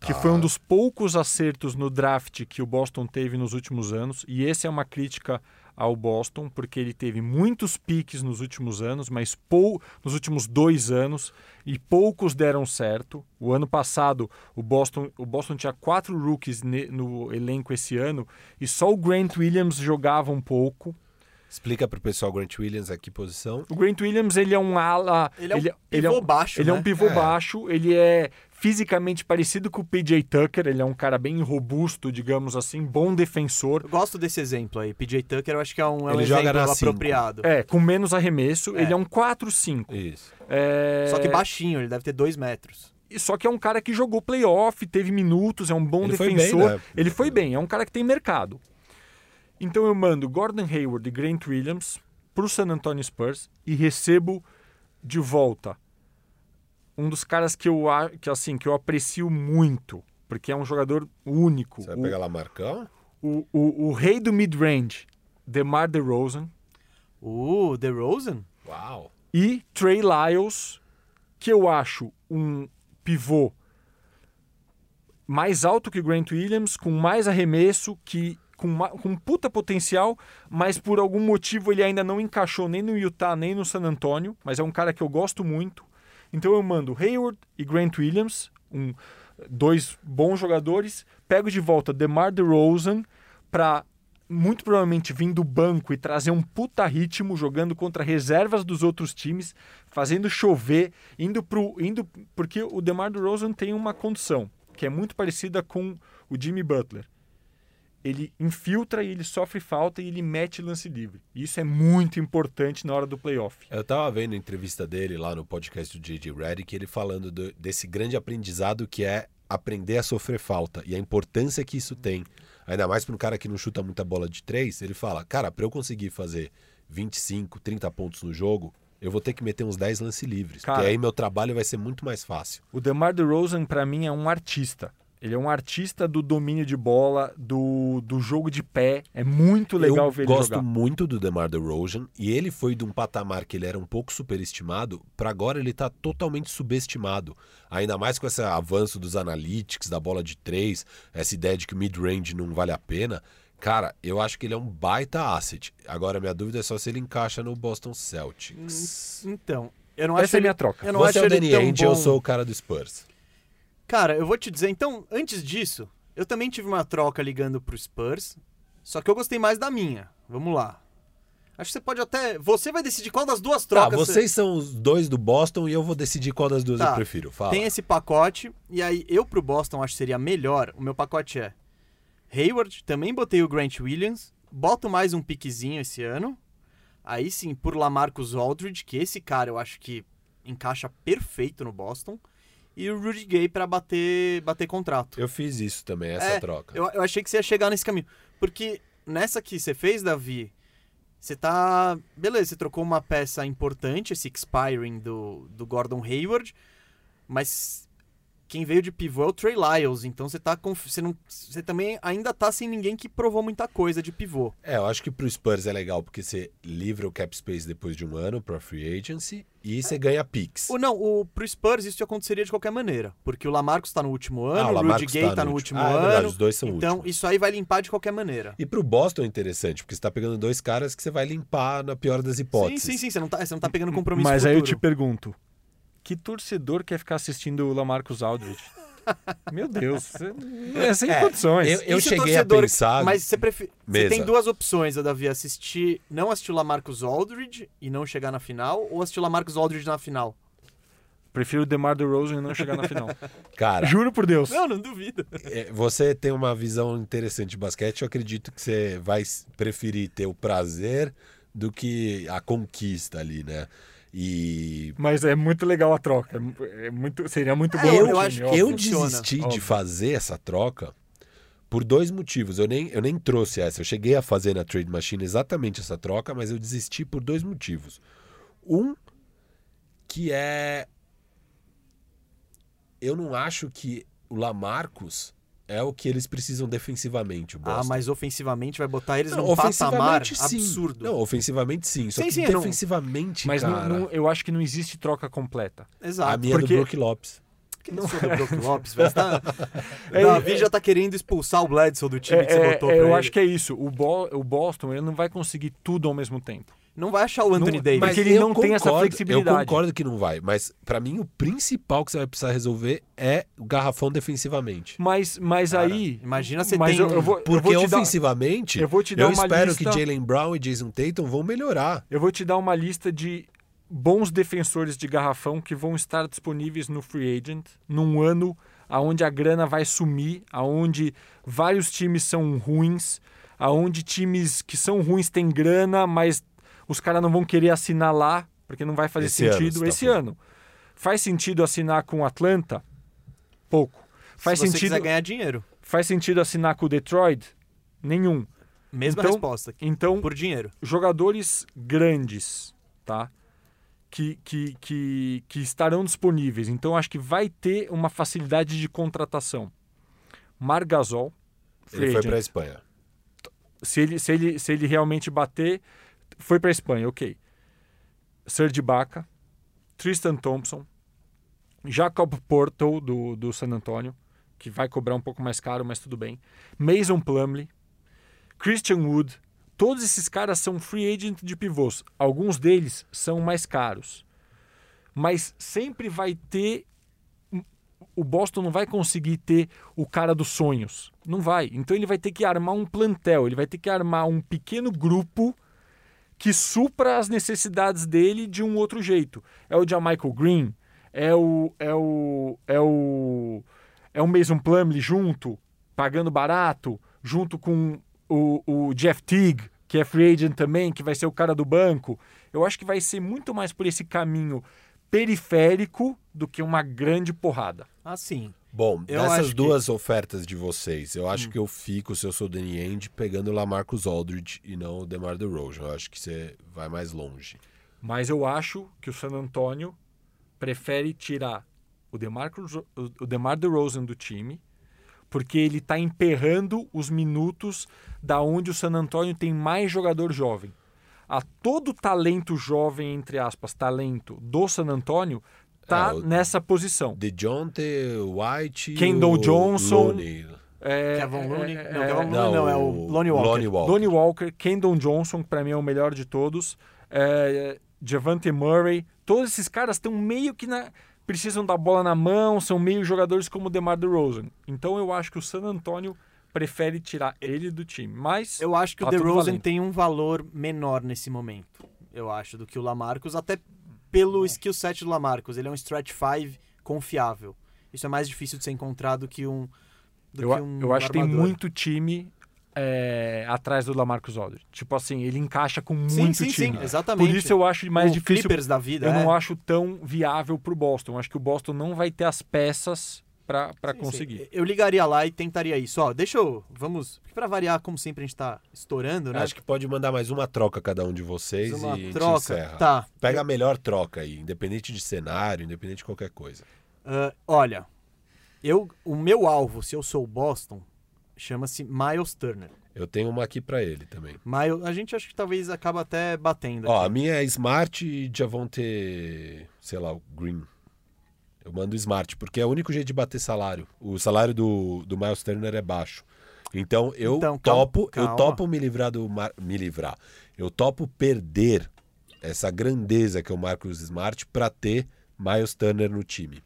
que foi um dos poucos acertos no draft que o Boston teve nos últimos anos. E essa é uma crítica ao Boston, porque ele teve muitos piques nos últimos anos, mas pou... nos últimos dois anos, e poucos deram certo. O ano passado, o Boston, o Boston tinha quatro rookies ne- no elenco esse ano, e só o Grant Williams jogava um pouco. Explica pro pessoal Grant Williams a que posição. O Grant Williams, ele é um ala... Ele é um ele, pivô um- baixo, Ele é né? um pivô É. baixo, ele é fisicamente parecido com o PJ Tucker, ele é um cara bem robusto, digamos assim, bom defensor. Eu gosto desse exemplo aí. PJ Tucker, eu acho que é um, é um Ele joga exemplo cinco. apropriado. É, com menos arremesso, É. ele é um 4-5. Isso. É... Só que baixinho, ele deve ter dois metros. E Só que é um cara que jogou playoff, teve minutos, é um bom Ele foi defensor. bem, né? Ele foi bem, é um cara que tem mercado. Então eu mando Gordon Hayward e Grant Williams pro San Antonio Spurs e recebo de volta um dos caras que eu que assim que eu aprecio muito, porque é um jogador único. Você vai O- pegar lá Marcão? o, o, o rei do mid-range, DeMar DeRozan, Uh, DeRozan? Uau. e Trey Lyles, que eu acho um pivô mais alto que o Grant Williams, com mais arremesso, que com, ma- com puta potencial, mas por algum motivo ele ainda não encaixou nem no Utah nem no San Antonio, mas é um cara que eu gosto muito. Então eu mando Hayward e Grant Williams, um, dois bons jogadores, pego de volta DeMar DeRozan para muito provavelmente vir do banco e trazer um puta ritmo jogando contra reservas dos outros times, fazendo chover, indo pro indo porque o DeMar DeRozan tem uma condição que é muito parecida com o Jimmy Butler. Ele infiltra e ele sofre falta e ele mete lance livre. Isso é muito importante na hora do playoff. Eu tava vendo a entrevista dele lá no podcast do J.J. Redick, ele falando do- desse grande aprendizado que é aprender a sofrer falta e a importância que isso tem. Ainda mais para um cara que não chuta muita bola de três, ele fala, cara, para eu conseguir fazer 25, 30 pontos no jogo, eu vou ter que meter uns 10 lance livres, Cara- porque aí meu trabalho vai ser muito mais fácil. O DeMar DeRozan, para mim, é um artista. Ele é um artista do domínio de bola, do, do jogo de pé. É muito legal eu ver ele gosto jogar. muito do DeMar DeRozan e ele foi de um patamar que ele era um pouco superestimado para agora ele tá totalmente subestimado. Ainda mais com esse avanço dos analytics, da bola de três, essa ideia de que o mid-range não vale a pena. Cara, eu acho que ele é um baita asset. Agora, minha dúvida é só se ele encaixa no Boston Celtics. Então, eu não acho Essa é ele- minha troca. Eu não Você acho é o ele Danny Ainge, bom. eu sou o cara do Spurs. Cara, eu vou te dizer, então, antes disso, eu também tive uma troca ligando pro Spurs, só que eu gostei mais da minha. Vamos lá. Acho que você pode até. Você vai decidir qual das duas Tá, trocas. você- vocês são os dois do Boston e eu vou decidir qual das duas Tá, eu prefiro. Fala. Tem esse pacote, e aí eu pro Boston acho que seria melhor. O meu pacote é Hayward, também botei o Grant Williams, boto mais um piquezinho esse ano. Aí sim, por Lamarcus Aldridge, que esse cara eu acho que encaixa perfeito no Boston. E o Rudy Gay pra bater, bater contrato. Eu fiz isso também, essa É, troca. Eu, eu achei que você ia chegar nesse caminho. Porque nessa que você fez, Davi, Você tá. Beleza, você trocou uma peça importante, esse expiring do, do Gordon Hayward, mas quem veio de pivô é o Trey Lyles, então você tá com. Você, não, você também ainda tá sem ninguém que provou muita coisa de pivô. É, eu acho que pro Spurs é legal porque você livra o cap space depois de um ano pra free agency e você ganha picks. O, não, o, pro Spurs isso aconteceria de qualquer maneira, porque o Lamarcus tá no último Ah, ano, o o Rudy Gay tá tá, no último. último Ah, é ano. verdade, os dois são então últimos. isso aí vai limpar de qualquer maneira. E pro Boston é interessante, porque você tá pegando dois caras que você vai limpar na pior das Sim, hipóteses. sim, sim, você não tá, você não tá pegando compromisso Mas aí eu te futuro. pergunto: que torcedor quer ficar assistindo o Lamarcus Aldridge? Meu Deus, é sem É, condições. eu- eu o cheguei a torcedor- pensar- Mas você, prefe... você tem duas opções, Davi, assistir, não assistir o Lamarcus Aldridge e não chegar na final, ou assistir o Lamarcus Aldridge na final. Prefiro o DeMar DeRozan e não chegar na final. <laughs> Cara, Juro por Deus. Não, não duvido. é, você tem uma visão interessante de basquete. Eu acredito que você vai preferir ter o prazer do que a conquista ali, né? E Mas é muito legal a troca. É é muito, seria muito bom. É, eu time, acho óbvio. eu desisti de óbvio. fazer essa troca por dois motivos. Eu nem, eu nem trouxe essa. Eu cheguei a fazer na Trade Machine exatamente essa troca, mas eu desisti por dois motivos. Um, que é. Eu não acho que o Lamarcus é o que eles precisam defensivamente. O Ah, Boston. mas ofensivamente vai botar eles Não, num patamar ofensivamente sim. absurdo. Não, ofensivamente sim. Só Sim, que sim, não- defensivamente, Mas não- cara, não- eu acho que não existe troca completa. Exato. a minha é porque- do Brook Lopes. Que não sou do Brook Lopes, mas tá... <laughs> É, Davi é- já tá querendo expulsar o Bledsoe do time que você É, botou é, pra eu ele. acho que é isso. O, Bo- o Boston ele não vai conseguir tudo ao mesmo tempo. Não vai achar o Anthony Não- Davis. mas- ele eu não tem essa concordo- flexibilidade. Eu concordo que não vai, mas pra mim o principal que você vai precisar resolver é o garrafão defensivamente. Mas, mas Cara, aí. imagina você mas tem eu, eu vou, eu Porque vou te dar, ofensivamente, eu vou te dar uma espero lista- que Jalen Brown e Jason Tatum vão melhorar. eu vou te dar uma lista de bons defensores de garrafão que vão estar disponíveis no free agent num ano aonde a grana vai sumir, aonde vários times são ruins, aonde times que são ruins têm grana, mas os caras não vão querer assinar lá porque não vai fazer Esse ano, sentido você tá esse falando. ano. Faz sentido assinar com o Atlanta? Pouco. Faz Se você sentido, quiser ganhar dinheiro. faz sentido assinar com o Detroit? Nenhum. Mesma Então- resposta. Então, Por dinheiro. jogadores grandes, tá? Que, que, que, que estarão disponíveis. Então, acho que vai ter uma facilidade de contratação. Margasol, Ele foi agent. pra Espanha. se, ele, se, ele, se ele realmente bater, foi para Espanha, ok. Serge Ibaka, Tristan Thompson, Jacob Porto, do, do San Antonio, que vai cobrar um pouco mais caro, mas tudo bem. Mason Plumlee, Christian Wood, todos esses caras são free agent de pivôs. Alguns deles são mais caros. Mas sempre vai ter. O Boston não vai conseguir ter o cara dos sonhos. Não vai. Então ele vai ter que armar um plantel, ele vai ter que armar um pequeno grupo que supra as necessidades dele de um outro jeito. É o Jamichael Green, é o é o é o é o Mason Plumlee junto, pagando barato, junto com o, o Jeff Teague, que é free agent também, que vai ser o cara do banco. Eu acho que vai ser muito mais por esse caminho periférico do que uma grande porrada. Assim. Bom, Eu dessas acho que- duas ofertas de vocês, eu Hum. acho que eu fico, se eu sou o Danny End, pegando o Lamarcus Aldridge e não o DeMar DeRozan. Eu acho que você vai mais longe. Mas eu acho que o San Antonio prefere tirar o DeMar, o DeMar DeRozan do time, porque ele está emperrando os minutos da onde o San Antonio tem mais jogador jovem. A todo talento jovem, entre aspas, talento do San Antonio, tá É, o- nessa posição. DeJounte, White, Kendall o Johnson, Lonnie. É, Kevin Looney. é, não, é, Kevin Looney não, não, é o o Lonnie Walker. Lonnie Walker. Lonnie Walker, Kendall Johnson, que para mim é o melhor de todos, é, Javante Murray, todos esses caras estão meio que na, precisam da bola na mão, são meio jogadores como o DeMar DeRozan. Então eu acho que o San Antonio prefere tirar ele do time. Mas Eu acho que o Tá tudo DeRozan tem um valor menor nesse momento. Eu acho, do que o Lamarcus, até pelo skill set do Lamarcus. Ele é um stretch 5 confiável. Isso é mais difícil de ser encontrado do que um. Do eu, que um eu acho que tem muito time é, atrás do Lamarcus Aldridge. Tipo assim, ele encaixa com Sim, muito sim, time. sim, exatamente. Por isso eu acho mais o difícil Clippers da vida, eu é. não acho tão viável para o Boston. Eu acho que o Boston não vai ter as peças para conseguir. sim. Eu ligaria lá e tentaria isso. Ó, deixa eu. Vamos. Pra variar, como sempre, a gente tá estourando, né? Acho que pode mandar mais uma troca cada um de vocês uma e a gente troca. encerra. Tá. Pega a melhor troca aí, independente de cenário, independente de qualquer coisa. Ah, olha, eu, o meu alvo, se eu sou o Boston, chama-se Miles Turner. Eu tenho uma aqui pra ele também. Miles, a gente acho que talvez acaba até batendo. Ó, a aqui. minha é Smart e Javonte, sei lá, o Green. Eu mando Smart, porque é o único jeito de bater salário. O salário do, do Miles Turner é baixo. Então eu Então, calma, topo, eu calma. topo me livrar do Mar- me livrar. Eu topo perder essa grandeza que é o Marcus Smart pra ter Miles Turner no time.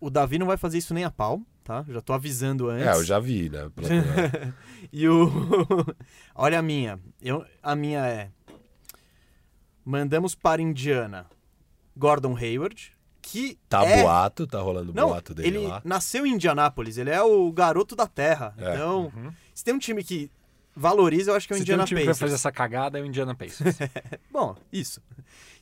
O Davi não vai fazer isso nem a pau, tá? Já tô avisando antes. É, eu já vi, né? <laughs> E o. <laughs> Olha a minha. Eu, a minha é. Mandamos para Indiana Gordon Hayward, que. Tá é... boato, tá rolando Não, boato dele ele lá. nasceu em Indianápolis, ele é o garoto da terra. É. Então, se tem um time que valoriza, eu acho que é o Se tem um Indiana time que vai Pacers. fazer essa cagada, é o Indiana Pacers. <laughs> Bom, isso.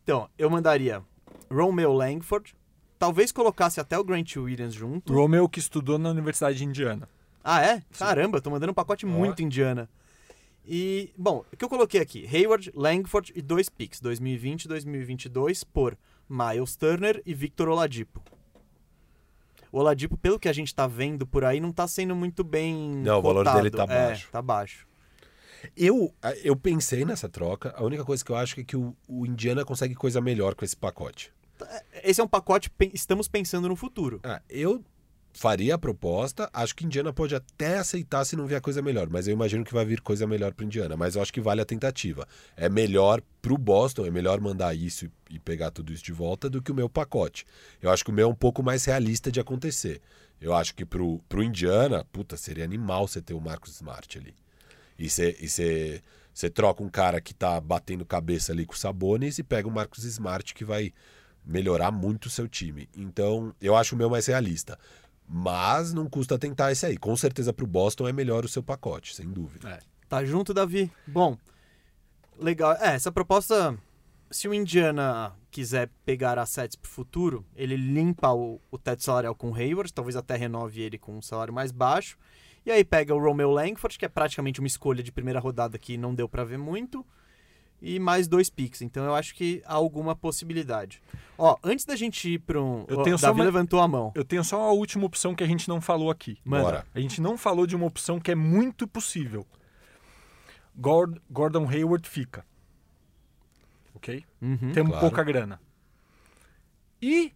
Então, eu mandaria Romeo Langford, talvez colocasse até o Grant Williams junto. Romeo que estudou na Universidade de Indiana. Ah, é? Caramba, tô mandando um pacote muito indiana. E, bom, o que eu coloquei aqui? Hayward, Langford e dois picks, 2020 e 2022, por Miles Turner e Victor Oladipo. O Oladipo, pelo que a gente tá vendo por aí, não tá sendo muito bem Não, o valor cotado. dele tá É, baixo. tá baixo. Eu, eu pensei nessa troca, a única coisa que eu acho é que o, o Indiana consegue coisa melhor com esse pacote. Esse é um pacote, estamos pensando no futuro. Ah, eu faria a proposta, acho que Indiana pode até aceitar se não vier coisa melhor, mas eu imagino que vai vir coisa melhor para Indiana, mas eu acho que vale a tentativa. É melhor pro Boston, é melhor mandar isso e, pegar tudo isso de volta do que o meu pacote. Eu acho que o meu é um pouco mais realista de acontecer. Eu acho que pro, pro Indiana, puta, seria animal você ter o Marcos Smart ali. E você e você troca um cara que tá batendo cabeça ali com o Sabonis e pega o Marcos Smart que vai melhorar muito o seu time. Então, eu acho o meu mais realista. Mas não custa tentar esse aí. Com certeza pro Boston é melhor o seu pacote, sem dúvida. Tá junto, Davi? Bom, legal. É, essa proposta, se o Indiana quiser pegar assets pro futuro, ele limpa o, o teto salarial com o Hayward, talvez até renove ele com um salário mais baixo. E aí pega o Romeo Langford, que é praticamente uma escolha de primeira rodada que não deu pra ver muito. E mais dois picks. Então eu acho que há alguma possibilidade. Ó, antes da gente ir para um. Eu tenho só Davi uma- levantou a mão. Eu tenho só a última opção que a gente não falou aqui. Manda. Bora. A gente não falou de uma opção que é muito possível. Gord- Gordon Hayward fica. Ok? Uhum. Temos claro. pouca grana. E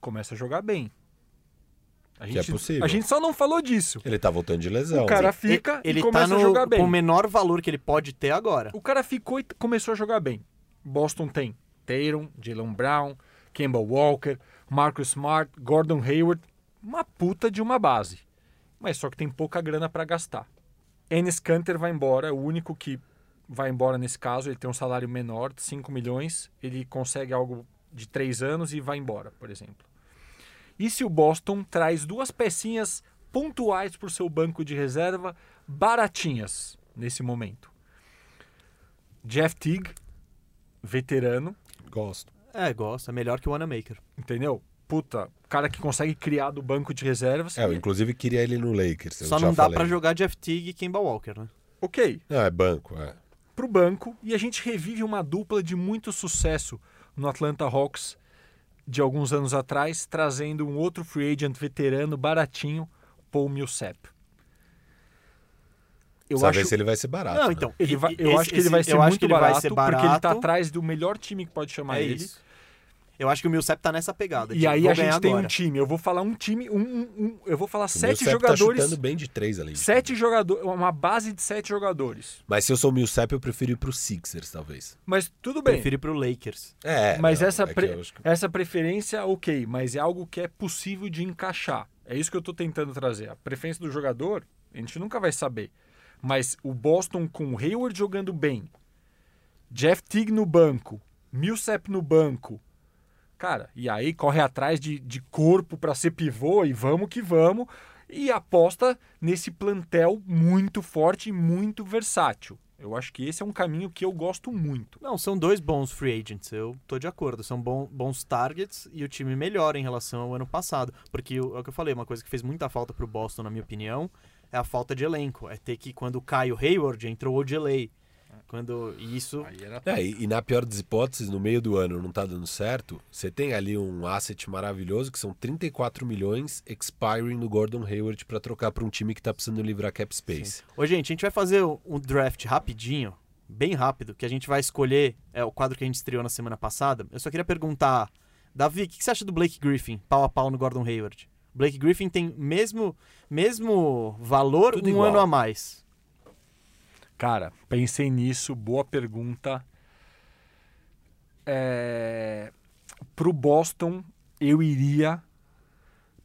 começa a jogar bem. A Que é possível. A gente só não falou disso. Ele tá voltando de lesão. O cara fica ele e tá começa no, a jogar com bem. o menor valor que ele pode ter agora. O cara ficou e começou a jogar bem. Boston tem Tatum, Jalen Brown, Kemba Walker, Marcus Smart, Gordon Hayward. Uma puta de uma base. Mas só que tem pouca grana para gastar. Enes Kanter vai embora, é o único que vai embora nesse caso. Ele tem um salário menor, de 5 milhões. Ele consegue algo de 3 anos e vai embora, por exemplo. E se o Boston traz duas pecinhas pontuais para o seu banco de reserva, baratinhas nesse momento? Jeff Teague, veterano, Gosto. É, gosta. É melhor que o Wanamaker. entendeu? Puta, cara que consegue criar do banco de reservas. É, eu inclusive queria ele no Lakers. Só não dá pra jogar Jeff Teague e Kemba Walker, né? Ok, Não, é banco, é. pro banco e a gente revive uma dupla de muito sucesso no Atlanta Hawks de alguns anos atrás, trazendo um outro free agent veterano baratinho, Paul Millsap. Eu acho se ele vai ser barato. Não, né? então. ele vai- eu esse- acho que ele vai ser muito barato, ser porque ele tá barato. atrás do melhor time que pode chamar É ele. isso. Eu acho que o Millsap tá nessa pegada. E de, aí a gente tem agora. um time. Eu vou falar um time, um, um- um- eu vou falar O sete Millsap jogadores, tá chutando bem de três de sete jogadores, uma base de sete jogadores. Mas se eu sou o Millsap, eu prefiro ir pro Sixers, talvez. Mas tudo bem. Prefiro ir pro Lakers. É, Mas não, essa, é pre- que- essa preferência, ok, mas é algo que é possível de encaixar. É isso que eu estou tentando trazer. A preferência do jogador, a gente nunca vai saber. Mas o Boston com o Hayward jogando bem, Jeff Teague no banco, Millsap no banco, cara, e aí corre atrás de, de corpo para ser pivô e vamos que vamos, e aposta nesse plantel muito forte e muito versátil. Eu acho que esse é um caminho que eu gosto muito. Não, são dois bons free agents, eu tô de acordo. São bons targets e o time melhora em relação ao ano passado. Porque é o que eu falei, uma coisa que fez muita falta pro Boston, na minha opinião, é a falta de elenco. É ter que, quando cai o Hayward, entrou o Delay. Quando, e isso. É, e, e na pior das hipóteses, no meio do ano não tá dando certo, você tem ali um asset maravilhoso que são 34 milhões expiring no Gordon Hayward pra trocar pra um time que tá precisando livrar cap space. Ô, gente, a gente vai fazer um draft rapidinho, bem rápido, que a gente vai escolher é, o quadro que a gente estreou na semana passada. Eu só queria perguntar, Davi, o que, que você acha do Blake Griffin, pau a pau no Gordon Hayward? Blake Griffin tem mesmo, mesmo valor, Tudo um igual. ano a mais. Cara, pensei nisso, boa pergunta. É... Pro Boston, eu iria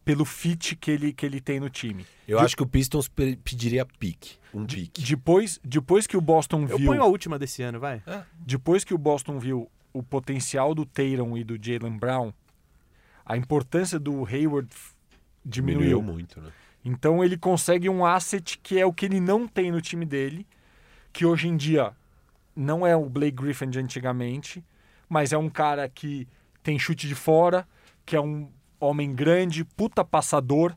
pelo fit que ele, que ele tem no time. Eu De- acho que o Pistons pe- pediria pique, um pique. Depois, depois que o Boston Eu viu, ponho a última desse ano, vai. depois que o Boston viu o potencial do Tatum e do Jalen Brown, a importância do Hayward f- diminuiu. muito, né? Então ele consegue um asset que é o que ele não tem no time dele, que hoje em dia não é o Blake Griffin de antigamente, mas é um cara que tem chute de fora, que é um homem grande, puta passador.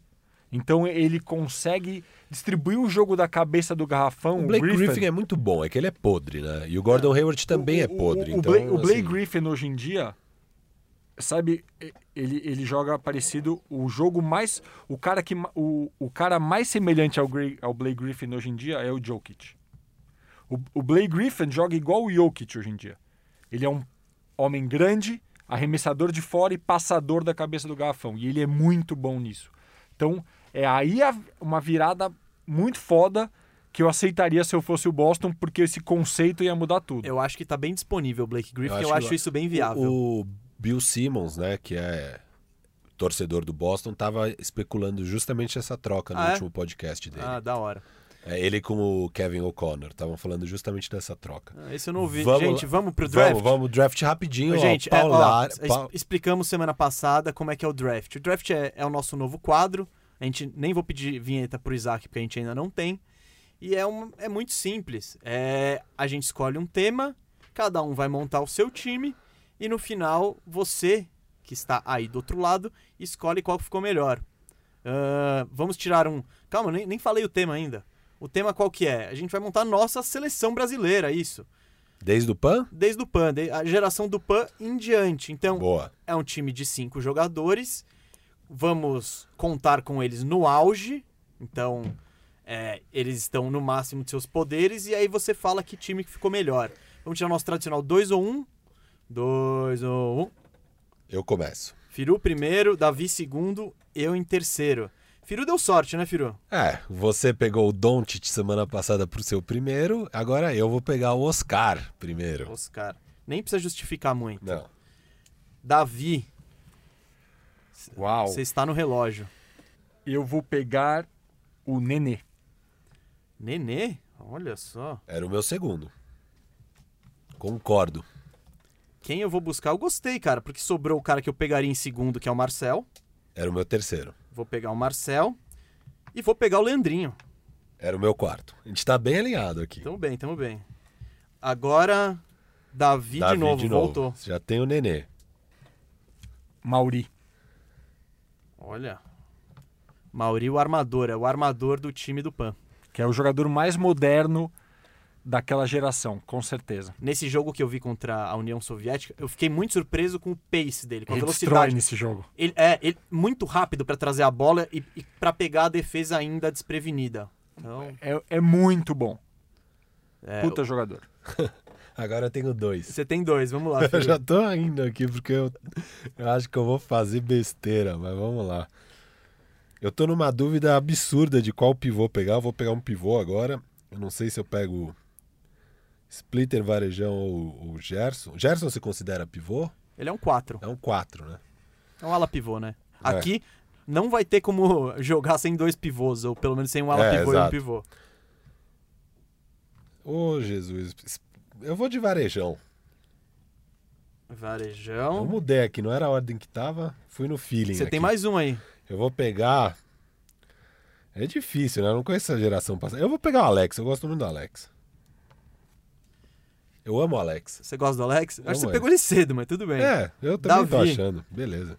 Então ele consegue distribuir o jogo da cabeça do garrafão. O Blake Griffin, Griffin é muito bom, é que ele é podre, né? E o Gordon Hayward também é o- o- podre. O, então, Blake, o Blake assim, Griffin hoje em dia, sabe, ele, ele joga parecido. O jogo mais. O cara, que, o, o cara mais semelhante ao, ao Blake Griffin hoje em dia é o Jokic. O, o Blake Griffin joga igual o Jokic hoje em dia. Ele é um homem grande, arremessador de fora e passador da cabeça do garrafão. E ele é muito bom nisso. Então, é aí a- uma virada muito foda que eu aceitaria se eu fosse o Boston, porque esse conceito ia mudar tudo. Eu acho que tá bem disponível o Blake Griffin, eu acho acho, que- isso bem viável. O, o Bill Simmons, né, que é torcedor do Boston, tava especulando justamente essa troca no Ah, é? último podcast dele. Ah, da hora. É, ele com o Kevin O'Connor estavam falando justamente dessa troca. Ah, Esse eu não ouvi. Vamos gente, vamos pro draft? Vamos, vamos, draft rapidinho. Ó, Gente, é, ó, paular- es- pa- explicamos semana passada como é que é o draft. O draft é, é o nosso novo quadro. A gente nem vou pedir vinheta pro Isaac, porque a gente ainda não tem. E é, um, é muito simples. É, a gente escolhe um tema, cada um vai montar o seu time, e no final, você, que está aí do outro lado, escolhe qual ficou melhor. Ah, vamos tirar um. Calma, nem, nem falei o tema ainda. O tema qual que é? A gente vai montar a nossa seleção brasileira, isso. Desde o PAN? Desde o PAN, a geração do PAN em diante. Então, Boa. é um time de cinco jogadores. Vamos contar com eles no auge. Então, é, eles estão no máximo de seus poderes. E aí você fala que time que ficou melhor. Vamos tirar o nosso tradicional 2 ou 1. Um. 2 ou 1. Um. Eu começo. Firu primeiro, Davi segundo, eu em terceiro. Firu deu sorte, né, Firu? É, você pegou o Doncic semana passada pro seu primeiro, agora eu vou pegar o Oscar primeiro. Oscar. Nem precisa justificar muito. Não. Davi, Uau. você está no relógio. Eu vou pegar o Nenê. Nenê? Olha só. Era o meu segundo. Concordo. Quem eu vou buscar? Eu gostei, cara, porque sobrou o cara que eu pegaria em segundo, que é o Marcel. Era o meu terceiro. Vou pegar o Marcel. E vou pegar o Leandrinho. Era o meu quarto. A gente tá bem alinhado aqui. Tamo bem, tamo bem. Agora, Davi, Davi de, novo, voltou. Já tem o Nenê. Mauri. Olha. Mauri, o armador. É o armador do time do PAN. que é o jogador mais moderno daquela geração, com certeza. Nesse jogo que eu vi contra a União Soviética, eu fiquei muito surpreso com o pace dele, com a Ele destrói velocidade. nesse jogo. Ele é ele, muito rápido pra trazer a bola e, e para pegar a defesa ainda desprevenida. Então, É, é muito bom. é, Puta jogador. <laughs> Agora eu tenho dois. você tem dois, vamos lá. <laughs> Eu filho. já tô indo aqui porque eu, eu acho que eu vou fazer besteira, mas vamos lá. Eu tô numa dúvida absurda de qual pivô pegar. Eu vou pegar um pivô agora. Eu não sei se eu pego Splitter, Varejão ou, ou Gerson. Gerson se considera pivô? Ele é um 4. É um 4, né? É um ala pivô, né? É. Aqui não vai ter como <laughs> jogar sem dois pivôs, ou pelo menos sem um ala É, pivô e um pivô. Ô, Jesus. Eu vou de Varejão. Eu Varejão. mudei aqui, não era a ordem que tava. Fui no feeling Você tem aqui. mais um aí. Eu vou pegar. É difícil, né? Eu não conheço essa geração passada. Eu vou pegar o Alex, eu gosto muito do Alex. Eu amo o Alex. Você gosta do Alex? Acho que você ele. pegou ele cedo, mas tudo bem. É, eu também tô Davi. achando. Beleza.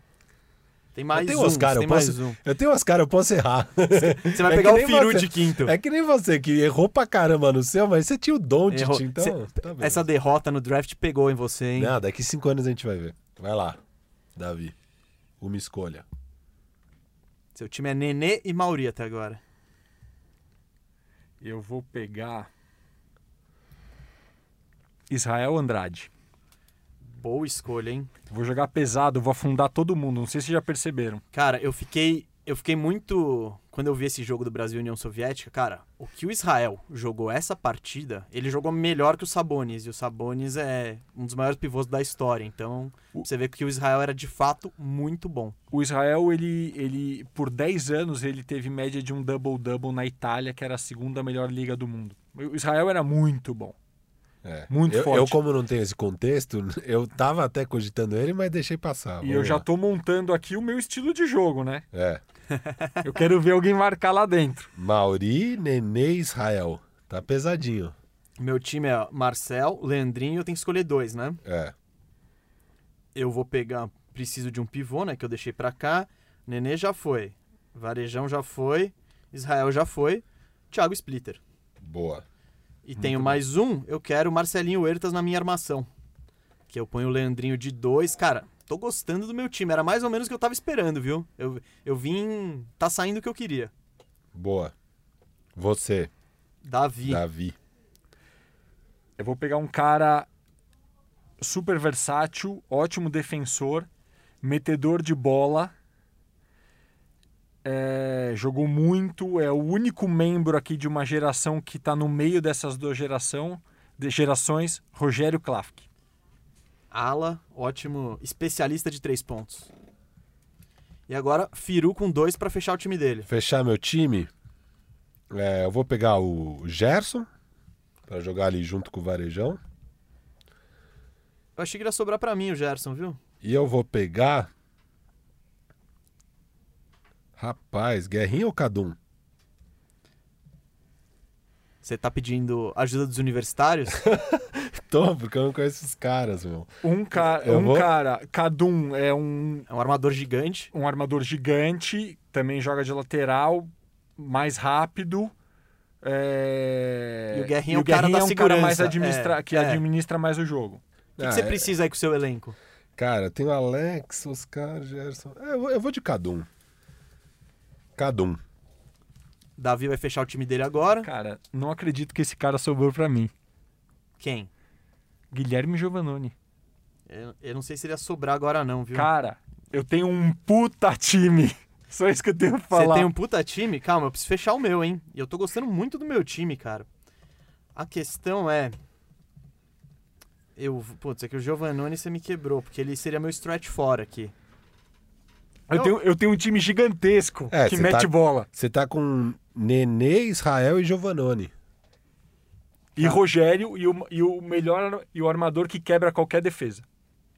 Tem mais eu tenho um. Oscar, tem eu mais posso, um. eu tenho Oscar, eu posso errar. <laughs> Você vai É pegar o Firu você. de quinto. É que nem você que errou pra caramba no seu, mas você tinha o Doncic, Errou. então. Cê- tá. Essa derrota no draft pegou em você, hein? Não, daqui cinco anos a gente vai ver. Vai lá, Davi. Uma escolha. Seu time é Nenê e Mauri até agora. Eu vou pegar Israel Andrade. Boa escolha, hein? Vou jogar pesado, vou afundar todo mundo. Não sei se já perceberam. Cara, eu fiquei. Eu fiquei muito. Quando eu vi esse jogo do Brasil e União Soviética, cara, o que o Israel jogou essa partida, ele jogou melhor que o Sabonis. E o Sabonis é um dos maiores pivôs da história. Então, você vê que o Israel era de fato muito bom. O Israel, ele, ele por 10 anos, ele teve média de um double-double na Itália, que era a segunda melhor liga do mundo. O Israel era muito bom. É. Muito eu, forte. Eu, como não tenho esse contexto, <laughs> eu tava até cogitando ele, mas deixei passar. e Vamos eu já lá. tô montando aqui o meu estilo de jogo, né? É. <laughs> Eu quero ver alguém marcar lá dentro. Mauri, Nenê, Israel. Tá pesadinho. Meu time é Marcel, Leandrinho, eu tenho que escolher dois, né? É. Eu vou pegar. Preciso de um pivô, né? Que eu deixei pra cá. Nenê já foi. Varejão já foi. Israel já foi. Thiago Splitter. Boa. E tenho mais um, eu quero o Marcelinho Huertas na minha armação. Que eu ponho o Leandrinho de dois. Cara, tô gostando do meu time. Era mais ou menos o que eu tava esperando, viu? Eu, eu vim. Tá saindo o que eu queria. Boa. Você, Davi. Davi. Eu vou pegar um cara super versátil, ótimo defensor, metedor de bola. É, jogou muito, é o único membro aqui de uma geração que está no meio dessas duas geração, de gerações, Rogério Klafke. Ala, ótimo especialista de três pontos. E agora, Firu com dois pra fechar o time dele. Fechar meu time, é, eu vou pegar o Gerson, pra jogar ali junto com o Varejão. Eu achei que ia sobrar pra mim o Gerson, viu? E eu vou pegar. Rapaz, Guerrinha ou Cadum? Você tá pedindo ajuda dos universitários? <laughs> Tô, porque eu não conheço os caras, meu. Um, ca Eu um vou- cara, Kadum é um, é um armador gigante. um armador gigante, também joga de lateral, mais rápido. é, E o Guerrinha é o cara da é um cara mais segurança, administra... é, que é. administra mais o jogo. O que, que Ah, você é- precisa aí com o seu elenco? Cara, tem o Alex, Oscar, Gerson. É, eu, vou, eu vou de Cadum. Cadum. Davi vai fechar o time dele agora. Cara, não acredito que esse cara sobrou pra mim. Quem? Guilherme Giovannoni. Eu, eu não sei se ele ia sobrar agora não, viu? Cara, eu tenho um puta time. <laughs> Só isso que eu tenho pra Você falar. tem um puta time? Calma, eu preciso fechar o meu, hein? E eu tô gostando muito do meu time, cara. A questão é... Eu... Putz, é que o Giovannone você me quebrou, porque ele seria meu stretch fora aqui. Eu tenho, eu tenho um time gigantesco É, que você mete tá- bola. Você tá com Nenê, Israel e Giovanoni. E Rogério e o, e o melhor e o armador que quebra qualquer defesa.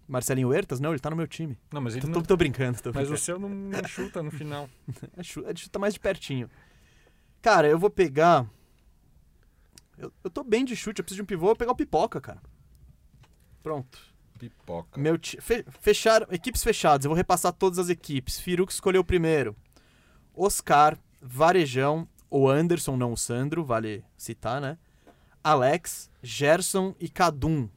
Marcelinho Huertas? Não, ele tá no meu time. Não, mas ele Tô, não... tô- tô brincando, tô Mas brincando. o seu não, não chuta no final. <laughs> É é de chutar mais de pertinho. Cara, eu vou pegar... Eu, eu tô bem de chute, eu preciso de um pivô, eu vou pegar o Pipoca, cara. Pronto. Pipoca. Meu ti- fe- fecharam, equipes fechadas, eu vou repassar todas as equipes. Firu que escolheu o primeiro. Oscar, Varejão, o Anderson, não o Sandro, vale citar, né? Alex, Gerson e Cadum.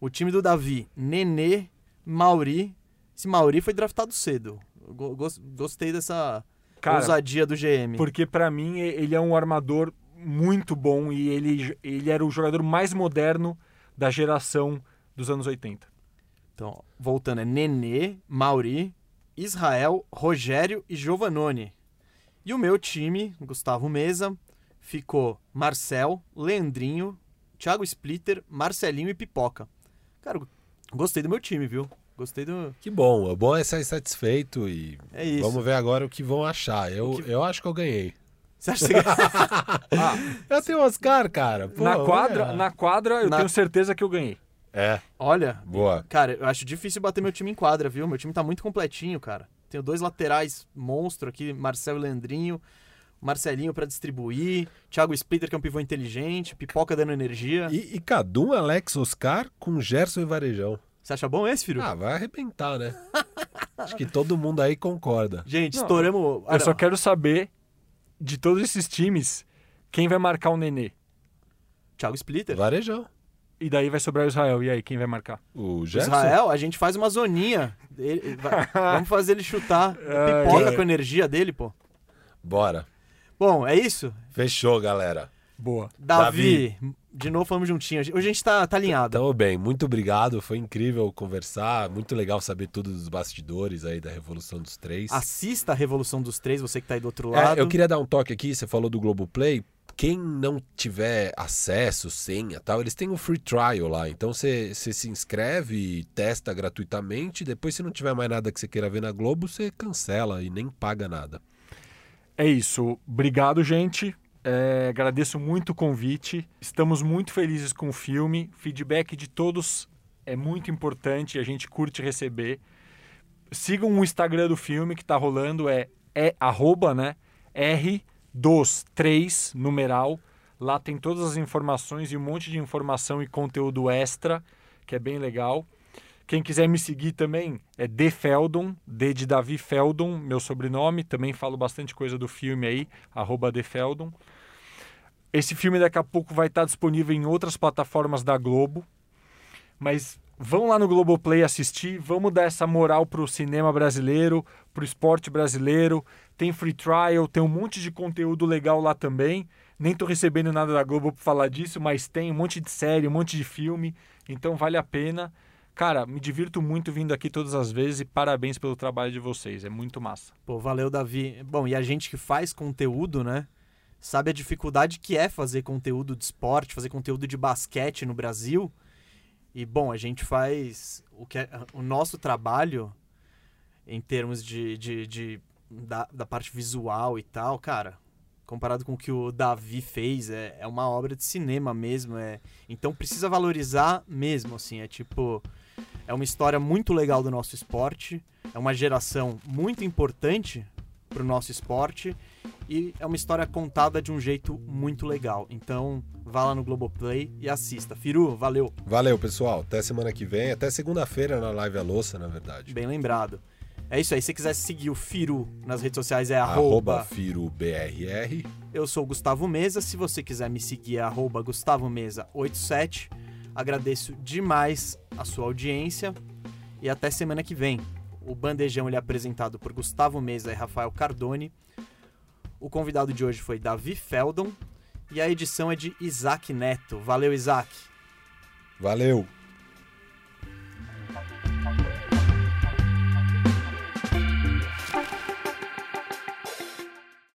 O time do Davi, Nenê, Mauri. Esse Mauri foi draftado cedo. Gostei dessa Cara, ousadia do GM. Porque pra mim ele é um armador muito bom e ele, ele era o jogador mais moderno da geração dos anos 80. Então, voltando, é Nenê, Mauri, Israel, Rogério e Giovannone. E o meu time, Gustavo Mesa, ficou Marcel, Leandrinho, Thiago Splitter, Marcelinho e Pipoca. Cara, gostei do meu time, viu? Gostei do. Que bom. O bom é sair satisfeito e É isso. vamos ver agora o que vão achar. Eu, eu acho que eu ganhei. Você acha que <laughs> Eu tenho Oscar, cara. Pô, na quadra, na quadra eu Na- tenho certeza que eu ganhei. É, Olha, boa. cara, eu acho difícil bater meu time em quadra, viu? Meu time tá muito completinho, cara. Tenho dois laterais monstro aqui, Marcel e Leandrinho. Marcelinho pra distribuir, Thiago Splitter, que é um pivô inteligente, Pipoca dando energia. E, e Cadum, Alex, Oscar com Gerson e Varejão. Você acha bom esse, filho? Ah, vai arrebentar, né? <laughs> Acho que todo mundo aí concorda. Gente, Não, estouramos. Eu só quero saber, de todos esses times, quem vai marcar o Nenê. Thiago Splitter. Varejão. E daí vai sobrar o Israel. E aí, quem vai marcar? O Gerson. Israel, a gente faz uma zoninha. Ele- vai- <laughs> vamos fazer ele chutar. Pipoca com a energia dele, pô. Bora. Bom, é isso? Fechou, galera. Boa. Davi, de novo falamos juntinhos. Hoje a gente tá, tá alinhado. Tamo bem, muito obrigado. Foi incrível conversar. Muito legal saber tudo dos bastidores aí da Revolução dos Três. Assista a Revolução dos Três, você que tá aí do outro É, lado. eu queria dar um toque aqui, você falou do Globoplay. Quem não tiver acesso, senha tal, eles têm um free trial lá. Então você se inscreve, testa gratuitamente. Depois, se não tiver mais nada que você queira ver na Globo, você cancela e nem paga nada. É isso. Obrigado, gente. É, agradeço muito o convite. Estamos muito felizes com o filme. Feedback de todos é muito importante. A gente curte receber. Sigam o Instagram do filme que tá rolando. É, é arroba, né? R dos 3, numeral. Lá tem todas as informações e um monte de informação e conteúdo extra, que é bem legal. Quem quiser me seguir também é D Feldon, D de Davi Feldon, meu sobrenome. Também falo bastante coisa do filme aí, arroba D Feldon. Esse filme daqui a pouco vai estar disponível em outras plataformas da Globo. Mas vão lá no Globoplay assistir, vamos dar essa moral pro cinema brasileiro, pro esporte brasileiro. Tem free trial, tem um monte de conteúdo legal lá também. Nem tô recebendo nada da Globo pra falar disso, mas tem um monte de série, um monte de filme. Então vale a pena. Cara, me divirto muito vindo aqui todas as vezes e parabéns pelo trabalho de vocês. É muito massa. Pô, valeu, Davi. Bom, e a gente que faz conteúdo, né? Sabe a dificuldade que é fazer conteúdo de esporte, fazer conteúdo de basquete no Brasil. E, bom, a gente faz o que é, o nosso trabalho em termos de, de, de- da, da parte visual e tal, cara, comparado com o que o Davi fez, é, é uma obra de cinema mesmo. É, então precisa valorizar mesmo, assim. É tipo. É uma história muito legal do nosso esporte. É uma geração muito importante para o nosso esporte. E é uma história contada de um jeito muito legal. Então, vá lá no Globoplay e assista. Firu, valeu. Valeu, pessoal. Até semana que vem. Até segunda-feira na Live A Louça, na verdade. Bem lembrado. É isso aí. Se você quiser seguir o Firu nas redes sociais, é Arroba arroba. FiroBRR. Eu sou o Gustavo Mesa. Se você quiser me seguir, é arroba Gustavo Mesa 87. Agradeço demais a sua audiência. E até semana que vem. O Bandejão ele é apresentado por Gustavo Mesa e Rafael Cardone. O convidado de hoje foi Davi Feldon. E a edição é de Isaac Neto. Valeu, Isaac. Valeu.